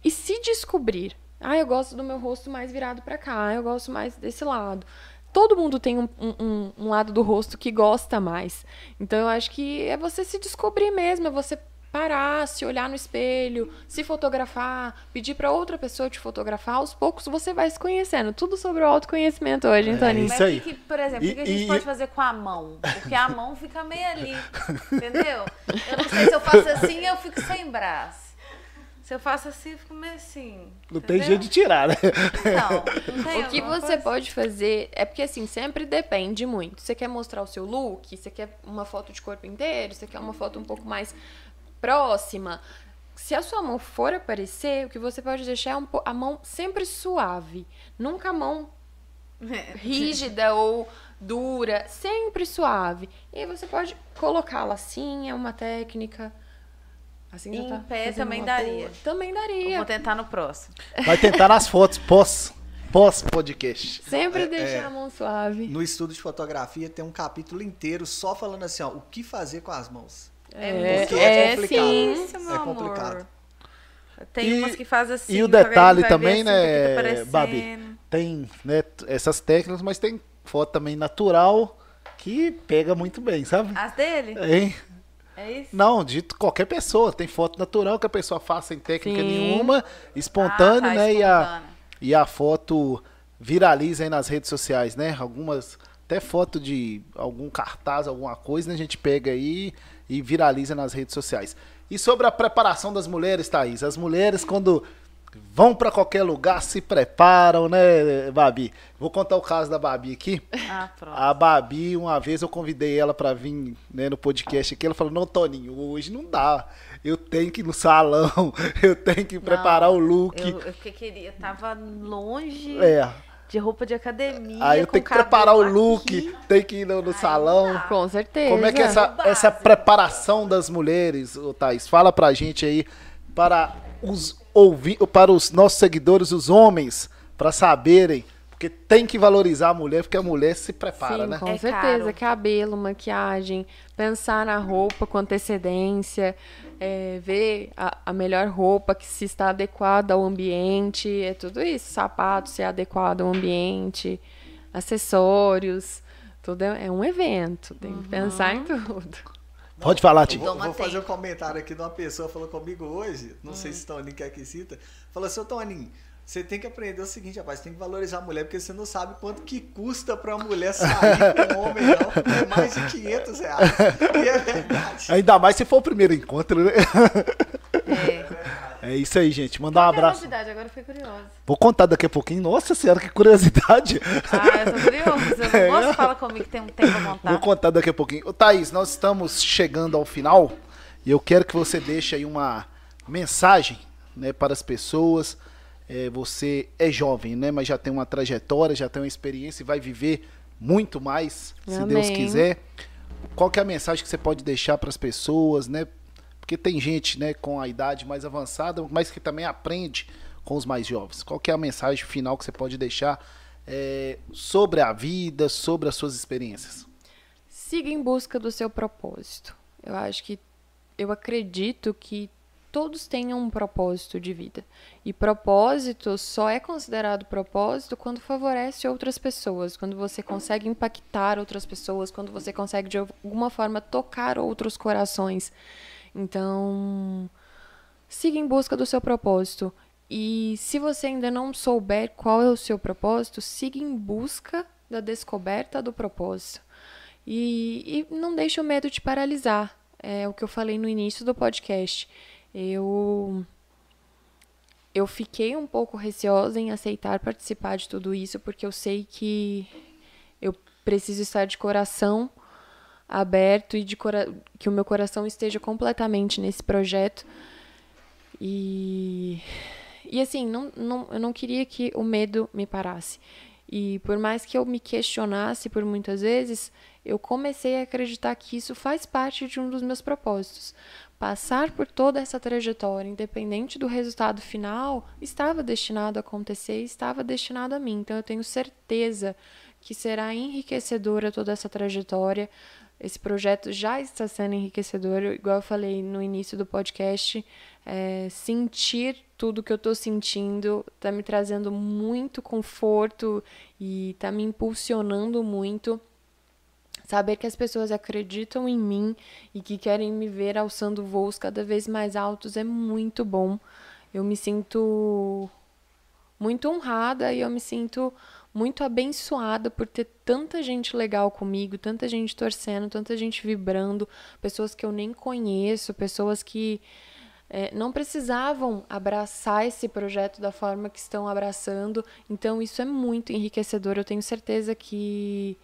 e se descobrir. Ah, eu gosto do meu rosto mais virado pra cá, eu gosto mais desse lado. Todo mundo tem um, um- um- lado do rosto que gosta mais. Então eu acho que é você se descobrir mesmo, é você parar, se olhar no espelho, se fotografar, pedir pra outra pessoa te fotografar. Aos poucos você vai se conhecendo. Tudo sobre o autoconhecimento hoje, hein, Toninho? isso Mas aí. o que, por exemplo, o que, a gente e- pode fazer com a mão? Porque a mão fica meio ali, entendeu? Eu não sei se eu faço assim, eu fico sem braço. Se eu faço assim, eu fico meio assim. Não tem entendeu? jeito de tirar, né? Não, não tem O que você coisa? pode fazer é porque assim, sempre depende muito. Você quer mostrar o seu look, você quer uma foto de corpo inteiro, você quer uma foto um pouco mais próxima. Se a sua mão for aparecer, o que você pode deixar é um a mão sempre suave. Nunca a mão rígida ou dura, sempre suave. E aí você pode colocá-la assim, é uma técnica. Assim Em tá pé também daria. boa. Também Eu daria. vou tentar no próximo. Vai tentar nas fotos pós, pós podcast. Sempre É, deixar é. a mão suave. No estudo de fotografia tem um capítulo inteiro só falando assim, ó, o que fazer com as mãos. É, Porque é, complicado. sim. Isso, meu É amor. complicado. Tem E- umas que fazem assim. e o detalhe também, assim, né, tá. Babi? Tem né, essas técnicas, mas tem foto também natural que pega muito bem, sabe? As dele? Hein? É isso? Não, de qualquer pessoa. Tem foto natural que a pessoa faz sem técnica Sim. nenhuma, espontânea, Ah, tá, né? E a, espontânea. e a foto viraliza aí nas redes sociais, né? Algumas, até foto de algum cartaz, alguma coisa, né? A gente pega aí e viraliza nas redes sociais. E sobre a preparação das mulheres, Thaís? As mulheres, quando vão pra qualquer lugar, se preparam, né, Babi? Vou contar o caso da Babi aqui. Ah, pronto. A Babi, uma vez eu convidei ela pra vir né, no podcast aqui. Ela falou: Não, Toninho, hoje não dá. Eu tenho que ir no salão, eu tenho que preparar Não, o look. Eu, eu que queria, tava longe É. de roupa de academia. Aí eu com tenho que preparar o aqui. look, tem que ir no, no Aí salão. dá. Com certeza. Como é que é essa, essa preparação das mulheres, ô, Thaís? Fala pra gente aí, para os, ouvi para os nossos seguidores, os homens, pra saberem. Porque tem que valorizar a mulher, porque a mulher se prepara, Sim, né? com É certeza. caro. Cabelo, maquiagem, pensar na roupa com antecedência, é, ver a, a melhor roupa que se está adequada ao ambiente, é tudo isso. Sapato ser adequado ao ambiente, acessórios, tudo é, é um evento. Tem que pensar em tudo. Pode falar, Eu Ti. vou, vou fazer um comentário aqui de uma pessoa que falou comigo hoje, não sei se o Toninho quer que cita, falou assim, ô Toninho, você tem que aprender o seguinte, rapaz, você tem que valorizar a mulher, porque você não sabe quanto que custa pra mulher sair com um homem, não. É mais de 500 reais. E é verdade. Ainda mais se for o primeiro encontro, né? É. É isso aí, gente. Mandar um Qual é a abraço. novidade? Agora eu fiquei curiosa. Vou contar daqui a pouquinho. Nossa senhora, que curiosidade. Ah, eu tô curiosa. Eu não gosto de falar comigo que tem um tempo Vou montar. contar daqui a pouquinho. Ô, Thaís, nós estamos chegando ao final e eu quero que você deixe aí uma mensagem né, para as pessoas. É, você é jovem, né? Mas já tem uma trajetória, já tem uma experiência e vai viver muito mais, se Deus Amém. quiser. Qual que é a mensagem que você pode deixar para as pessoas, né? Porque tem gente, né, com a idade mais avançada, mas que também aprende com os mais jovens. Qual é a mensagem final que você pode deixar é, sobre a vida, sobre as suas experiências? Siga em busca do seu propósito. Eu acho que eu acredito que todos tenham um propósito de vida. E propósito só é considerado propósito quando favorece outras pessoas, quando você consegue impactar outras pessoas, quando você consegue de alguma forma tocar outros corações. Então, siga em busca do seu propósito. E se você ainda não souber qual é o seu propósito, siga em busca da descoberta do propósito. E, e não deixe o medo te paralisar. é o que eu falei no início do podcast. Eu eu fiquei um pouco receosa em aceitar participar de tudo isso, porque eu sei que eu preciso estar de coração aberto e de cora que o meu coração esteja completamente nesse projeto. E, e assim, não, não, eu não queria que o medo me parasse. E por mais que eu me questionasse por muitas vezes, eu comecei a acreditar que isso faz parte de um dos meus propósitos. Passar por toda essa trajetória, independente do resultado final, estava destinado a acontecer, estava destinado a mim. Então eu tenho certeza que será enriquecedora toda essa trajetória. Esse projeto já está sendo enriquecedor, igual eu falei no início do podcast. É, sentir tudo que eu estou sentindo está me trazendo muito conforto e está me impulsionando muito Saber que as pessoas acreditam em mim e que querem me ver alçando voos cada vez mais altos é muito bom. Eu me sinto muito honrada e eu me sinto muito abençoada por ter tanta gente legal comigo, tanta gente torcendo, tanta gente vibrando, pessoas que eu nem conheço, pessoas que é, não precisavam abraçar esse projeto da forma que estão abraçando. Então, isso é muito enriquecedor. Eu tenho certeza que,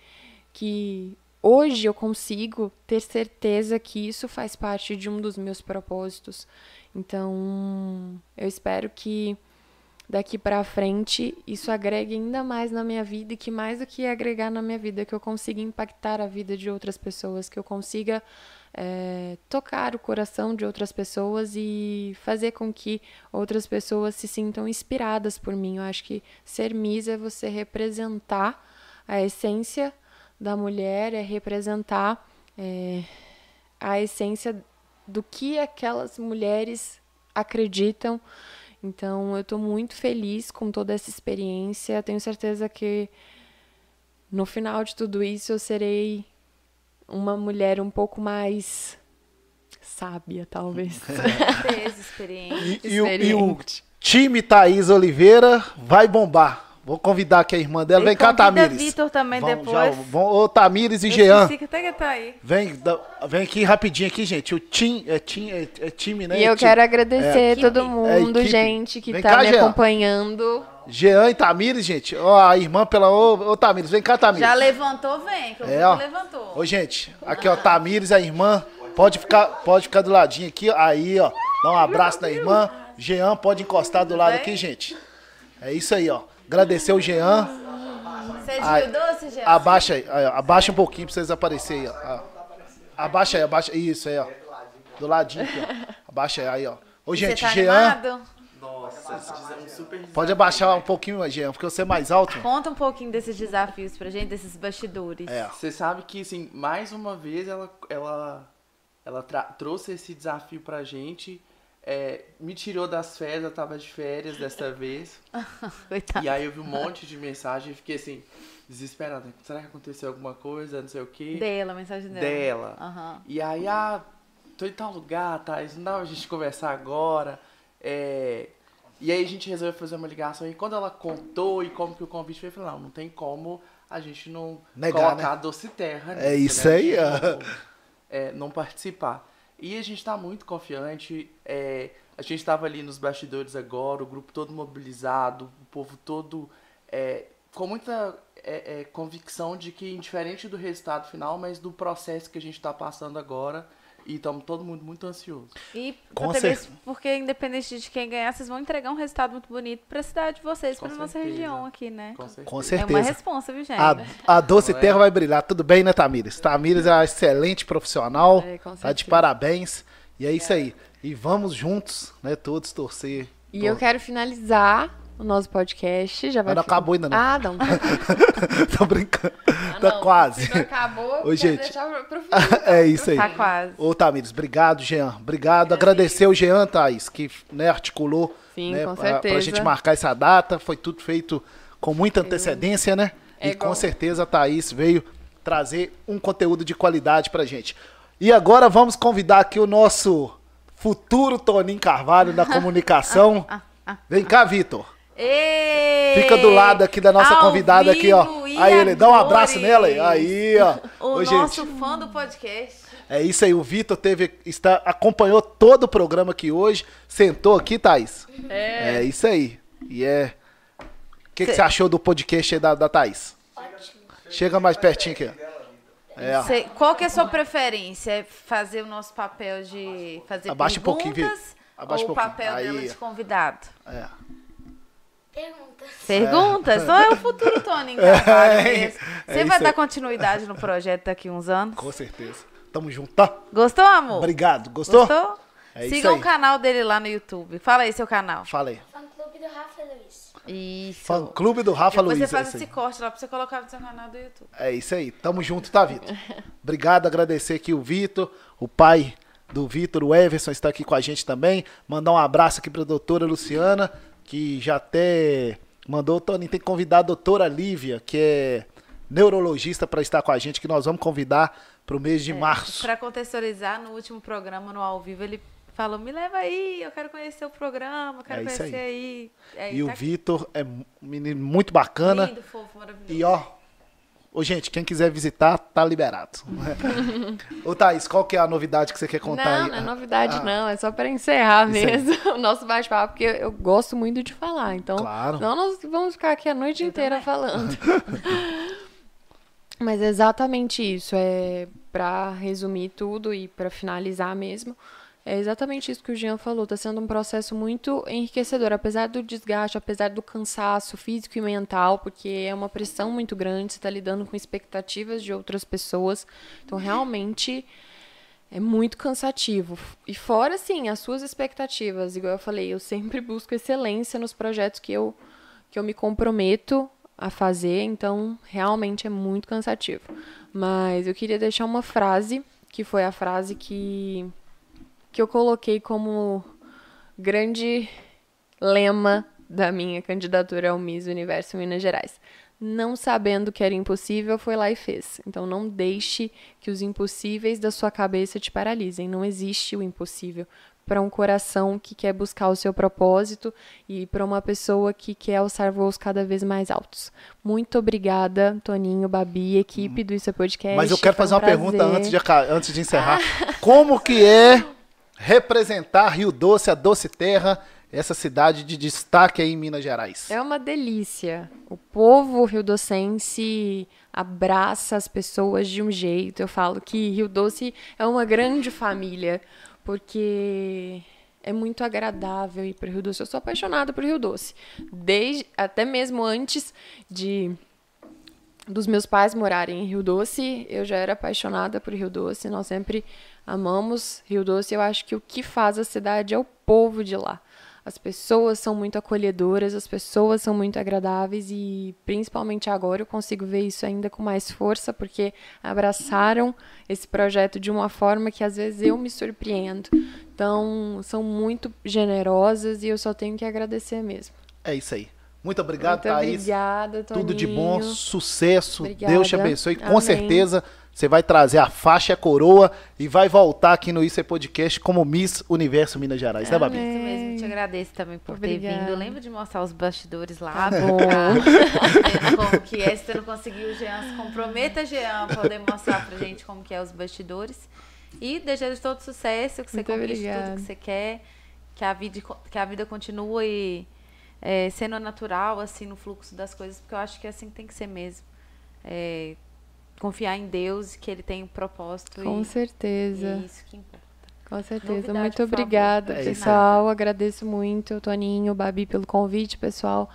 que hoje eu consigo ter certeza que isso faz parte de um dos meus propósitos. Então, eu espero que daqui para frente isso agregue ainda mais na minha vida e que mais do que agregar na minha vida, que eu consiga impactar a vida de outras pessoas, que eu consiga é, tocar o coração de outras pessoas e fazer com que outras pessoas se sintam inspiradas por mim. Eu acho que ser Miss é você representar a essência da mulher é representar é, a essência do que aquelas mulheres acreditam. Então, eu estou muito feliz com toda essa experiência. Tenho certeza que no final de tudo isso eu serei uma mulher um pouco mais sábia, talvez. Experiente. E, e, o, e o time Thaís Oliveira vai bombar. Vou convidar aqui a irmã dela. Vem cá, Tamires. Vitor também vão, depois. Já, vão, ô, Tamires e Jean. Que até que tá aí. Vem, vem aqui rapidinho aqui, gente. O Tim, é, tim, é, é time, né? E eu time. quero agradecer é, todo mundo, gente, que vem tá cá, me Jean. acompanhando. Jean e Tamires, gente. Ó, a irmã pela. Ô, ô Tamires, vem cá, Tamires. Já levantou, vem, que eu é, ó. levantou. Ô, gente, aqui, ó, Tamires, a irmã. Pode ficar, pode ficar do ladinho aqui, aí, ó. Dá um abraço na irmã. Jean pode encostar do lado aqui, gente. É isso aí, ó. Agradecer o Jean. Você é de doce, Jean? Abaixa aí, aí abaixa um pouquinho pra vocês aparecerem aí, ó. Abaixa aí, abaixa. Isso aí, ó. Do ladinho aqui, ó. Abaixa aí, ó. Ô, gente, tá Jean. Animado? Um Pode abaixar um pouquinho, Jean, porque você é mais alto. Conta um pouquinho desses desafios pra gente, desses bastidores. É. Você sabe que, assim, mais uma vez ela, ela, ela trouxe esse desafio pra gente é, me tirou das férias, eu tava de férias desta vez. Coitado. E aí eu vi um monte de mensagem e fiquei assim, desesperada. Será que aconteceu alguma coisa? Não sei o quê. Dela, mensagem dela. Dela. Uhum. E aí, ah, tô em tal lugar, tá? Não dá pra gente conversar agora. É... E aí a gente resolveu fazer uma ligação. E quando ela contou e como que o convite foi, eu falei, não, não tem como a gente não Negar, colocar né? Doce Terra É nisso, isso né? aí, ó. Não, é, não participar. E a gente está muito confiante. É, a gente estava ali nos bastidores agora, o grupo todo mobilizado, o povo todo é, com muita é, é convicção de que, indiferente do resultado final, mas do processo que a gente está passando agora, e estamos todo mundo muito ansioso. E Com até certeza. mesmo porque, independente de quem ganhar, vocês vão entregar um resultado muito bonito para a cidade de vocês, para nossa região aqui, né? Com certeza. Com É certeza. uma responsa, viu, gente? A, a Doce Não é? Terra vai brilhar. Tudo bem, né, Tamires? Tamires é uma excelente profissional. É, com tá de parabéns. E é isso aí. E vamos juntos, né, todos torcer. E eu quero finalizar o nosso podcast. Já vai não acabou ainda, não. Ah, não. Tô brincando. Ah, tá não. quase. Se não acabou, Ô, gente. deixar pro, fim. é isso aí. Tá quase. Ô, Tamires, obrigado, Jean. Obrigado. Agradecer o Jean, Thaís, que né, articulou Sim, né, com pra, pra certeza. gente marcar essa data. Foi tudo feito com muita antecedência, né? É e com certeza a Thaís veio trazer um conteúdo de qualidade pra gente. E agora vamos convidar aqui o nosso futuro Toninho Carvalho da comunicação. Vem cá, Vitor. Ei! Fica do lado aqui da nossa convidada aqui, ó. Aí ele dá um abraço nela aí. Aí, ó. O Ô, nosso gente, fã do podcast. é isso aí. O Vitor teve, está, acompanhou todo o programa aqui hoje. Sentou aqui, Thaís. É. É isso aí. E é. O que, que Cê- você achou do podcast aí da, da Thaís? Ótimo. Chega mais pertinho aqui. ó. É. Cê- qual que é a sua preferência? É fazer o nosso papel de fazer Abaixa um pouquinho, perguntas Vi. Abaixa ou um o pouquinho. papel dela Aí. de convidado? É. Perguntas. Perguntas? Só é o futuro Tony em trabalho É, é Você isso vai dar continuidade no projeto daqui uns anos? Com certeza. Tamo junto, tá? Gostou, amor? Obrigado. Gostou? Gostou? É Sigam aí. o canal dele lá no YouTube. Fala aí seu canal. Fala aí. Fã clube do Rafa Luiz. Isso. Fã Clube do Rafa Depois Luiz. você É faz isso, esse aí. corte lá pra você colocar no seu canal do YouTube. é isso aí. Tamo junto, tá, Vitor? Obrigado, agradecer aqui o Vitor, o pai do Vitor, o Everson, está aqui com a gente também. Mandar um abraço aqui pra doutora Luciana, que já até mandou, Tony, tem que convidar a doutora Lívia, que é neurologista, para estar com a gente, que nós vamos convidar pro mês de março. Pra contextualizar, no último programa, no ao vivo, ele falou: me leva aí, eu quero conhecer o programa, quero É conhecer aí. aí. E o tá aqui. Vitor é um menino muito bacana. Lindo, fofo, maravilhoso. E ó, ô gente, quem quiser visitar, tá liberado. ô Thaís, qual que é a novidade que você quer contar Não, aí? não é novidade Ah, não, é só para encerrar Isso mesmo o nosso bate-papo, porque eu gosto muito de falar, então Claro. não nós vamos ficar aqui a noite Eu inteira também. falando. Mas é exatamente isso, é para resumir tudo e para finalizar mesmo. É exatamente isso que o Jean falou, está sendo um processo muito enriquecedor, apesar do desgaste, apesar do cansaço físico e mental, porque é uma pressão muito grande, você está lidando com expectativas de outras pessoas. Então, realmente, é muito cansativo. E fora, assim, as suas expectativas. Igual eu falei, eu sempre busco excelência nos projetos que eu, que eu me comprometo a fazer. Então, realmente é muito cansativo. Mas eu queria deixar uma frase, que foi a frase que, que eu coloquei como grande lema da minha candidatura ao Miss Universo Minas Gerais. Não sabendo que era impossível, foi lá e fez. Então não deixe que os impossíveis da sua cabeça te paralisem. Não existe o impossível para um coração que quer buscar o seu propósito e para uma pessoa que quer alçar voos cada vez mais altos. Muito obrigada, Toninho, Babi, equipe do Isso é Podcast. Mas eu quero um fazer uma pergunta prazer. antes de, antes de encerrar. Como que é representar Rio Doce, a Doce Terra, essa cidade de destaque aí em Minas Gerais? É uma delícia. O povo rio-docense abraça as pessoas de um jeito. Eu falo que Rio Doce é uma grande família, porque é muito agradável ir para o Rio Doce. Eu sou apaixonada por Rio Doce. Desde, até mesmo antes de dos meus pais morarem em Rio Doce, eu já era apaixonada por Rio Doce. Nós sempre amamos Rio Doce. Eu acho que o que faz a cidade é o povo de lá. As pessoas são muito acolhedoras, as pessoas são muito agradáveis e principalmente agora eu consigo ver isso ainda com mais força porque abraçaram esse projeto de uma forma que às vezes eu me surpreendo. Então, são muito generosas e eu só tenho que agradecer mesmo. É isso aí. Muito obrigado, muito Thaís. obrigada, Toninho. Tudo de bom, sucesso. Obrigada. Deus te abençoe. Com Amém. certeza você vai trazer a faixa e a coroa e vai voltar aqui no Isso é Podcast como Miss Universo Minas Gerais, né, Babi? Isso mesmo, eu te agradeço também por ter Obrigada. vindo. Eu lembro de mostrar os bastidores lá. Tá bom. Como que é, se você não conseguiu, Jean, se comprometa, Jean, a poder mostrar pra gente como que é os bastidores. E desejo todo sucesso, que você Muito conquiste obrigada. tudo que você quer, que a vida, que a vida continue é, sendo natural, assim, no fluxo das coisas, porque eu acho que é assim que tem que ser mesmo. É, confiar em Deus, que Ele tem um propósito. Com e, e certeza. é isso que importa. Com certeza. Novidade, muito por favor. obrigada, É pessoal. Agradeço muito, Toninho, Babi, pelo convite, pessoal.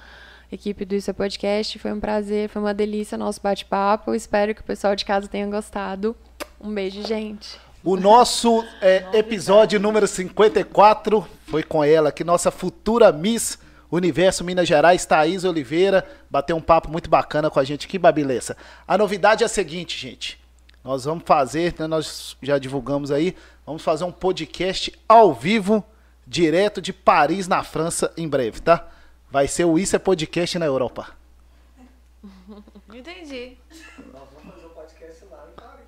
Equipe do Isso é Podcast. Foi um prazer, foi uma delícia nosso bate-papo. Espero que o pessoal de casa tenha gostado. Um beijo, gente. O nosso é, episódio número 54 foi com ela, que nossa futura Miss Universo Minas Gerais, Thaís Oliveira, bateu um papo muito bacana com a gente aqui, Babilessa. A novidade é a seguinte, gente. Nós vamos fazer, né, nós já divulgamos aí, vamos fazer um podcast ao vivo, direto de Paris, na França, em breve, tá? Vai ser o Isso é Podcast na Europa. Entendi. Nós vamos fazer o podcast lá em Paris.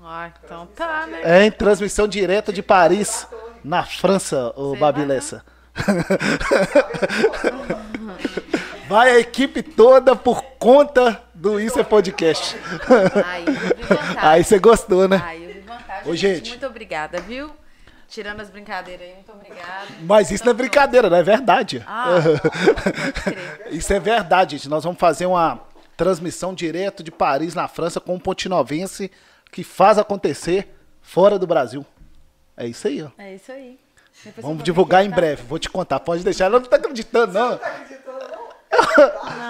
ó. Ah, então tá, né? É em transmissão direta de Paris, na França, o Babilessa. Vai a equipe toda por conta do Isso é Podcast. Aí. Aí você gostou, né? Aí eu vi vantagem. Ô, gente. Muito obrigada, viu? Tirando as brincadeiras aí, muito obrigada. Mas isso não é Tamo brincadeira, não é verdade. Ah. Isso é verdade, gente. Nós vamos fazer uma transmissão direto de Paris, na França, com um pontinovense que faz acontecer fora do Brasil. É isso aí, ó. É isso aí. Vamos divulgar em breve. Vou te contar. Pode deixar. Ela não tá acreditando, não.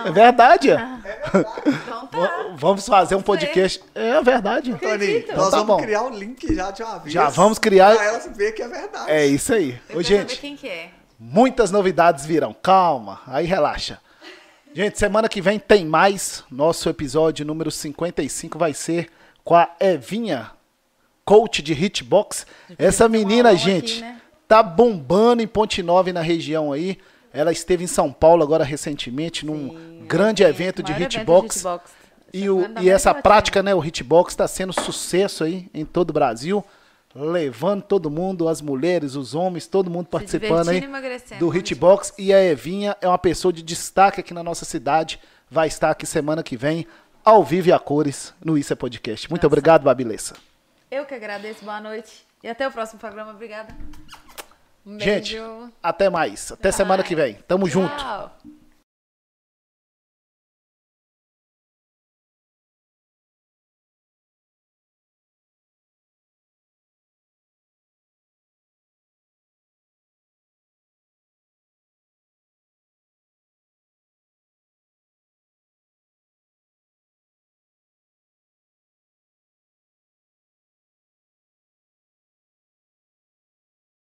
É verdade. Então tá. Vamos fazer um podcast. É verdade. Toninho, Então nós tá vamos bom. criar um link já de uma vez. Já vamos criar- Pra ela ver que é verdade. É isso aí. Eu Ô, gente, quem que é. muitas novidades virão. Calma. Aí relaxa. Gente, semana que vem tem mais. Nosso episódio número 55 vai ser com a Evinha, coach de hitbox. Essa menina, gente, aqui, né? Tá bombando em Ponte Nova e na região aí. Ela esteve em São Paulo agora recentemente num grande evento de Maior evento hitbox. hitbox. E, o- e essa Latina. prática, né, o hitbox, está sendo sucesso aí em todo o Brasil, levando todo mundo, as mulheres, os homens, todo mundo participando aí do hitbox. E a Evinha é uma pessoa de destaque aqui na nossa cidade, vai estar aqui semana que vem, ao vivo e a cores, no Isso é Podcast. Muito obrigado, Babilessa. Eu que agradeço, boa noite. E até o próximo programa. Obrigada. Um Gente, beijo. até mais. Até semana que vem. Tamo junto. Tchau.